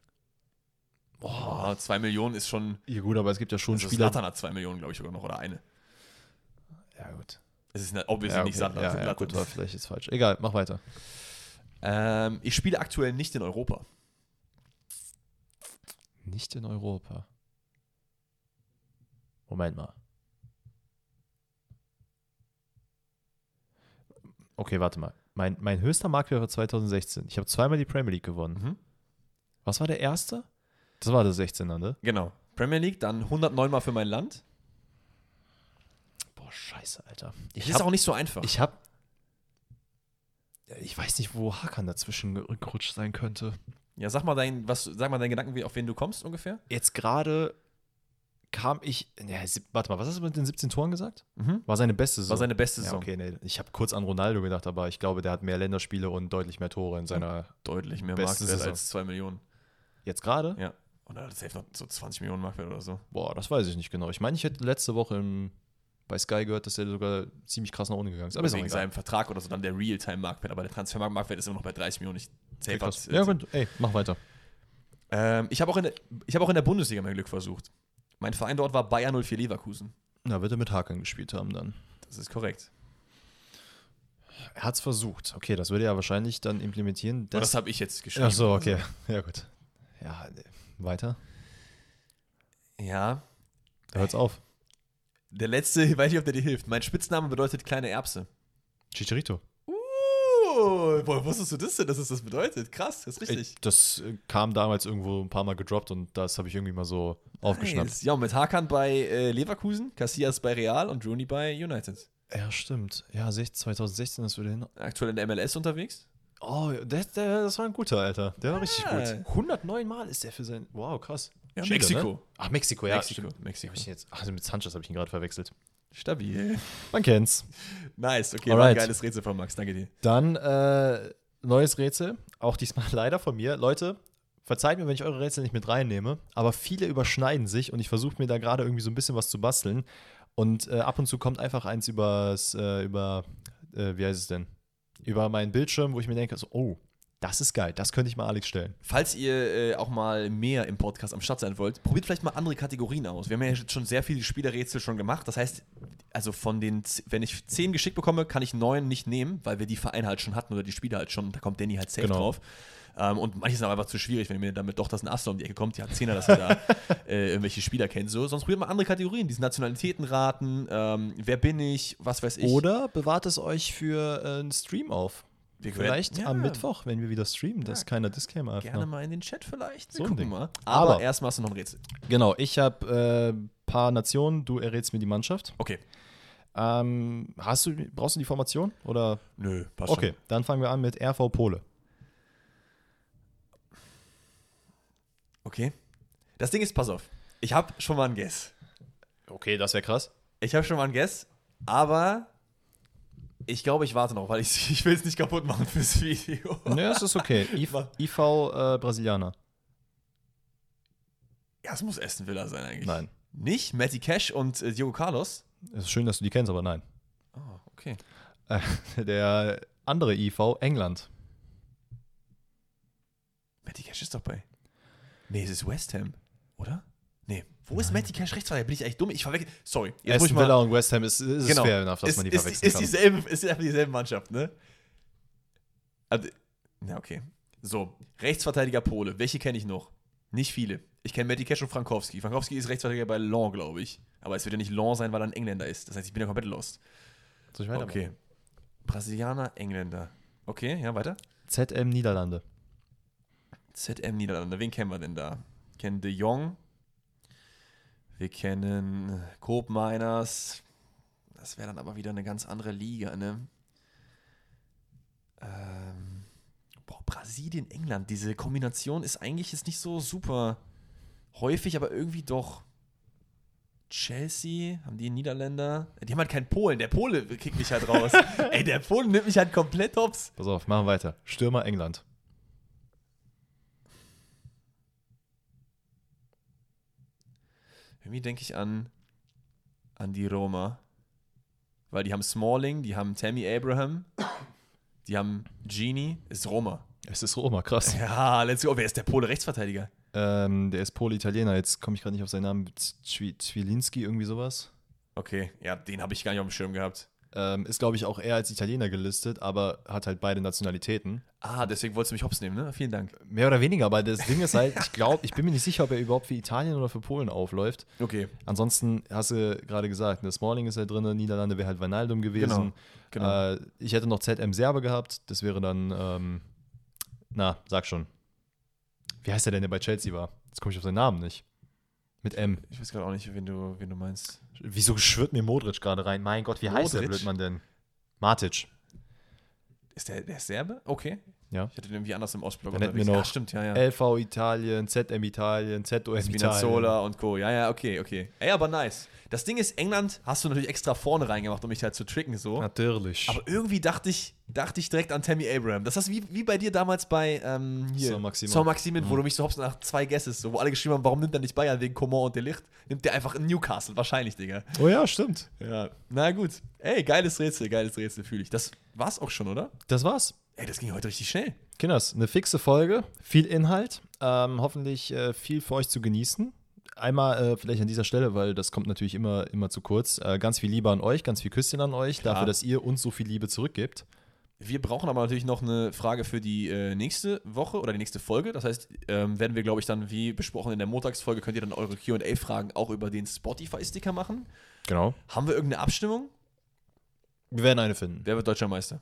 S1: Boah, 2 Millionen ist schon.
S2: Ja, gut, aber es gibt ja schon
S1: Also
S2: Spieler.
S1: Zlatan hat 2 Millionen, glaube ich, sogar noch. Oder eine.
S2: Ja, gut.
S1: Es ist ne- obviously
S2: Ja,
S1: nicht
S2: okay. Ja,
S1: für
S2: ja,
S1: Zlatan.
S2: gut, war vielleicht jetzt falsch. Egal, mach weiter.
S1: Ähm, ich spiele aktuell nicht in Europa.
S2: Nicht in Europa. Moment mal. Okay, warte mal. Mein, mein höchster Marktwert war 2016. Ich habe zweimal die Premier League gewonnen.
S1: Mhm.
S2: Was war der erste? Das war der 16er, ne?
S1: Genau. Premier League, dann 109 Mal für mein Land.
S2: Boah, scheiße, Alter.
S1: Ich ist
S2: hab,
S1: auch nicht so einfach.
S2: ich hab, ich weiß nicht, wo Hakan dazwischen ge- gerutscht sein könnte.
S1: ja, sag mal dein, was, sag mal deinen Gedanken, wie- auf wen du kommst ungefähr.
S2: Jetzt gerade kam ich, ja, warte mal, was hast du mit den 17 Toren gesagt?
S1: Mhm.
S2: War seine beste Saison.
S1: War seine beste
S2: ja,
S1: Saison.
S2: okay, nee, ich habe kurz an Ronaldo gedacht, aber ich glaube, der hat mehr Länderspiele und deutlich mehr Tore in seiner,
S1: Deutlich mehr Marktwert als 2 Millionen.
S2: jetzt gerade?
S1: Ja. Oder das hilft noch so 20 Millionen Marktwert oder so.
S2: Boah, das weiß ich nicht genau. Ich meine, ich hätte letzte Woche im, bei Sky gehört, dass er sogar ziemlich krass nach unten gegangen ist. Aber
S1: wegen seinem Vertrag oder so dann der Realtime-Marktwert. Aber der Transfermarktwert ist immer noch bei 30 Millionen. Ich
S2: Okay, krass. Ja, gut, ey, mach weiter.
S1: Ähm, ich habe auch, in der- ich hab auch in der Bundesliga mein Glück versucht. Mein Verein dort war Bayer 04 Leverkusen.
S2: Na, wird er mit Hakan gespielt haben dann.
S1: Das ist korrekt.
S2: Er hat es versucht. Okay, das würde er wahrscheinlich dann implementieren.
S1: Das, das habe ich jetzt geschrieben.
S2: Ach so, okay. Ja, gut. Ja, weiter.
S1: Ja.
S2: Da hört's auf.
S1: Der letzte, ich weiß nicht, ob der dir hilft. Mein Spitzname bedeutet kleine Erbse.
S2: Chicharito.
S1: Uh, Oh, woher wusstest du das denn, dass es das bedeutet? Krass, das ist richtig.
S2: Ey, das äh, kam damals irgendwo ein paar Mal gedroppt und das habe ich irgendwie mal so aufgeschnappt.
S1: Nice. Ja, und mit Hakan bei äh, Leverkusen, Casillas bei Real und Rooney bei United.
S2: Ja, stimmt. Ja, 16, 2016 ist wieder hin.
S1: Aktuell in der MLS unterwegs.
S2: Oh, der, der, das war ein guter, Alter. Der war richtig
S1: Ja.
S2: gut. 109 Mal ist der für sein. Wow, krass.
S1: Ja, Mexiko.
S2: Ne? Ach, Mexiko, ja.
S1: Mexiko. Mexiko.
S2: Jetzt, also mit Sanchez habe ich ihn gerade verwechselt.
S1: Stabil.
S2: Man kennt's.
S1: Nice, okay, war ein geiles Rätsel von Max, danke dir.
S2: Dann äh, neues Rätsel. Auch diesmal leider von mir. Leute, verzeiht mir, wenn ich eure Rätsel nicht mit reinnehme, aber viele überschneiden sich und ich versuche mir da gerade irgendwie so ein bisschen was zu basteln. Und äh, ab und zu kommt einfach eins übers, äh, über, äh, wie heißt es denn? Über meinen Bildschirm, wo ich mir denke, so, oh, das ist geil, das könnte ich mal Alex stellen.
S1: Falls ihr äh, auch mal mehr im Podcast am Start sein wollt, probiert vielleicht mal andere Kategorien aus. Wir haben ja jetzt schon sehr viele Spielerrätsel schon gemacht. Das heißt, also von den, wenn ich zehn geschickt bekomme, kann ich neun nicht nehmen, weil wir die Vereine halt schon hatten oder die Spieler halt schon. Da kommt Danny halt safe
S2: Genau.
S1: drauf. Ähm, und manche sind aber einfach zu schwierig, wenn mir damit doch das ein Aster um die Ecke kommt. Die hat Zehner, dass er da äh, irgendwelche Spieler kennt. So. Sonst probiert mal andere Kategorien, diese Nationalitäten raten, ähm, wer bin ich, was weiß ich.
S2: Oder bewahrt es euch für äh, einen Stream auf.
S1: Wir können-
S2: Vielleicht
S1: ja.
S2: am Mittwoch, wenn wir wieder streamen, dass
S1: Ja.
S2: keiner Disclaimer hat.
S1: Gerne mal in den Chat vielleicht. Wir
S2: So ein
S1: gucken mal. Aber,
S2: Aber-
S1: erstmal hast du noch ein Rätsel.
S2: Genau, ich habe ein paar Nationen, du errätst mir die Mannschaft.
S1: Okay.
S2: Ähm, hast du, brauchst du die Formation? Oder?
S1: Nö, passt
S2: Okay, dann fangen wir an mit RV Pole.
S1: Okay. Das Ding ist, pass auf. Ich habe schon mal einen Guess.
S2: Okay, das wäre krass.
S1: Ich habe schon mal einen Guess, aber ich glaube, ich warte noch, weil ich, ich will es nicht kaputt machen fürs Video.
S2: Ne, es ist okay. IV. IV äh, Brasilianer.
S1: Ja, es muss Aston Villa sein eigentlich.
S2: Nein.
S1: Nicht? Matty Cash und äh, Diogo Carlos?
S2: Es ist schön, dass du die kennst, aber nein.
S1: Oh, okay.
S2: Äh, der andere IV, England.
S1: Matty Cash ist doch bei. Nee, es ist West Ham, oder? Nee. Wo ist Matty Cash rechtsverteidiger? Bin ich eigentlich dumm? Ich verwechsel. Sorry. Jetzt muss ich
S2: Aston
S1: mal.
S2: Villa und West Ham ist, ist
S1: Genau.
S2: fair enough, dass
S1: ist,
S2: man die
S1: ist,
S2: verwechseln
S1: ist
S2: kann.
S1: dieselbe, ist einfach dieselbe Mannschaft, ne? Also, na, okay. So, Rechtsverteidiger Pole. Welche kenne ich noch? Nicht viele. Ich kenne Matty Cash und Frankowski. Frankowski ist Rechtsverteidiger bei Lens, glaube ich. Aber es wird ja nicht Lens sein, weil er ein Engländer ist. Das heißt, ich bin ja komplett lost.
S2: Soll ich weitermachen?
S1: Okay. Brasilianer, Engländer. Okay, ja, weiter.
S2: ZM Niederlande.
S1: ZM Niederlande. Wen kennen wir denn da? Kennen De Jong. Wir kennen Coop Miners. Das wäre dann aber wieder eine ganz andere Liga, ne? Ähm, boah, Brasilien, England. Diese Kombination ist eigentlich jetzt nicht so super häufig, aber irgendwie doch. Chelsea, haben die Niederländer? Die haben halt keinen Polen. Der Pole kickt mich halt raus. Ey, der Polen nimmt mich halt komplett hops.
S2: Pass auf, machen wir weiter. Stürmer England.
S1: Irgendwie denke ich an, an die Roma. Weil die haben Smalling, die haben Tammy Abraham, die haben Genie, ist Roma.
S2: Es ist Roma, krass.
S1: Ja, let's go. Wer ist der Pole Rechtsverteidiger?
S2: Ähm, der ist Pol-Italiener. Jetzt komme ich gerade nicht auf seinen Namen. Zwi- Zwilinski, irgendwie sowas.
S1: Okay, ja, den habe ich gar nicht auf dem Schirm gehabt.
S2: Ähm, ist, glaube ich, auch eher als Italiener gelistet, aber hat halt beide Nationalitäten.
S1: Ah, deswegen wolltest du mich hops nehmen, ne? Vielen Dank.
S2: Mehr oder weniger, aber das Ding ist halt, ich glaube, ich bin mir nicht sicher, ob er überhaupt für Italien oder für Polen aufläuft.
S1: Okay,
S2: Ansonsten hast du gerade gesagt, ne, Smalling ist halt drin, Niederlande wäre halt Wijnaldum gewesen.
S1: genau.
S2: Äh, ich hätte noch ZM Serbe gehabt, das wäre dann, ähm, na, sag schon. Wie heißt der denn, der bei Chelsea war? Jetzt komme ich auf seinen Namen nicht. Mit M.
S1: Ich weiß gerade auch nicht, wen du, wen du meinst.
S2: Wieso schwirrt mir Modric gerade rein? Mein Gott, wie heißt der? Blödmann denn? Matic.
S1: Ist der, der Serbe? Okay.
S2: Ja.
S1: Ich hatte den irgendwie anders im Ostblock.
S2: Dann hätten wir
S1: unterwegs.
S2: noch
S1: Ja, stimmt, ja, ja.
S2: LV Italien, ZM Italien, ZOM Italien.
S1: Spinazzola und Co. Ja, ja, okay, okay. Ey, aber nice. Das Ding ist, England hast du natürlich extra vorne reingemacht, um mich halt zu tricken, so.
S2: Natürlich.
S1: Aber irgendwie dachte ich, dachte ich direkt an Tammy Abraham. Das ist wie, wie bei dir damals bei ähm, hier,
S2: Saint-Maximin.
S1: Saint-Maximin, wo
S2: Mhm.
S1: du mich so hops nach zwei Guesses, so, wo alle geschrieben haben, warum nimmt er nicht Bayern wegen Coman und Delicht? Nimmt der einfach in Newcastle, wahrscheinlich, Digga.
S2: oh ja, stimmt.
S1: Ja. Na gut. Ey, geiles Rätsel, geiles Rätsel, fühle ich. Das war's auch schon, oder?
S2: Das war's.
S1: Ey, das ging heute richtig schnell.
S2: Kinders, eine fixe Folge, viel Inhalt, ähm, hoffentlich äh, viel für euch zu genießen. Einmal äh, vielleicht an dieser Stelle, weil das kommt natürlich immer, immer zu kurz. Äh, ganz viel Liebe an euch, ganz viel Küsschen an euch,
S1: Klar.
S2: dafür, dass ihr uns so viel Liebe zurückgebt.
S1: Wir brauchen aber natürlich noch eine Frage für die äh, nächste Woche oder die nächste Folge. Das heißt, ähm, werden wir, glaube ich, dann, wie besprochen in der Montagsfolge, könnt ihr dann eure QA-Fragen auch über den Spotify-Sticker machen.
S2: Genau.
S1: Haben wir irgendeine Abstimmung?
S2: Wir werden eine finden.
S1: Wer wird deutscher Meister?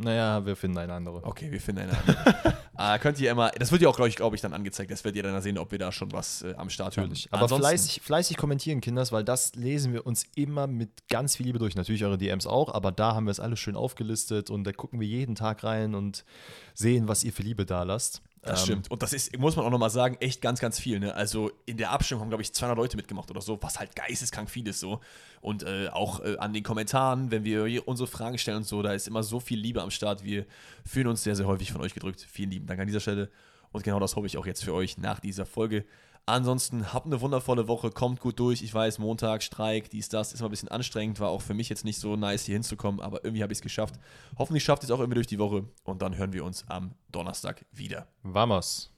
S2: Naja, wir finden eine andere.
S1: Okay, wir finden eine andere. äh, könnt ihr immer, das wird ja auch, glaube ich, glaub ich, dann angezeigt. Das werdet ihr dann sehen, ob wir da schon was äh, am Start haben.
S2: Aber
S1: Ansonsten-
S2: fleißig, fleißig kommentieren, Kinders, weil das lesen wir uns immer mit ganz viel Liebe durch. Natürlich eure DMs auch, aber da haben wir es alles schön aufgelistet und da gucken wir jeden Tag rein und sehen, was ihr für Liebe da lasst.
S1: Das
S2: Ähm,
S1: stimmt. Und das ist, muss man auch nochmal sagen, echt ganz, ganz viel. Ne? Also in der Abstimmung haben, glaube ich, 200 Leute mitgemacht oder so, was halt geisteskrank viel ist so. Und äh, auch äh, an den Kommentaren, wenn wir unsere Fragen stellen und so, da ist immer so viel Liebe am Start. Wir fühlen uns sehr, sehr häufig von euch gedrückt. Vielen lieben Dank an dieser Stelle. Und genau das hoffe ich auch jetzt für euch nach dieser Folge. Ansonsten habt eine wundervolle Woche, kommt gut durch. Ich weiß, Montag, Streik, dies, das, ist mal ein bisschen anstrengend, war auch für mich jetzt nicht so nice hier hinzukommen, aber irgendwie habe ich es geschafft. Hoffentlich schafft ihr es auch irgendwie durch die Woche und dann hören wir uns am Donnerstag wieder.
S2: Vamos.